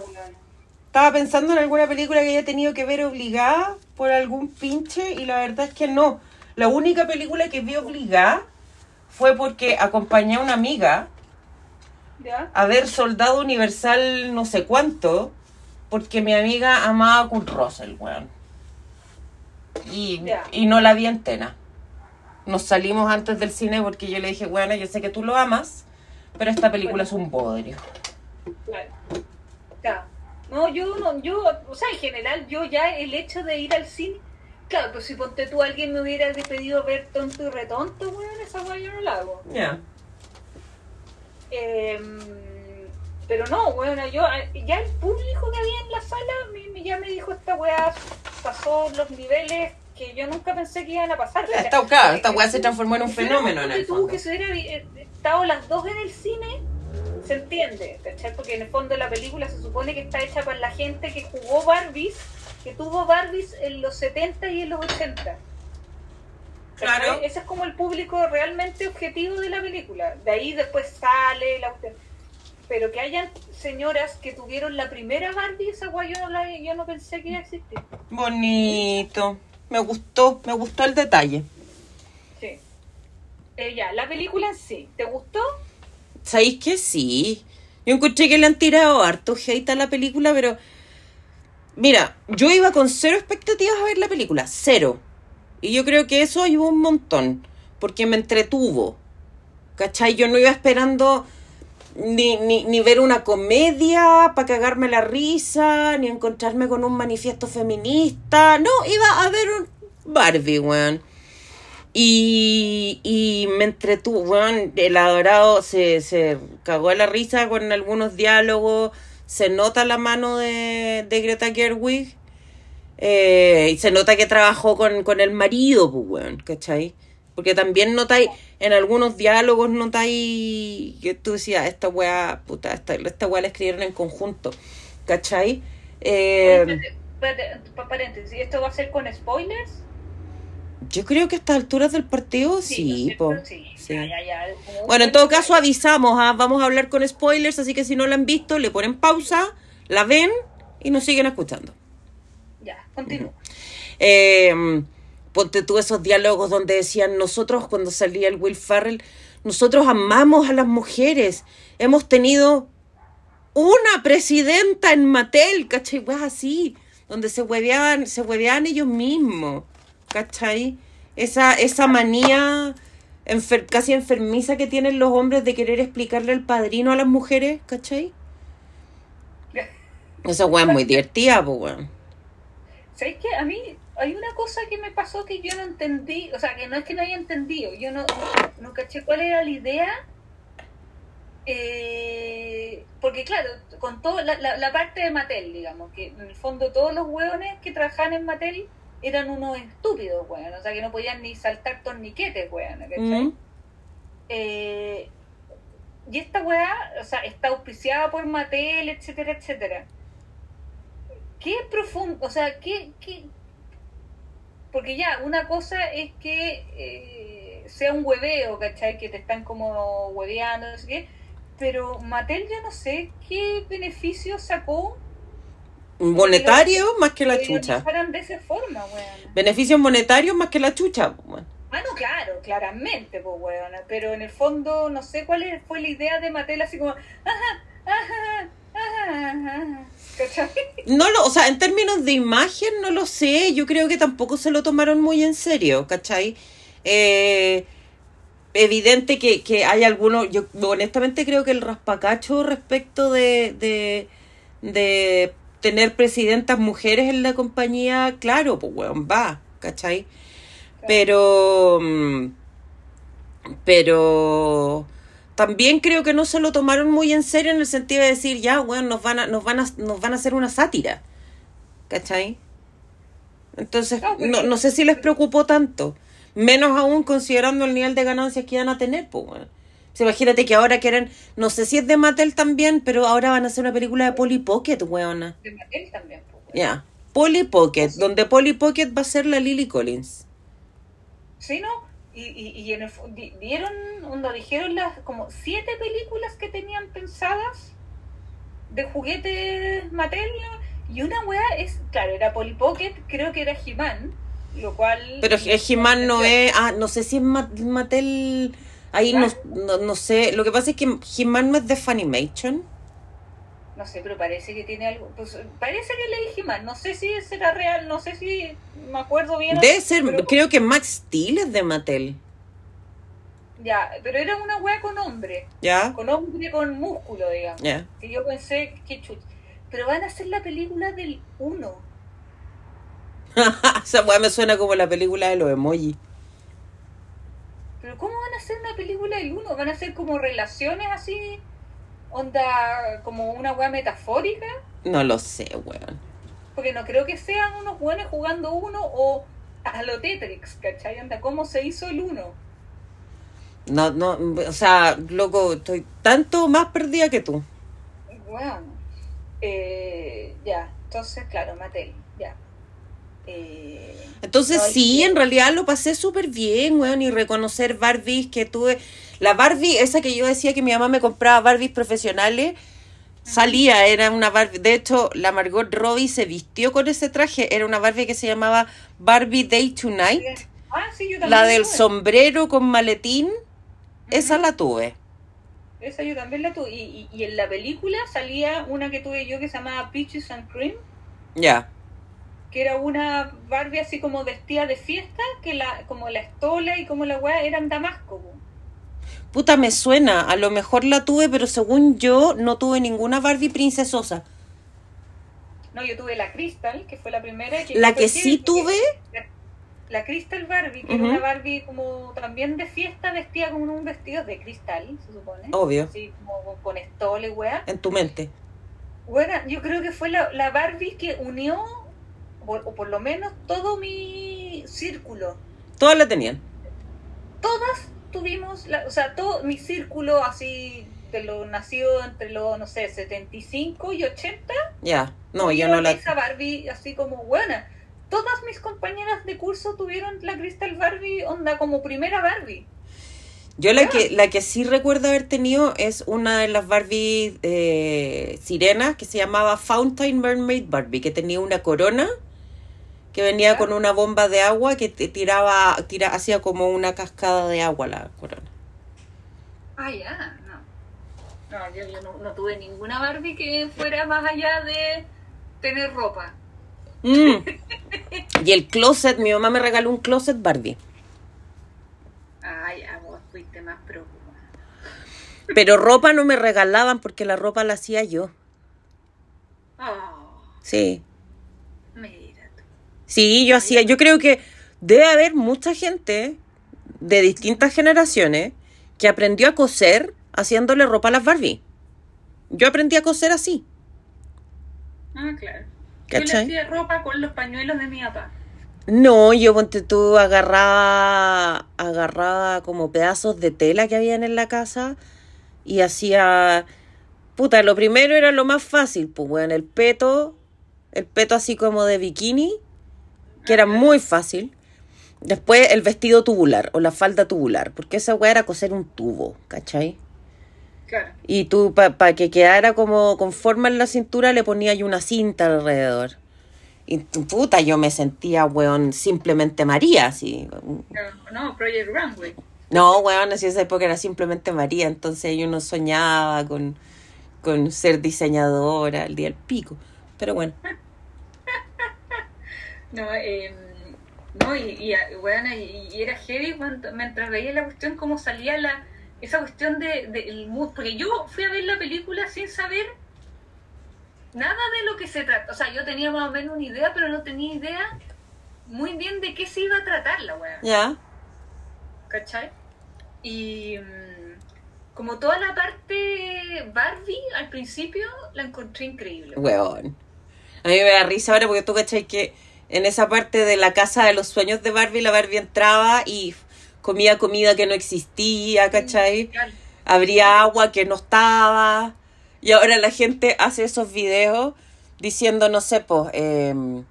S1: Estaba pensando en alguna película que haya tenido que ver obligada por algún pinche y la verdad es que no. La única película que vi obligada fue porque acompañé a una amiga
S2: ¿Ya?
S1: a ver Soldado Universal no sé cuánto porque mi amiga amaba a Kurt Russell, weón. Y,
S2: Ya.
S1: y no la vi entera. Nos salimos antes del cine porque yo le dije, bueno, yo sé que tú lo amas, pero esta película es un bodrio.
S2: Claro. Ya. No, yo no, yo, o sea, en general, yo ya el hecho de ir al cine, claro, pues si ponte tú alguien me hubiera pedido ver tonto y retonto, weón, esa weá yo no la hago.
S1: Ya.
S2: Em, pero no, bueno, yo ya el público que había en la sala me, ya me dijo esta weá pasó los niveles que yo nunca pensé que iban a pasar.
S1: Esta, claro, esta weá se transformó en un fenómeno en el
S2: tú
S1: fondo.
S2: que se hubiera eh, estado las dos en el cine, se entiende, ¿cachai? Porque en el fondo la película se supone que está hecha para la gente que jugó Barbies, que tuvo Barbies en los 70 y en los 80. ¿cachai?
S1: Claro.
S2: Ese es como el público realmente objetivo de la película. De ahí después sale la pero que hayan señoras que tuvieron la primera Barbie, esa guay yo no, la, yo no pensé que iba a existir.
S1: Bonito. Me gustó, me gustó el detalle.
S2: Sí. Eh, ya, la película en sí, ¿te gustó?
S1: ¿Sabéis que sí? Yo encontré que le han tirado harto hate a la película, pero. Mira, yo iba con cero expectativas a ver la película, cero. Y yo creo que eso ayudó un montón, porque me entretuvo. ¿Cachai? Yo no iba esperando ni, ni, ni ver una comedia para cagarme la risa, ni encontrarme con un manifiesto feminista. No, iba a ver un Barbie, weón. Y, y me entretuvo, weón. El adorado se, se cagó la risa con algunos diálogos. Se nota la mano de, de Greta Gerwig. Eh, y se nota que trabajó con, con el marido, pues, weón, ¿cachai? Porque también notáis, en algunos diálogos notáis que tú decías, esta weá, puta, esta, esta weá la escribieron en conjunto, ¿cachai? Eh,
S2: Espérate, espérate, pa- paréntesis, ¿esto va a ser con spoilers?
S1: Yo creo que a estas alturas del partido,
S2: ¿no
S1: sí?
S2: Sí,
S1: sí.
S2: ya, ya, ya, como un
S1: Bueno, en todo caso avisamos, ah, vamos a hablar con spoilers, así que si no la han visto, le ponen pausa, la ven y nos siguen escuchando.
S2: Ya, continúa.
S1: Eh, ponte tú esos diálogos donde decían nosotros cuando salía el Will Ferrell, nosotros amamos a las mujeres, hemos tenido una presidenta en Mattel, ¿cachai? Pues así, donde se hueveaban, se hueveaban ellos mismos, ¿cachai? Esa, esa manía enfer- casi enfermiza que tienen los hombres de querer explicarle el padrino a las mujeres, ¿cachai? (laughs) Esa weá es muy divertida, pues weón.
S2: ¿Sabes qué? A mí hay una cosa que me pasó que yo no entendí, o sea, que no es que no haya entendido, yo no, no caché cuál era la idea. Eh, porque claro, con toda la, la, la parte de Mattel, digamos, que en el fondo todos los hueones que trabajaban en Mattel eran unos estúpidos, weón, o sea, que no podían ni saltar torniquetes, weón, ¿cachai?
S1: Mm.
S2: Eh, y esta weá, o sea, está auspiciada por Mattel, etcétera, etcétera. ¿Qué profundo, o sea, qué, qué? Porque ya, una cosa es que eh, sea un hueveo, ¿cachai? Que te están como hueveando, no sé qué. Pero Mattel yo no sé qué beneficio sacó
S1: Monetario más que la chucha.
S2: de esa forma, weón.
S1: Beneficios monetarios más que la chucha. weón.
S2: Ah, no, claro, claramente, pues, weón. Pero en el fondo, no sé cuál fue la idea de Mattel, así como, ajá, ajá, ajá, ajá. ¿Cachai?
S1: No lo, o sea, en términos de imagen no lo sé, yo creo que tampoco se lo tomaron muy en serio, ¿cachai? Eh, evidente que, que hay algunos, yo honestamente creo que el raspacacho respecto de, de, de tener presidentas mujeres en la compañía, claro, pues weón, va, ¿cachai? Pero. mm, Pero. También creo que no se lo tomaron muy en serio en el sentido de decir, ya, bueno, nos van a, nos van a, nos van a hacer una sátira. ¿Cachai? Entonces,
S2: No, pero-
S1: no, no sé si les preocupó tanto. Menos aún considerando el nivel de ganancias que iban a tener, pues, bueno. Imagínate que ahora quieren, no sé si es de Mattel también, pero ahora van a hacer una película de Polly Pocket, weona.
S2: De Mattel también, pues.
S1: Ya. Polly Pocket, donde Polly Pocket va a ser la Lily Collins.
S2: Sí, ¿no? Y, y, y en el, di- dieron, onda, dijeron las como siete películas que tenían pensadas de juguetes Mattel. Y una weá es, claro, era Polly Pocket, creo que era He-Man, lo cual...
S1: Pero He-Man no es. Ah, no sé si es Ma- Mattel. Ahí no, no, no sé. Lo que pasa es que He-Man no es de Funimation.
S2: No sé, pero parece que tiene algo... Pues, parece que leí He-Man, no sé si será real, no sé si me acuerdo bien.
S1: Debe ser.
S2: pero-
S1: Creo que Max Steel es de Mattel.
S2: Ya, pero era una weá con hombre,
S1: ¿Ya?
S2: con hombre con músculo, digamos.
S1: Ya.
S2: Que yo pensé, que chuch. Pero van a hacer la película del 1. (laughs)
S1: Esa weá me suena como la película de los emojis.
S2: Pero ¿cómo van a hacer una película del 1? ¿Van a hacer como relaciones así? Onda, como una weá metafórica?
S1: No lo sé, weón.
S2: Porque no creo que sean unos buenos jugando uno o a lo Tetrix, ¿cachai? Onda, ¿cómo se hizo el 1?
S1: No, no, o sea, loco, estoy tanto más perdida que tú.
S2: Bueno, eh, ya, entonces, claro, Mattel, ya. Eh,
S1: Entonces sí, en realidad lo pasé súper bien, weón, y reconocer Barbies que tuve. La Barbie, esa que yo decía que mi mamá me compraba Barbies profesionales, salía, era una Barbie. De hecho, la Margot Robbie se vistió con ese traje, era una Barbie que se llamaba Barbie Day Tonight.
S2: ah, sí, yo también.
S1: La del
S2: tuve.
S1: sombrero con maletín, esa la tuve.
S2: Esa yo también la tuve. Y, y, y en la película salía una que tuve yo que se llamaba Peaches and Cream,
S1: Ya.
S2: Que era una Barbie así como vestida de fiesta, que la como la estola y como la weá eran damasco. po.
S1: Puta, me suena, a lo mejor la tuve, pero según yo no tuve ninguna Barbie princesosa.
S2: No, yo tuve la Crystal, que fue la primera.
S1: La
S2: fue
S1: que sí tuve,
S2: La, la Crystal Barbie, que era una Barbie como también de fiesta, vestida con un vestido de cristal, se supone.
S1: obvio,
S2: Así como con estola y weá.
S1: en tu mente.
S2: Bueno, yo creo que fue la, la Barbie que unió, o, o por lo menos todo mi círculo.
S1: Todas la tenían.
S2: Todas tuvimos, la, o sea, todo mi círculo así de lo nacido entre los, no sé, 75 y 80.
S1: Ya, no, yo no la...
S2: Esa Barbie así como buena. Todas mis compañeras de curso tuvieron la Crystal Barbie onda como primera Barbie.
S1: Yo la que, la que sí recuerdo haber tenido es una de las Barbie eh, sirenas que se llamaba Fountain Mermaid Barbie, que tenía una corona que venía con una bomba de agua que te tiraba, tira, hacía como una cascada de agua la corona.
S2: Ah, ya, no. No, yo, yo no, no tuve ninguna Barbie que fuera más allá de tener ropa.
S1: Mm. (laughs) Y el closet, mi mamá me regaló un closet Barbie.
S2: Ah, ya, vos fuiste más preocupada.
S1: Pero ropa no me regalaban porque la ropa la hacía yo.
S2: Oh,
S1: Sí. Sí, yo hacía, yo creo que debe haber mucha gente de distintas generaciones que aprendió a coser haciéndole ropa a las Barbie. Yo aprendí a coser así.
S2: Ah, claro. Yo le
S1: ¿Cachai?
S2: hacía ropa con los pañuelos de mi papá.
S1: No, yo ponte tú agarraba, agarraba como pedazos de tela que habían en la casa y hacía, puta, lo primero era lo más fácil, pues bueno, el peto, el peto así como de bikini, que era muy fácil. Después el vestido tubular o la falda tubular, porque esa weá era coser un tubo, ¿cachai?
S2: Claro.
S1: Y tú, para que quedara como con forma en la cintura, le ponías ahí una cinta alrededor. Y tu puta, yo me sentía, weón, simplemente María, así.
S2: No, Project Runway.
S1: No, weón, así esa época era simplemente María, entonces yo no soñaba con, con ser diseñadora el día del pico. Pero bueno, (laughs)
S2: No, eh, no y, y, bueno, y, y era heavy cuando, mientras veía la cuestión, cómo salía la esa cuestión de, de el mood. Porque yo fui a ver la película sin saber nada de lo que se trata. O sea, yo tenía más o menos una idea, pero no tenía idea muy bien de qué se iba a tratar la weá.
S1: Ya.
S2: ¿Cachai? Y mm, como toda la parte Barbie al principio la encontré increíble.
S1: Weón. A mí me da risa ahora porque tú cachai que en esa parte de la casa de los sueños de Barbie, la Barbie entraba y comía comida que no existía, ¿cachai? Habría agua que no estaba. Y ahora la gente hace esos videos diciendo, no sé, pues, em,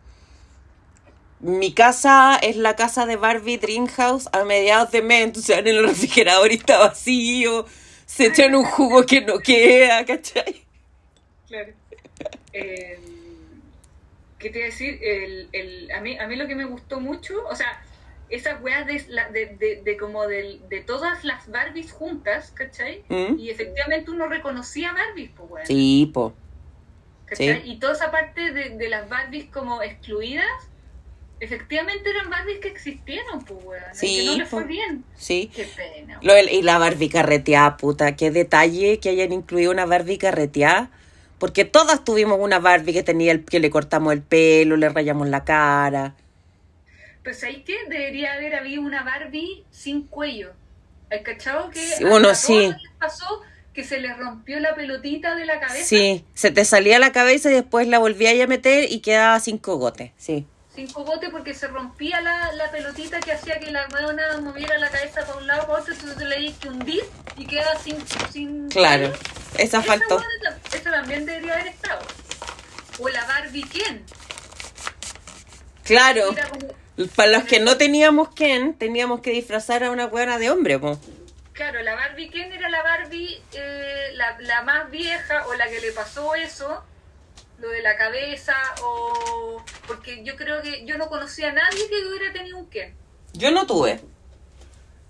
S1: mi casa es la casa de Barbie Dreamhouse a mediados de mes, entonces en el refrigerador y está vacío, se echan un jugo que no queda, ¿cachai?
S2: Claro. (laughs) Eh, ¿Qué te iba a decir? El, el, a, mí, a mí lo que me gustó mucho, o sea, esas weas de, de, de, de como de, todas las Barbies juntas, ¿cachai?
S1: ¿Mm?
S2: Y efectivamente uno reconocía Barbies, pues, weón.
S1: Sí, po.
S2: ¿cachai?
S1: sí.
S2: Y toda esa parte de, las Barbies como excluidas, efectivamente eran Barbies que existieron, pues, weón.
S1: Sí,
S2: que no les
S1: po.
S2: fue bien.
S1: Sí.
S2: Qué pena.
S1: Lo y la Barbie carreteada, puta, qué detalle que hayan incluido una Barbie carreteada. Porque todas tuvimos una Barbie que tenía el, que le cortamos el pelo, le rayamos la cara.
S2: Pues ahí que debería haber habido una Barbie sin cuello. ¿Has cachado que
S1: Sí, bueno, sí.
S2: les pasó que se les rompió la pelotita de la cabeza?
S1: Sí, se te salía la cabeza y después la volvías a meter y quedaba sin cogote, sí.
S2: Sin cogote porque se rompía la, la pelotita que hacía que la weona moviera la cabeza para un lado para otro, entonces le di que hundir y queda sin... sin
S1: Claro,
S2: cuello.
S1: esa faltó.
S2: weona esa también debería haber estado. O la Barbie Ken.
S1: Claro,
S2: como-
S1: para los que no teníamos Ken, teníamos que disfrazar a una buena de hombre, po.
S2: Claro, la Barbie, ¿quién era la Barbie, eh, la, la más vieja o la que le pasó eso? Lo de la cabeza o... Porque yo creo que yo no conocía a nadie que hubiera tenido un Ken,
S1: Yo no tuve.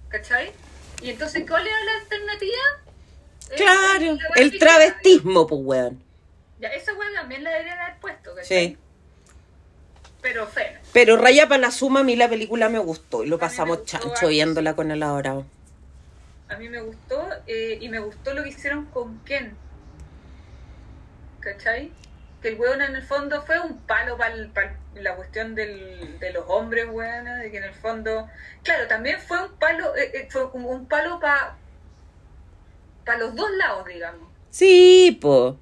S2: ¿cachai? Y entonces, ¿cuál era la alternativa? Eh,
S1: Claro,
S2: la
S1: el travestismo, pues, weón.
S2: Ya, esa weá también la deberían haber puesto, ¿cachai?
S1: Sí.
S2: Pero feo.
S1: Pero Raya para la suma, a mí la película me gustó y lo
S2: A
S1: pasamos chancho viéndola con el adorado.
S2: A mí me gustó eh, y me gustó lo que hicieron con Ken. ¿Cachai? Que el weón en el fondo fue un palo para la cuestión del, de los hombres, weón, de que en el fondo... Claro, también fue un palo, eh, eh, fue como un palo para para los dos lados, digamos.
S1: Sí, po.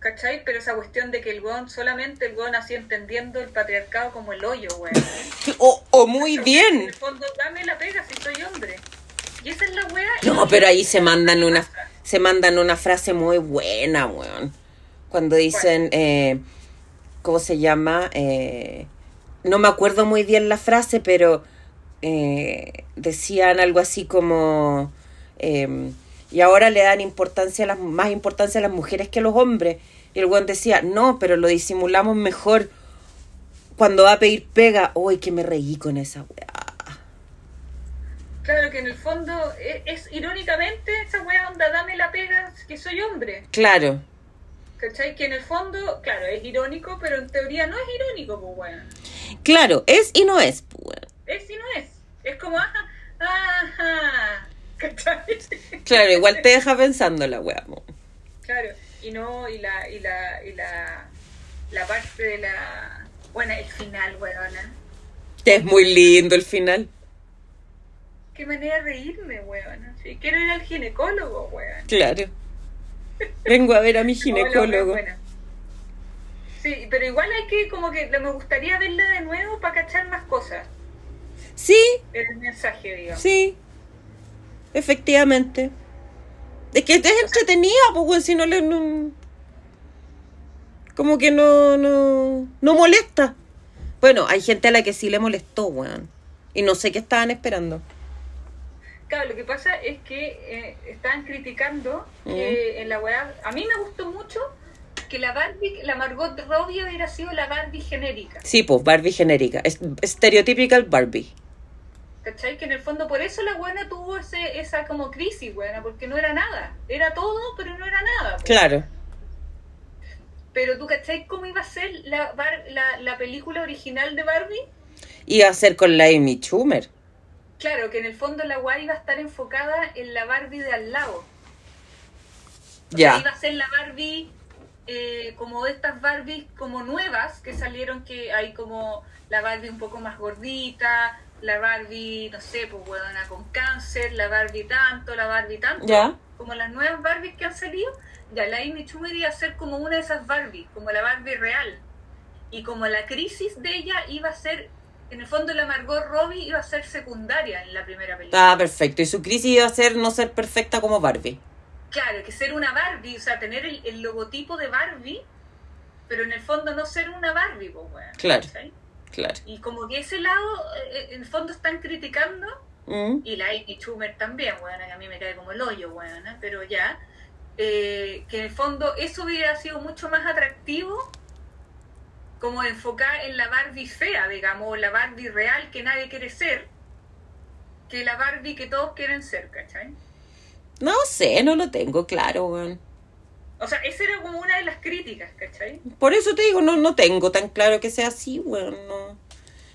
S2: ¿Cachai? Pero esa cuestión de que el weón solamente el weón así entendiendo el patriarcado como el hoyo, weón. (laughs)
S1: O, o muy
S2: En
S1: bien.
S2: el fondo, dame la pega si soy hombre. Y esa es la weá.
S1: No, pero ahí se mandan una, se mandan una frase muy buena, weón. Cuando dicen, eh, ¿cómo se llama? Eh, no me acuerdo muy bien la frase, pero eh, decían algo así como, eh, y ahora le dan importancia a las, más importancia a las mujeres que a los hombres. Y el weón decía, no, pero lo disimulamos mejor cuando va a pedir pega. Uy, que me reí con esa weá.
S2: Claro que en el fondo es, es irónicamente esa wea onda, dame la pega que soy hombre.
S1: Claro,
S2: ¿Cachai? Que en el fondo, claro, es irónico, pero en teoría no es irónico, pues weón.
S1: claro, es y no es, pues, weón.
S2: Es y no es. Es como, ajá, ajá. ¿Cachai? (laughs)
S1: Claro, igual te deja pensando la weá. po.
S2: Claro, y no, y la, y la, y la, la parte de la, bueno, el final, weona.
S1: Es muy lindo el final.
S2: Qué manera de reírme, weona. Si quiero ir al ginecólogo, weón.
S1: Claro. Vengo a ver a mi ginecólogo.
S2: Sí, pero igual hay que, como que me gustaría verla de nuevo para cachar más cosas.
S1: Sí,
S2: el mensaje, digamos.
S1: sí. Efectivamente. Es que es entretenida, pues, si no le. no- como que no, no. No molesta. Bueno, hay gente a la que sí le molestó, weón. Y no sé qué estaban esperando.
S2: Claro, lo que pasa es que eh, estaban criticando que en la weá. A mí me gustó mucho que la Barbie, la Margot Robbie hubiera sido la Barbie genérica.
S1: Sí, pues, Barbie genérica. Es stereotypical Barbie.
S2: ¿Cachai? Que en el fondo por eso la buena tuvo ese, esa como crisis, buena, porque no era nada. Era todo, pero no era nada. po.
S1: Claro.
S2: Pero tú, ¿cachai cómo iba a ser la, la, la película original de Barbie?
S1: Iba a ser con la Amy Schumer.
S2: Claro, que en el fondo la guay iba a estar enfocada en la Barbie de al lado.
S1: Ya.
S2: iba a ser la Barbie eh, como estas Barbies como nuevas que salieron, que hay como la Barbie un poco más gordita, la Barbie, no sé, pues huevona con cáncer, la Barbie tanto, la Barbie tanto,
S1: Ya.
S2: como las nuevas Barbies que han salido, ya la Amy Schumer iba a ser como una de esas Barbies, como la Barbie real. Y como la crisis de ella iba a ser, en el fondo la Margot Robbie iba a ser secundaria en la primera película.
S1: Ah, perfecto. Y su crisis iba a ser no ser perfecta como Barbie.
S2: Claro, que ser una Barbie, o sea, tener el, el logotipo de Barbie, pero en el fondo no ser una Barbie, pues, weón.
S1: Claro. Claro.
S2: Y como que ese lado, eh, en el fondo están criticando,
S1: Mm.
S2: y la Amy Schumer también, weón, que a mí me cae como el hoyo, weón, ¿eh? pero ya, eh, que en el fondo eso hubiera sido mucho más atractivo como enfocar en la Barbie fea, digamos, o la Barbie real que nadie quiere ser, que la Barbie que todos quieren ser, ¿cachai?
S1: No sé, no lo tengo claro, weón.
S2: O sea, esa era como una de las críticas, ¿cachai?
S1: Por eso te digo, no, no tengo tan claro que sea así, weón. No.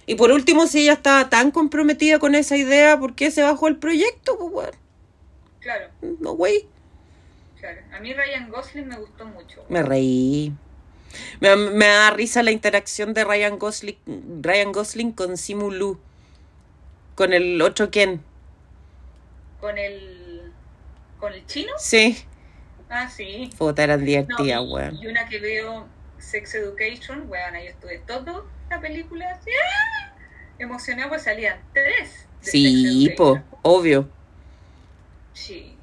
S1: Y por último, si ella estaba tan comprometida con esa idea, ¿por qué se bajó el proyecto, pues, weón?
S2: Claro,
S1: No, güey.
S2: claro. A mí Ryan Gosling me gustó mucho.
S1: Me reí. Me, me da risa la interacción de Ryan Gosling, Ryan Gosling con Simu Lu. Con el otro Ken.
S2: Con el... ¿Con el chino?
S1: Sí.
S2: Ah, sí.
S1: Puta, eran
S2: No,
S1: divertidas,
S2: y,
S1: weón.
S2: y una que veo, Sex Education, weón, ahí estuve todo la película ¡ah! emocionada, pues salían tres.
S1: Sí, po, obvio.
S2: Sí.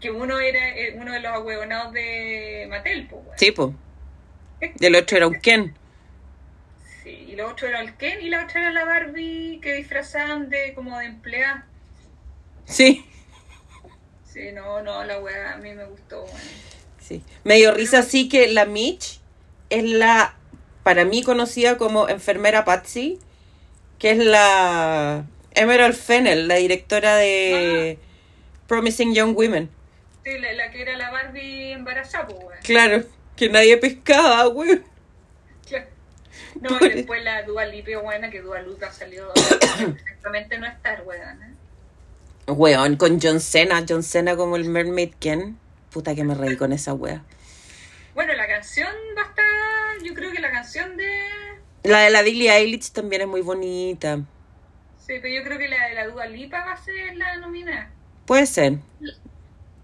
S2: Que uno era eh, uno de los ahuevonados de Mattel, pues, weón.
S1: Sí, po. Y el otro era un Ken.
S2: Sí, y lo otro era el Ken y la otra era la Barbie que disfrazaban de como de empleada.
S1: Sí.
S2: Sí, no, no, la weá a mí me gustó.
S1: Sí. Me dio risa así que la Mitch es la, para mí conocida como enfermera Patsy, que es la Emerald Fennel, la directora de Promising Young Women.
S2: Sí, la, la que era la Barbie embarazada, pues.
S1: Claro, que nadie pescaba, güey.
S2: Claro. No, y después la Dua Lipa, buena, que Dua Lipa salió exactamente no estar, weón. ¿eh?
S1: Weón, con John Cena, John Cena como el Mermaid Ken. Puta que me reí con esa wea.
S2: Bueno, la canción va a estar, yo creo que la canción de...
S1: La de la Billie Eilish también es muy bonita.
S2: Sí, pero yo creo que la de la Dua Lipa va a ser la nominada.
S1: Puede ser.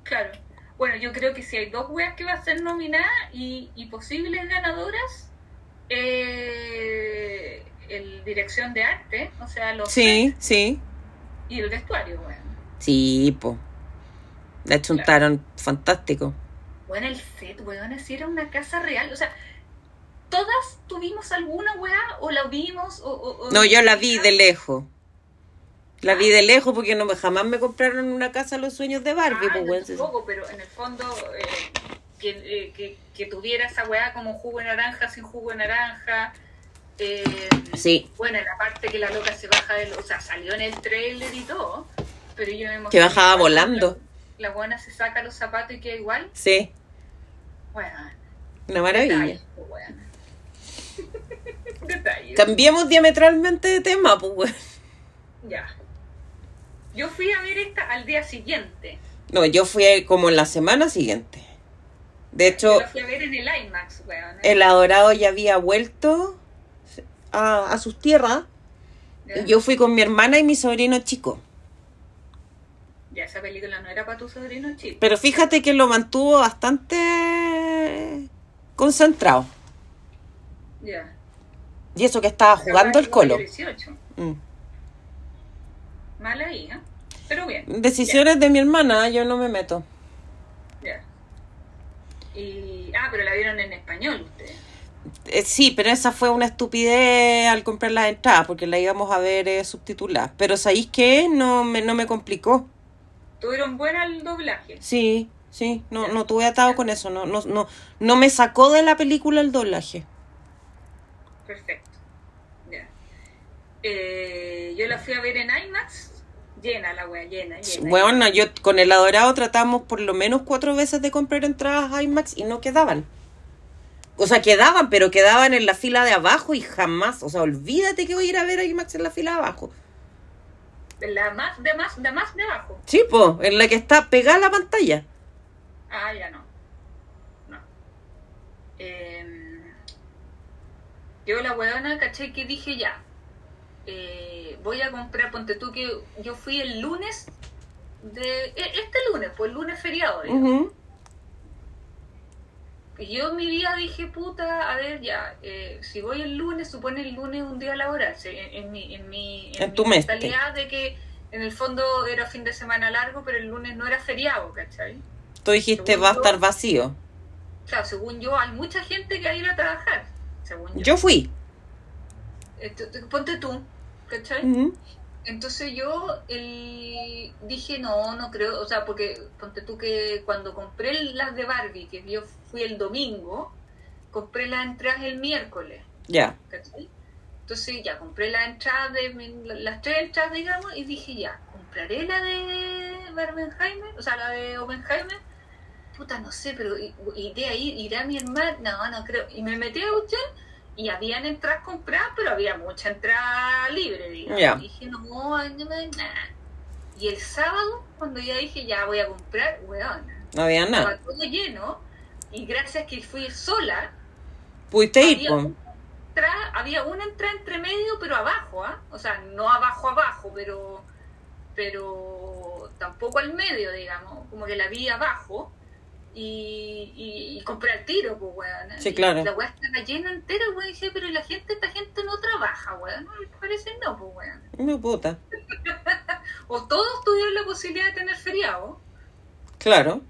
S2: Claro. Bueno, yo creo que si hay dos weas que va a ser nominada y, y posibles ganadoras, eh, el dirección de arte, o sea, los
S1: Sí, sí.
S2: y el vestuario, weón.
S1: Sí, po. La chuntaron fantástico.
S2: Bueno, el set, weón, así era una casa real. O sea, todas tuvimos alguna weá o la vimos o-
S1: No, yo la vi de lejos. La vi de lejos porque no me, jamás me compraron una casa los sueños de Barbie,
S2: Ah,
S1: pues,
S2: yo
S1: weón.
S2: tampoco, pero en el fondo eh, que, eh, que, que tuviera esa weá como jugo de naranja sin jugo de naranja. eh,
S1: Sí,
S2: Bueno, la parte que la loca se baja del... O sea, salió en el trailer y todo, pero yo me
S1: que bajaba volando.
S2: La, la buena se saca los zapatos y queda igual.
S1: Sí,
S2: Bueno,
S1: una maravilla.
S2: detalles, pues. (laughs)
S1: Cambiemos diametralmente de tema, pues, weón.
S2: Ya. Yo fui a ver esta al día siguiente.
S1: No, yo fui como en la semana siguiente. De hecho,
S2: Yo fui a ver en el IMAX, weón. ¿eh?
S1: el adorado ya había vuelto a, a sus tierras.
S2: ¿Ya?
S1: Yo fui con mi hermana y mi sobrino chico.
S2: Ya, esa película no era para tu sobrino chico.
S1: Pero fíjate que lo mantuvo bastante concentrado.
S2: Ya.
S1: Y eso que estaba jugando el colo.
S2: 18.
S1: Mm.
S2: Mala hija. Pero bien.
S1: Decisiones de mi hermana, yo no me meto.
S2: Ya. Y. Ah, pero la vieron en español ustedes.
S1: Eh, sí, pero esa fue una estupidez al comprar las entradas, porque la íbamos a ver eh, subtitulada. Pero ¿sabéis qué? No me, no me complicó.
S2: Tuvieron buena el doblaje.
S1: Sí, sí, no, no tuve atado con eso. No, no, no, no me sacó de la película el doblaje.
S2: Perfecto. Eh, yo la fui a ver en IMAX. Llena la wea, llena, llena.
S1: Bueno, yo con el adorado tratamos por lo menos cuatro veces de comprar entradas a IMAX y no quedaban. O sea, quedaban, pero quedaban en la fila de abajo y jamás, o sea, olvídate que voy a ir a ver a IMAX en la fila de abajo.
S2: La más de más, de más de abajo.
S1: Sí, po, en la que está pegada la pantalla.
S2: Ah, ya no. No. Yo la weona, caché que dije ya, eh, voy a comprar, ponte tú que yo fui el lunes de, e- este lunes, pues el lunes feriado. Y yo en mi vida dije, puta, a ver, ya, eh, si voy el lunes, supone el lunes un día laboral. En, en mi, en mi,
S1: En
S2: mi
S1: tu
S2: mentalidad de que en el fondo era fin de semana largo, pero el lunes no era feriado, ¿cachai?
S1: Tú dijiste
S2: Según
S1: va a estar vacío.
S2: Claro, según yo, hay mucha gente que va a ir a trabajar, según yo.
S1: Yo fui.
S2: Ponte tú, ¿cachai? Entonces yo el, dije, no, no creo, o sea, porque ponte tú que cuando compré las de Barbie, que yo fui el domingo, compré las entradas el miércoles,
S1: Ya.
S2: Entonces ya compré las entradas de las tres entradas, digamos, y dije ya, compraré la de Barbenheimer, o sea, la de Oppenheimer. Puta, no sé, pero iré ahí, irá mi hermano, no, no creo. Y me metí a cuestión y habían entradas compradas, pero había mucha entrada libre, digamos. Y dije, no, no me nah. Y el sábado, cuando ya dije, ya voy a comprar, weón,
S1: No había nada.
S2: estaba todo lleno. Y gracias que fui sola,
S1: Pudiste ir,
S2: había,
S1: po.
S2: un entra- había una entrada entre medio, pero abajo, ¿ah? O sea, no abajo, abajo, pero pero tampoco al medio, digamos, como que la vi abajo y, y, al tiro, pues, weón.
S1: Sí, claro.
S2: La weá estaba llena entera, weón, y dije, pero la gente, esta gente no trabaja, weón. No, parece no, pues, weón.
S1: No, puta. (laughs)
S2: O todos tuvieron la posibilidad de tener feriado.
S1: Claro.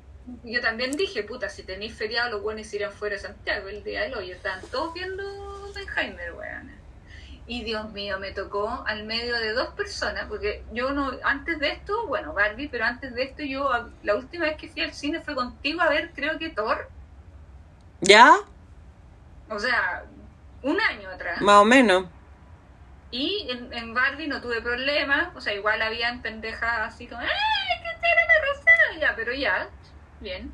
S2: Yo también dije, puta, si tenéis feriado, los buenos irán fuera de Santiago el día del hoyo. Estaban todos viendo Oppenheimer, weón. Y Dios mío, me tocó al medio de dos personas, porque yo no, antes de esto, bueno, Barbie, pero antes de esto yo, la última vez que fui al cine fue contigo a ver, creo que Thor,
S1: ¿Ya?
S2: o sea, un año atrás.
S1: Más o menos.
S2: Y en, en Barbie no tuve problemas, o sea, igual habían pendejas así como, ¡ay, que tiene la rosada! Ya, pero ya, bien.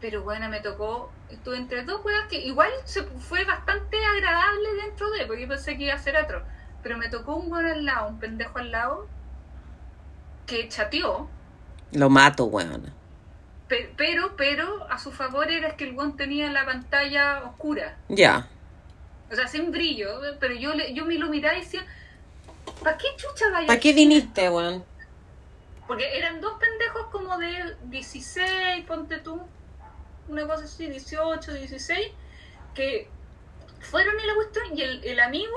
S2: Pero bueno, me tocó, estuve entre dos weas que igual se fue bastante agradable dentro de, porque yo pensé que iba a ser otro. Pero me tocó un weón al lado, un pendejo al lado, que chateó,
S1: Lo mato, weón.
S2: pe- pero, pero a su favor era que el weón tenía la pantalla oscura.
S1: Ya.
S2: O sea, sin brillo, pero yo, le, yo me lo miraba y decía, ¿para qué chucha vaya?
S1: ¿Para qué viniste, weón?
S2: Porque eran dos pendejos como de 16, ponte tú, una cosa así, 18, 16, que fueron y la cuestión y el, el amigo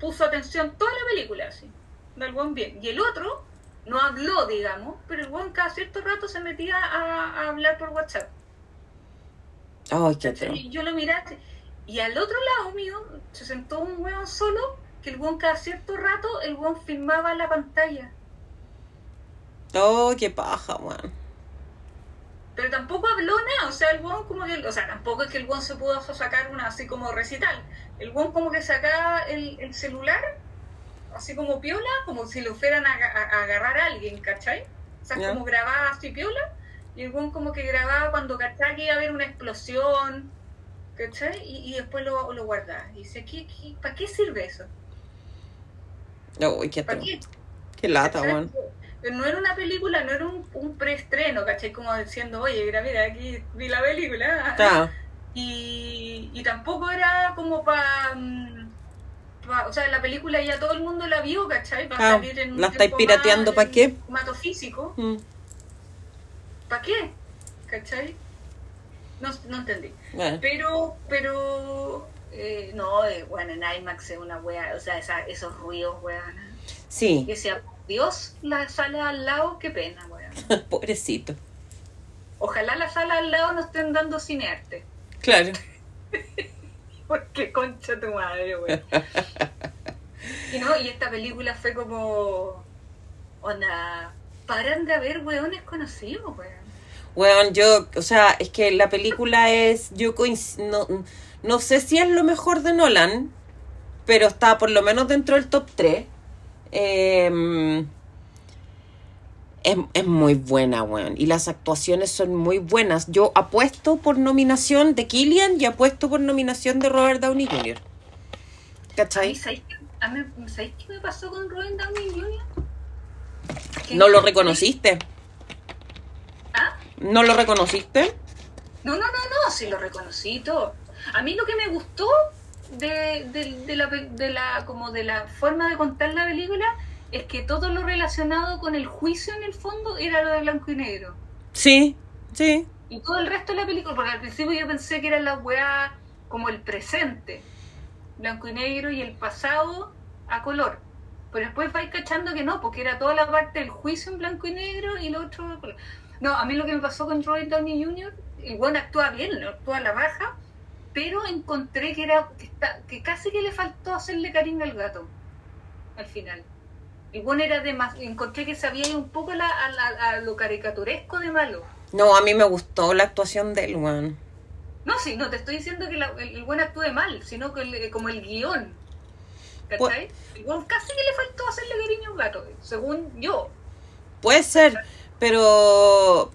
S2: puso atención toda la película, así, del buen bien. Y el otro no habló, digamos, pero el buen cada cierto rato se metía a, a hablar por WhatsApp.
S1: Ay, qué.
S2: Y yo lo miraste. Y al otro lado mío se sentó un weón solo, que el weón cada cierto rato, el weón filmaba la pantalla.
S1: Oh, qué paja, weón.
S2: Pero tampoco habló nada, o sea, el weón como que, o sea, tampoco es que el weón se pudo sacar una así como recital. El weón como que sacaba el, el celular, así como piola, como si lo fueran a, a- a agarrar a alguien, ¿cachai? O sea, como grababa así piola, y el weón como que grababa cuando cachai que iba a haber una explosión, ¿cachai? Y, y después lo, lo guardaba. Y dice, ¿qué, qué, para qué sirve eso?
S1: Uy, qué
S2: ¿Para qué?
S1: Qué lata, weón.
S2: Pero no era una película, no era un, un preestreno, ¿cachai? Como diciendo, oye, mira, mira, aquí vi la película. (laughs) Y, y tampoco era como para o sea la película ya todo el mundo la vio ¿cachai? Va a
S1: Ah,
S2: salir en un
S1: ¿la estáis pirateando pa'
S2: en
S1: qué?
S2: formato físico
S1: mm,
S2: ¿para qué? ¿cachai? No, no entendí
S1: bueno.
S2: pero pero eh, no eh, bueno en IMAX es una wea o sea esa- esos ruidos weón
S1: Sí,
S2: que sea Dios la sala al lado qué pena weón (laughs)
S1: pobrecito.
S2: ojalá la sala al lado no estén dando cinearte
S1: Claro. (laughs)
S2: Porque concha tu madre, güey. (laughs) y no, y esta película fue como. Onda. Paran de haber weones conocidos, weón.
S1: Weón, yo, o sea, es que la película es, yo no, no sé si es lo mejor de Nolan, pero está por lo menos dentro del top 3. Eh, es, es muy buena, weón. Y las actuaciones son muy buenas. Yo apuesto por nominación de Killian y apuesto por nominación de Robert Downey Jr. ¿Cachai?
S2: ¿sabéis qué, a mí- ¿sabéis qué me pasó con Robin Downey Jr.?
S1: ¿No lo reconociste?
S2: ¿Ah?
S1: ¿No lo reconociste?
S2: No, no, no, no, sí lo reconocí todo. A mí lo que me gustó de, de, de la, de la como de la forma de contar la película es que todo lo relacionado con el juicio en el fondo era lo de blanco y negro.
S1: Sí, sí.
S2: Y todo el resto de la película, porque al principio yo pensé que era la weá como el presente, blanco y negro, y el pasado a color. Pero después vais cachando que no, porque era toda la parte del juicio en blanco y negro y lo otro a color. No, a mí lo que me pasó con Robert Downey Jr., bueno actúa bien, actúa a la baja, pero encontré que era que, está, que casi que le faltó hacerle cariño al gato al final. El bueno era de más, encontré que sabía un poco a, la- a a lo caricaturesco de malo.
S1: No, a mí me gustó la actuación de él, weón.
S2: No, sí, no te estoy diciendo que la- el, el buen actúe mal, sino que el- como el guion. ¿Cachai? El buen casi que le faltó hacerle cariño a un gato, según yo.
S1: Puede ser, pero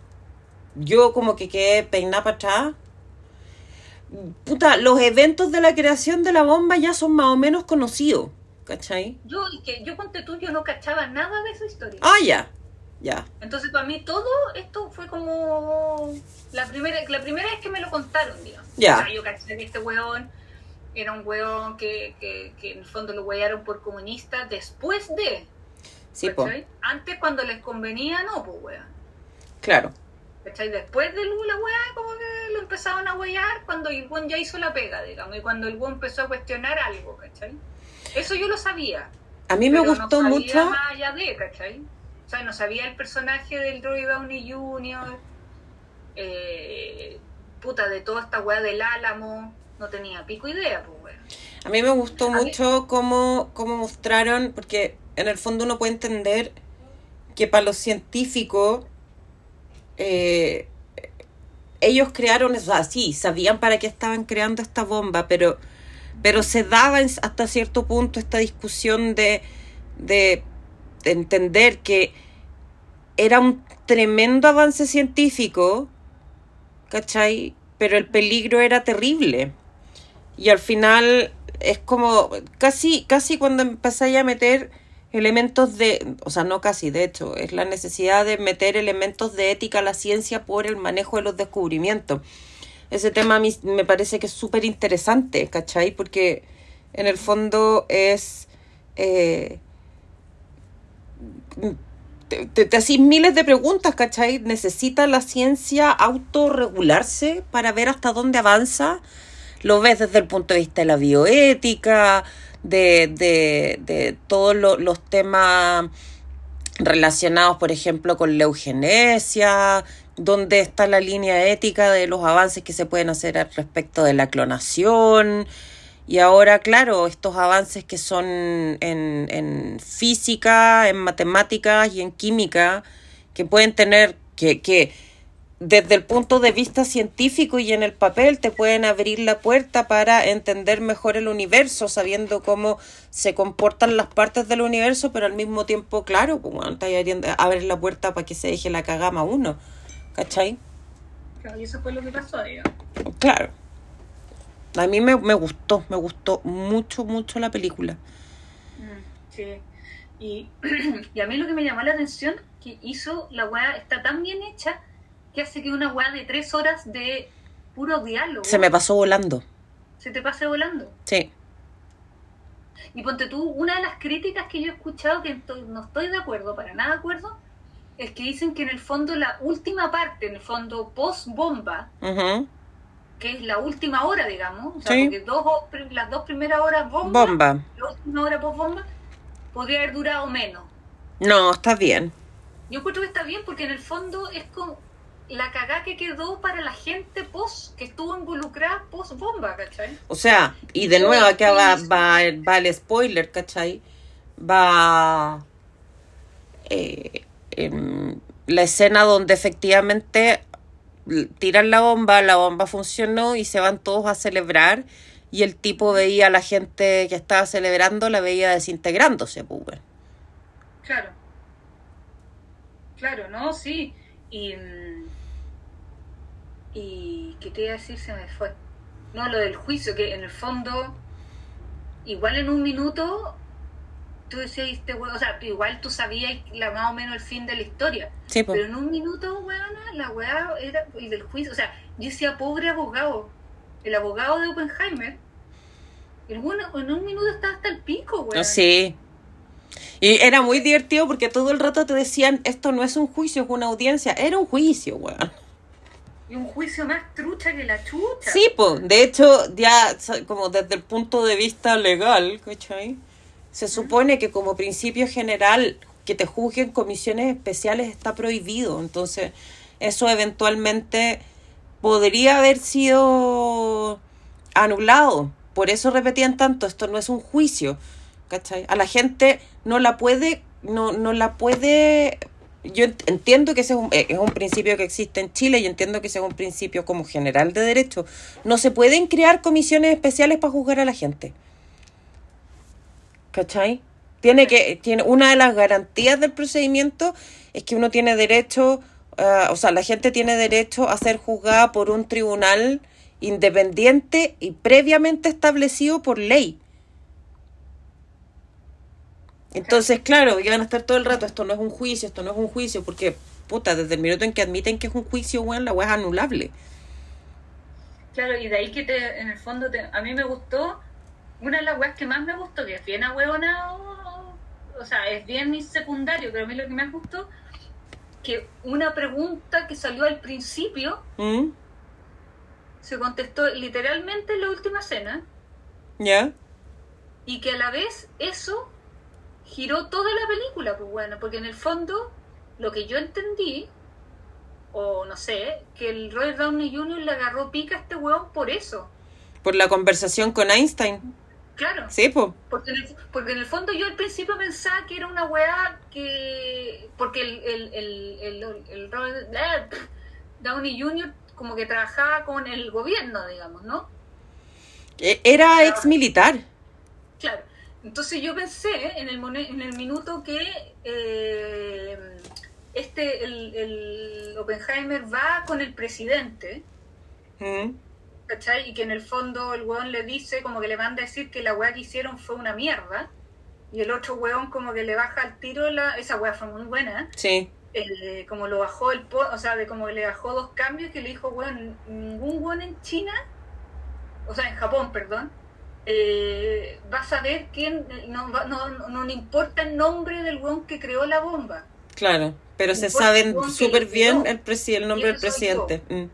S1: yo como que quedé peinada para atrás. Puta, los eventos de la creación de la bomba ya son más o menos conocidos, ¿cachai?
S2: Yo, y que yo ponte tú, yo no cachaba nada de esa historia.
S1: Ah, ya, ya.
S2: Entonces para mí todo esto fue como la primera, la primera vez que me lo contaron, digamos.
S1: Ya.
S2: O sea, yo caché que este weón era un weón que, que, que en el fondo lo wearon por comunista después de.
S1: Sí, po.
S2: Antes cuando les convenía, no, pues weón.
S1: claro.
S2: ¿Cachai? Después de la weá, como que lo empezaban a wear cuando el buen ya hizo la pega, digamos, y cuando el buen empezó a cuestionar algo, ¿cachai? Eso yo lo sabía.
S1: A mí me
S2: pero
S1: gustó
S2: no sabía
S1: mucho.
S2: más allá de, ¿cachai? O sea, no sabía el personaje del Roy Downey Jr., eh, puta, de toda esta weá del Álamo, no tenía pico idea, pues weón.
S1: A mí me gustó
S2: A mí-
S1: mucho cómo, cómo mostraron, porque en el fondo uno puede entender que para los científicos, eh, ellos crearon eso así, sabían para qué estaban creando esta bomba, pero, pero se daba hasta cierto punto esta discusión de, de, de entender que era un tremendo avance científico, ¿cachai? Pero el peligro era terrible. Y al final es como casi, casi cuando empezáis a meter elementos de, o sea, no casi, de hecho, es la necesidad de meter elementos de ética a la ciencia por el manejo de los descubrimientos. Ese tema a mí me parece que es súper interesante, ¿cachai? Porque en el fondo es... eh, te, te, hacís miles de preguntas, ¿cachai? ¿Necesita la ciencia autorregularse para ver hasta dónde avanza? Lo ves desde el punto de vista de la bioética, de, de, de todos lo- los temas relacionados, por ejemplo, con la eugenesia, dónde está la línea ética de los avances que se pueden hacer al respecto de la clonación. Y ahora, claro, estos avances que son en, en física, en matemáticas y en química, que pueden tener, que, que desde el punto de vista científico y en el papel te pueden abrir la puerta para entender mejor el universo, sabiendo cómo se comportan las partes del universo, pero al mismo tiempo, claro, pues, bueno, te abriendo- abres la puerta para que se deje la cagama uno, ¿cachai?
S2: Claro, y eso fue lo que pasó, digamos.
S1: Claro. A mí me, me gustó, me gustó mucho, mucho la película.
S2: Mm, Sí. Y, (clears throat) y a mí lo que me llamó la atención, que hizo la weá, está tan bien hecha, que hace que una weá de tres horas de puro diálogo
S1: Se me pasó volando.
S2: se te pase volando.
S1: Sí.
S2: Y ponte tú, una de las críticas que yo he escuchado, que no estoy de acuerdo, para nada de acuerdo, es que dicen que en el fondo la última parte, en el fondo post-bomba, que es la última hora, digamos, o sea,
S1: Sí.
S2: porque dos, las dos primeras horas bomba,
S1: Bomba.
S2: la última hora post-bomba, podría haber durado menos.
S1: No, está bien.
S2: Yo encuentro que está bien porque en el fondo es como la cagá que quedó para la gente post, que estuvo involucrada post-bomba, ¿cachai?
S1: O sea, y de nuevo acá va, va, va el spoiler, ¿cachai? Va eh, em, la escena donde efectivamente tiran la bomba, la bomba funcionó y se van todos a celebrar y el tipo veía a la gente que estaba celebrando, la veía desintegrándose, pues.
S2: Claro. Claro, ¿no? Sí. Y. Y. ¿Qué te iba a decir? Se me fue. No, lo del juicio, que en el fondo. Igual en un minuto. Tú decías, este. O sea, igual tú sabías la, más o menos el fin de la historia.
S1: Sí.
S2: Pero en un minuto, weona, la weá era. Y del juicio. O sea, yo decía, pobre abogado. El abogado de Oppenheimer. El bueno en un minuto estaba hasta el pico, weón.
S1: Sí. Y era muy divertido porque todo el rato te decían, esto no es un juicio, es una audiencia. Era un juicio, weón.
S2: Y un juicio más trucha que la chucha.
S1: Sí, pues, de hecho, ya como desde el punto de vista legal, ¿cachai? Se supone que como principio general que te juzguen comisiones especiales está prohibido. Entonces, eso eventualmente podría haber sido anulado. Por eso repetían tanto, esto no es un juicio. ¿Cachai? A la gente no la puede, no, no la puede. Yo ent- entiendo que ese es un, eh, es un principio que existe en Chile y entiendo que ese es un principio como general de derecho. No se pueden crear comisiones especiales para juzgar a la gente. ¿Cachai? Tiene que, tiene, una de las garantías del procedimiento es que uno tiene derecho, ah, o sea, la gente tiene derecho a ser juzgada por un tribunal independiente y previamente establecido por ley. Entonces, claro, iban a estar todo el rato, esto no es un juicio, esto no es un juicio, porque, puta, desde el minuto en que admiten que es un juicio, weón, la weá es anulable.
S2: Claro, y de ahí que te, en el fondo te- a mí me gustó, una de las weas que más me gustó, que es bien ahueonado, o sea, es bien secundario, pero a mí lo que más gustó, que una pregunta que salió al principio
S1: ¿Mm?
S2: se contestó literalmente en la última cena,
S1: ¿Ya?
S2: y que a la vez eso giró toda la película, pues bueno, porque en el fondo lo que yo entendí, o no sé, que el Robert Downey Jr. le agarró pica a este weón por eso.
S1: Por la conversación con Einstein.
S2: Claro.
S1: Sí, pues.
S2: Porque en, el, porque en el fondo yo al principio pensaba que era una weá que... Porque el, el, el, el, el Robert ah, Downey Jr. como que trabajaba con el gobierno, digamos, ¿no?
S1: E- Era ex militar.
S2: Claro. Entonces yo pensé en el, en el minuto que eh, este, el, el Oppenheimer va con el presidente,
S1: ¿Mm?
S2: ¿cachai? Y que en el fondo el weón le dice, como que le manda a decir que la weá que hicieron fue una mierda. Y el otro weón como que le baja al tiro, la, esa weá fue muy buena.
S1: Sí.
S2: eh, como lo bajó el po o sea, de como que le bajó dos cambios que le dijo, weón, ningún weón en China, o sea, en Japón, perdón, eh, va a saber quién, no, no, no, no le importa el nombre del weón que creó la bomba.
S1: Claro. Pero se saben súper bien el, presi- el nombre del presidente. Mm.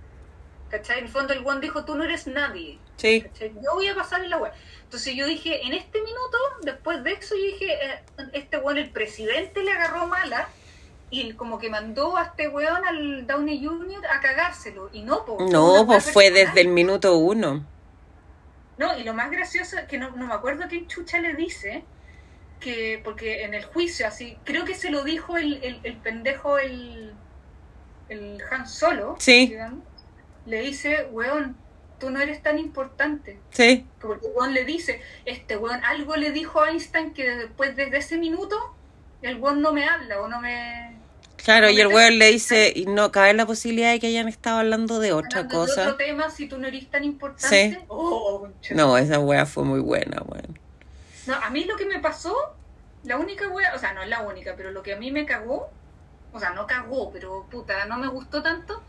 S2: ¿Cachai? En el fondo el weón dijo, tú no eres nadie.
S1: Sí.
S2: ¿cachai? Yo voy a pasar en la web. Entonces yo dije, en este minuto, después de eso, yo dije, eh, este weón, el presidente le agarró mala y como que mandó a este weón, al Downey Jr., a cagárselo. Y no, po,
S1: No, pues fue
S2: personal.
S1: desde el minuto uno.
S2: No, y lo más gracioso es que no, no me acuerdo quién chucha le dice, que porque en el juicio, así, creo que se lo dijo el, el, el pendejo, el, el Han Solo,
S1: Sí.
S2: digamos, le dice, weón, tú no eres tan importante.
S1: Sí.
S2: Porque weón le dice, este weón algo le dijo a Einstein que después de ese minuto el weón no me habla o no me...
S1: Claro, y el weón le dice, y no cabe la posibilidad de que hayan estado hablando de otra
S2: hablando de
S1: cosa.
S2: otro tema si tú no eres tan importante.
S1: Sí.
S2: Oh.
S1: No, esa wea fue muy buena, weón.
S2: No, a mí lo que me pasó, la única wea, o sea, no es la única, pero lo que a mí me cagó, o sea, no cagó, pero puta, no me gustó tanto,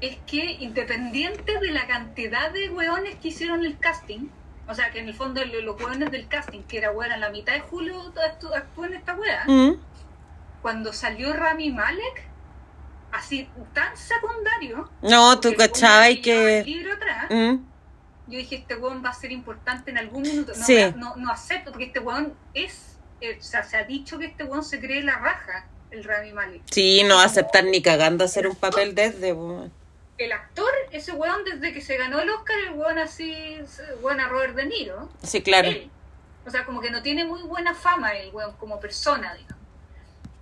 S2: es que independiente de la cantidad de weones que hicieron el casting, o sea, que en el fondo lo- los weones del casting, que era weón, a la mitad de julio actú- actuó en esta wea,
S1: Mm.
S2: Cuando salió Rami Malek, así tan secundario.
S1: No, tú cachabas que...
S2: libro atrás,
S1: Mm.
S2: yo dije, este weón va a ser importante en algún minuto. No,
S1: Sí.
S2: no, no acepto, porque este weón es, eh, o sea, se ha dicho que este weón se cree la raja, el Rami Malek.
S1: Sí, no va a aceptar ni cagando hacer un papel desde, weón.
S2: El actor, ese weón, desde que se ganó el Oscar, el weón así, weón a Robert De Niro.
S1: Sí, claro.
S2: Él. O sea, como que no tiene muy buena fama el weón como persona, digamos.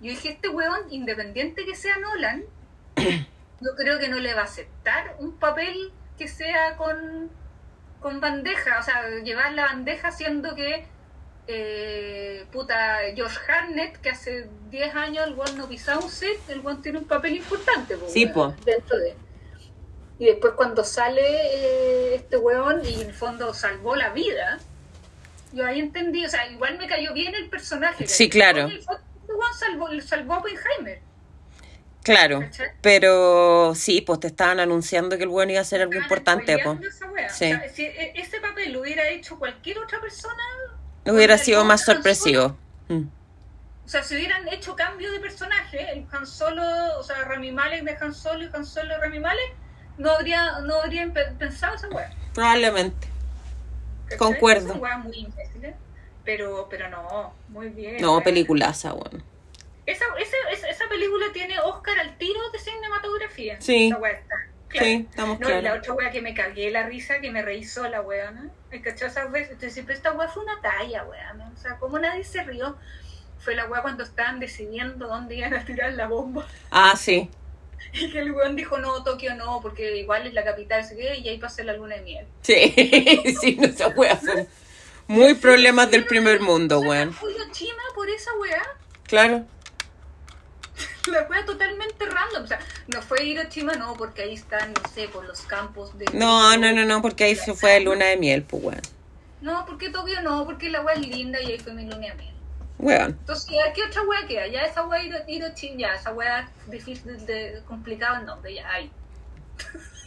S2: Yo dije, este weón, independiente que sea Nolan, (coughs) yo creo que no le va a aceptar un papel que sea con, con bandeja, o sea, llevar la bandeja siendo que, eh, puta, George Harnett, que hace 10 años el weón no pisaba un set, el weón tiene un papel importante, po,
S1: Sí, po.
S2: dentro de... Y después cuando sale eh, este weón y en el fondo salvó la vida, yo ahí entendí, o sea, igual me cayó bien el personaje.
S1: Sí, claro.
S2: Porque el fondo, weón salvó, salvó a Oppenheimer.
S1: Claro. Pero sí, pues te estaban anunciando que el weón iba a ser algo importante, pues. Sí.
S2: O sea, si e- ese papel lo hubiera hecho cualquier otra persona,
S1: Hubiera sido más sorpresivo. Mm.
S2: o sea, si hubieran hecho cambio de personaje, el Han Solo, o sea, Rami Malek de Han Solo y Han Solo de Rami Malek, no habría, no habrían pe- pensado esa weá.
S1: Probablemente. Concuerdo.
S2: Muy imbéciles, pero, pero no, muy bien.
S1: No, peliculaza, bueno.
S2: Esa, esa, esa, película tiene Oscar al tiro de cinematografía.
S1: Sí.
S2: Esa weá está clara.
S1: Sí, estamos
S2: No, y la
S1: claros.
S2: otra wea que me cagué la risa, que me reí sola, weá, ¿no? ¿Me cachó esas veces? Entonces, pero esta wea fue una talla, weá, ¿no? O sea, como nadie se rió. Fue la wea cuando estaban decidiendo dónde iban a tirar la bomba.
S1: Ah, sí. (laughs)
S2: Y que el weón dijo, no, Tokio no, porque igual es la capital, se qué, y ahí pasé la luna de miel.
S1: Sí, (laughs) sí, no esa wea fue muy problemas del primer mundo, weón.
S2: Fue Hiroshima por esa wea.
S1: Claro. (laughs)
S2: La wea totalmente random. O sea, no fue Hiroshima, no, porque ahí están, no sé, por los campos de.
S1: No, no, no, no, porque ahí se fue de luna de miel, pues, weón.
S2: No, porque Tokio no, porque la wea es linda y ahí fue mi luna de miel.
S1: Weón.
S2: Entonces, ¿qué otra wea queda? Ya esa Hiro- Hiroshima, ya esa wea difícil de complicado el nombre, ya hay. (laughs)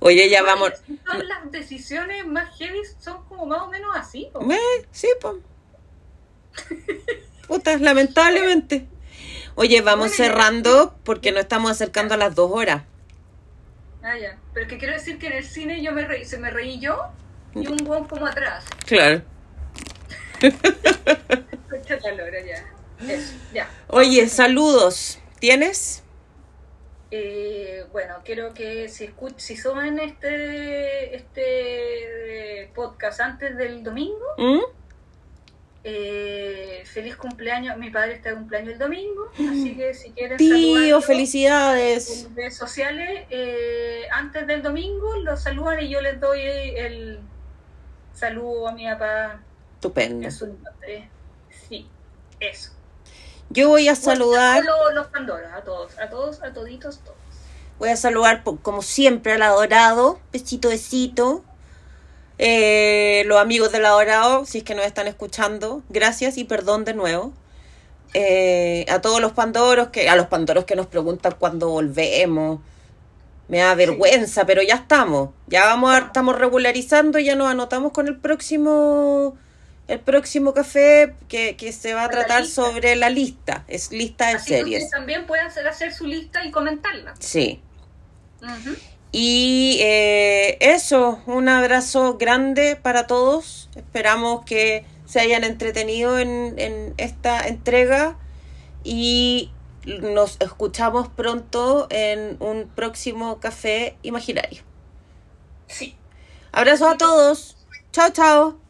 S1: Oye, ya vamos.
S2: Todas las decisiones más heavy son como más o menos así. po.
S1: Eh, sí, pues. Puta, lamentablemente. Oye, vamos
S2: Bueno,
S1: cerrando porque nos estamos acercando a las dos horas.
S2: Ah, ya. Pero que quiero decir que en el cine yo me reí, se me reí yo y un buen como atrás.
S1: Claro. (laughs)
S2: Ya. Eso, ya.
S1: Oye, saludos. ¿Tienes?
S2: Eh, bueno, quiero que si escuch si suben este este podcast antes del domingo,
S1: ¿Mm?
S2: eh, feliz cumpleaños. Mi padre está de cumpleaños el domingo, así que si quieren
S1: Tío, felicidades.
S2: en redes sociales, eh, antes del domingo los saludan y yo les doy el saludo a mi papá
S1: Estupendo.
S2: en su nombre. Sí, eso.
S1: Yo voy a saludar,
S2: Los, los Pandoras, a todos, a todos, a toditos, todos.
S1: voy a saludar como siempre al adorado. Besito, besito. Eh, los amigos del adorado, si es que nos están escuchando, gracias y perdón de nuevo. Eh, a todos los pandoros que, a los pandoros que nos preguntan cuándo volvemos. Me da vergüenza, pero ya estamos. Ya vamos a, estamos regularizando y ya nos anotamos con el próximo el próximo café que, que se va a tratar sobre la lista. Es lista de
S2: Así que
S1: series.
S2: ustedes también pueden hacer, hacer su lista y comentarla.
S1: Sí. Y eh, eso, un abrazo grande para todos. Esperamos que se hayan entretenido en, en esta entrega y nos escuchamos pronto en un próximo café imaginario.
S2: Sí.
S1: Abrazos a todos. Chao, chao.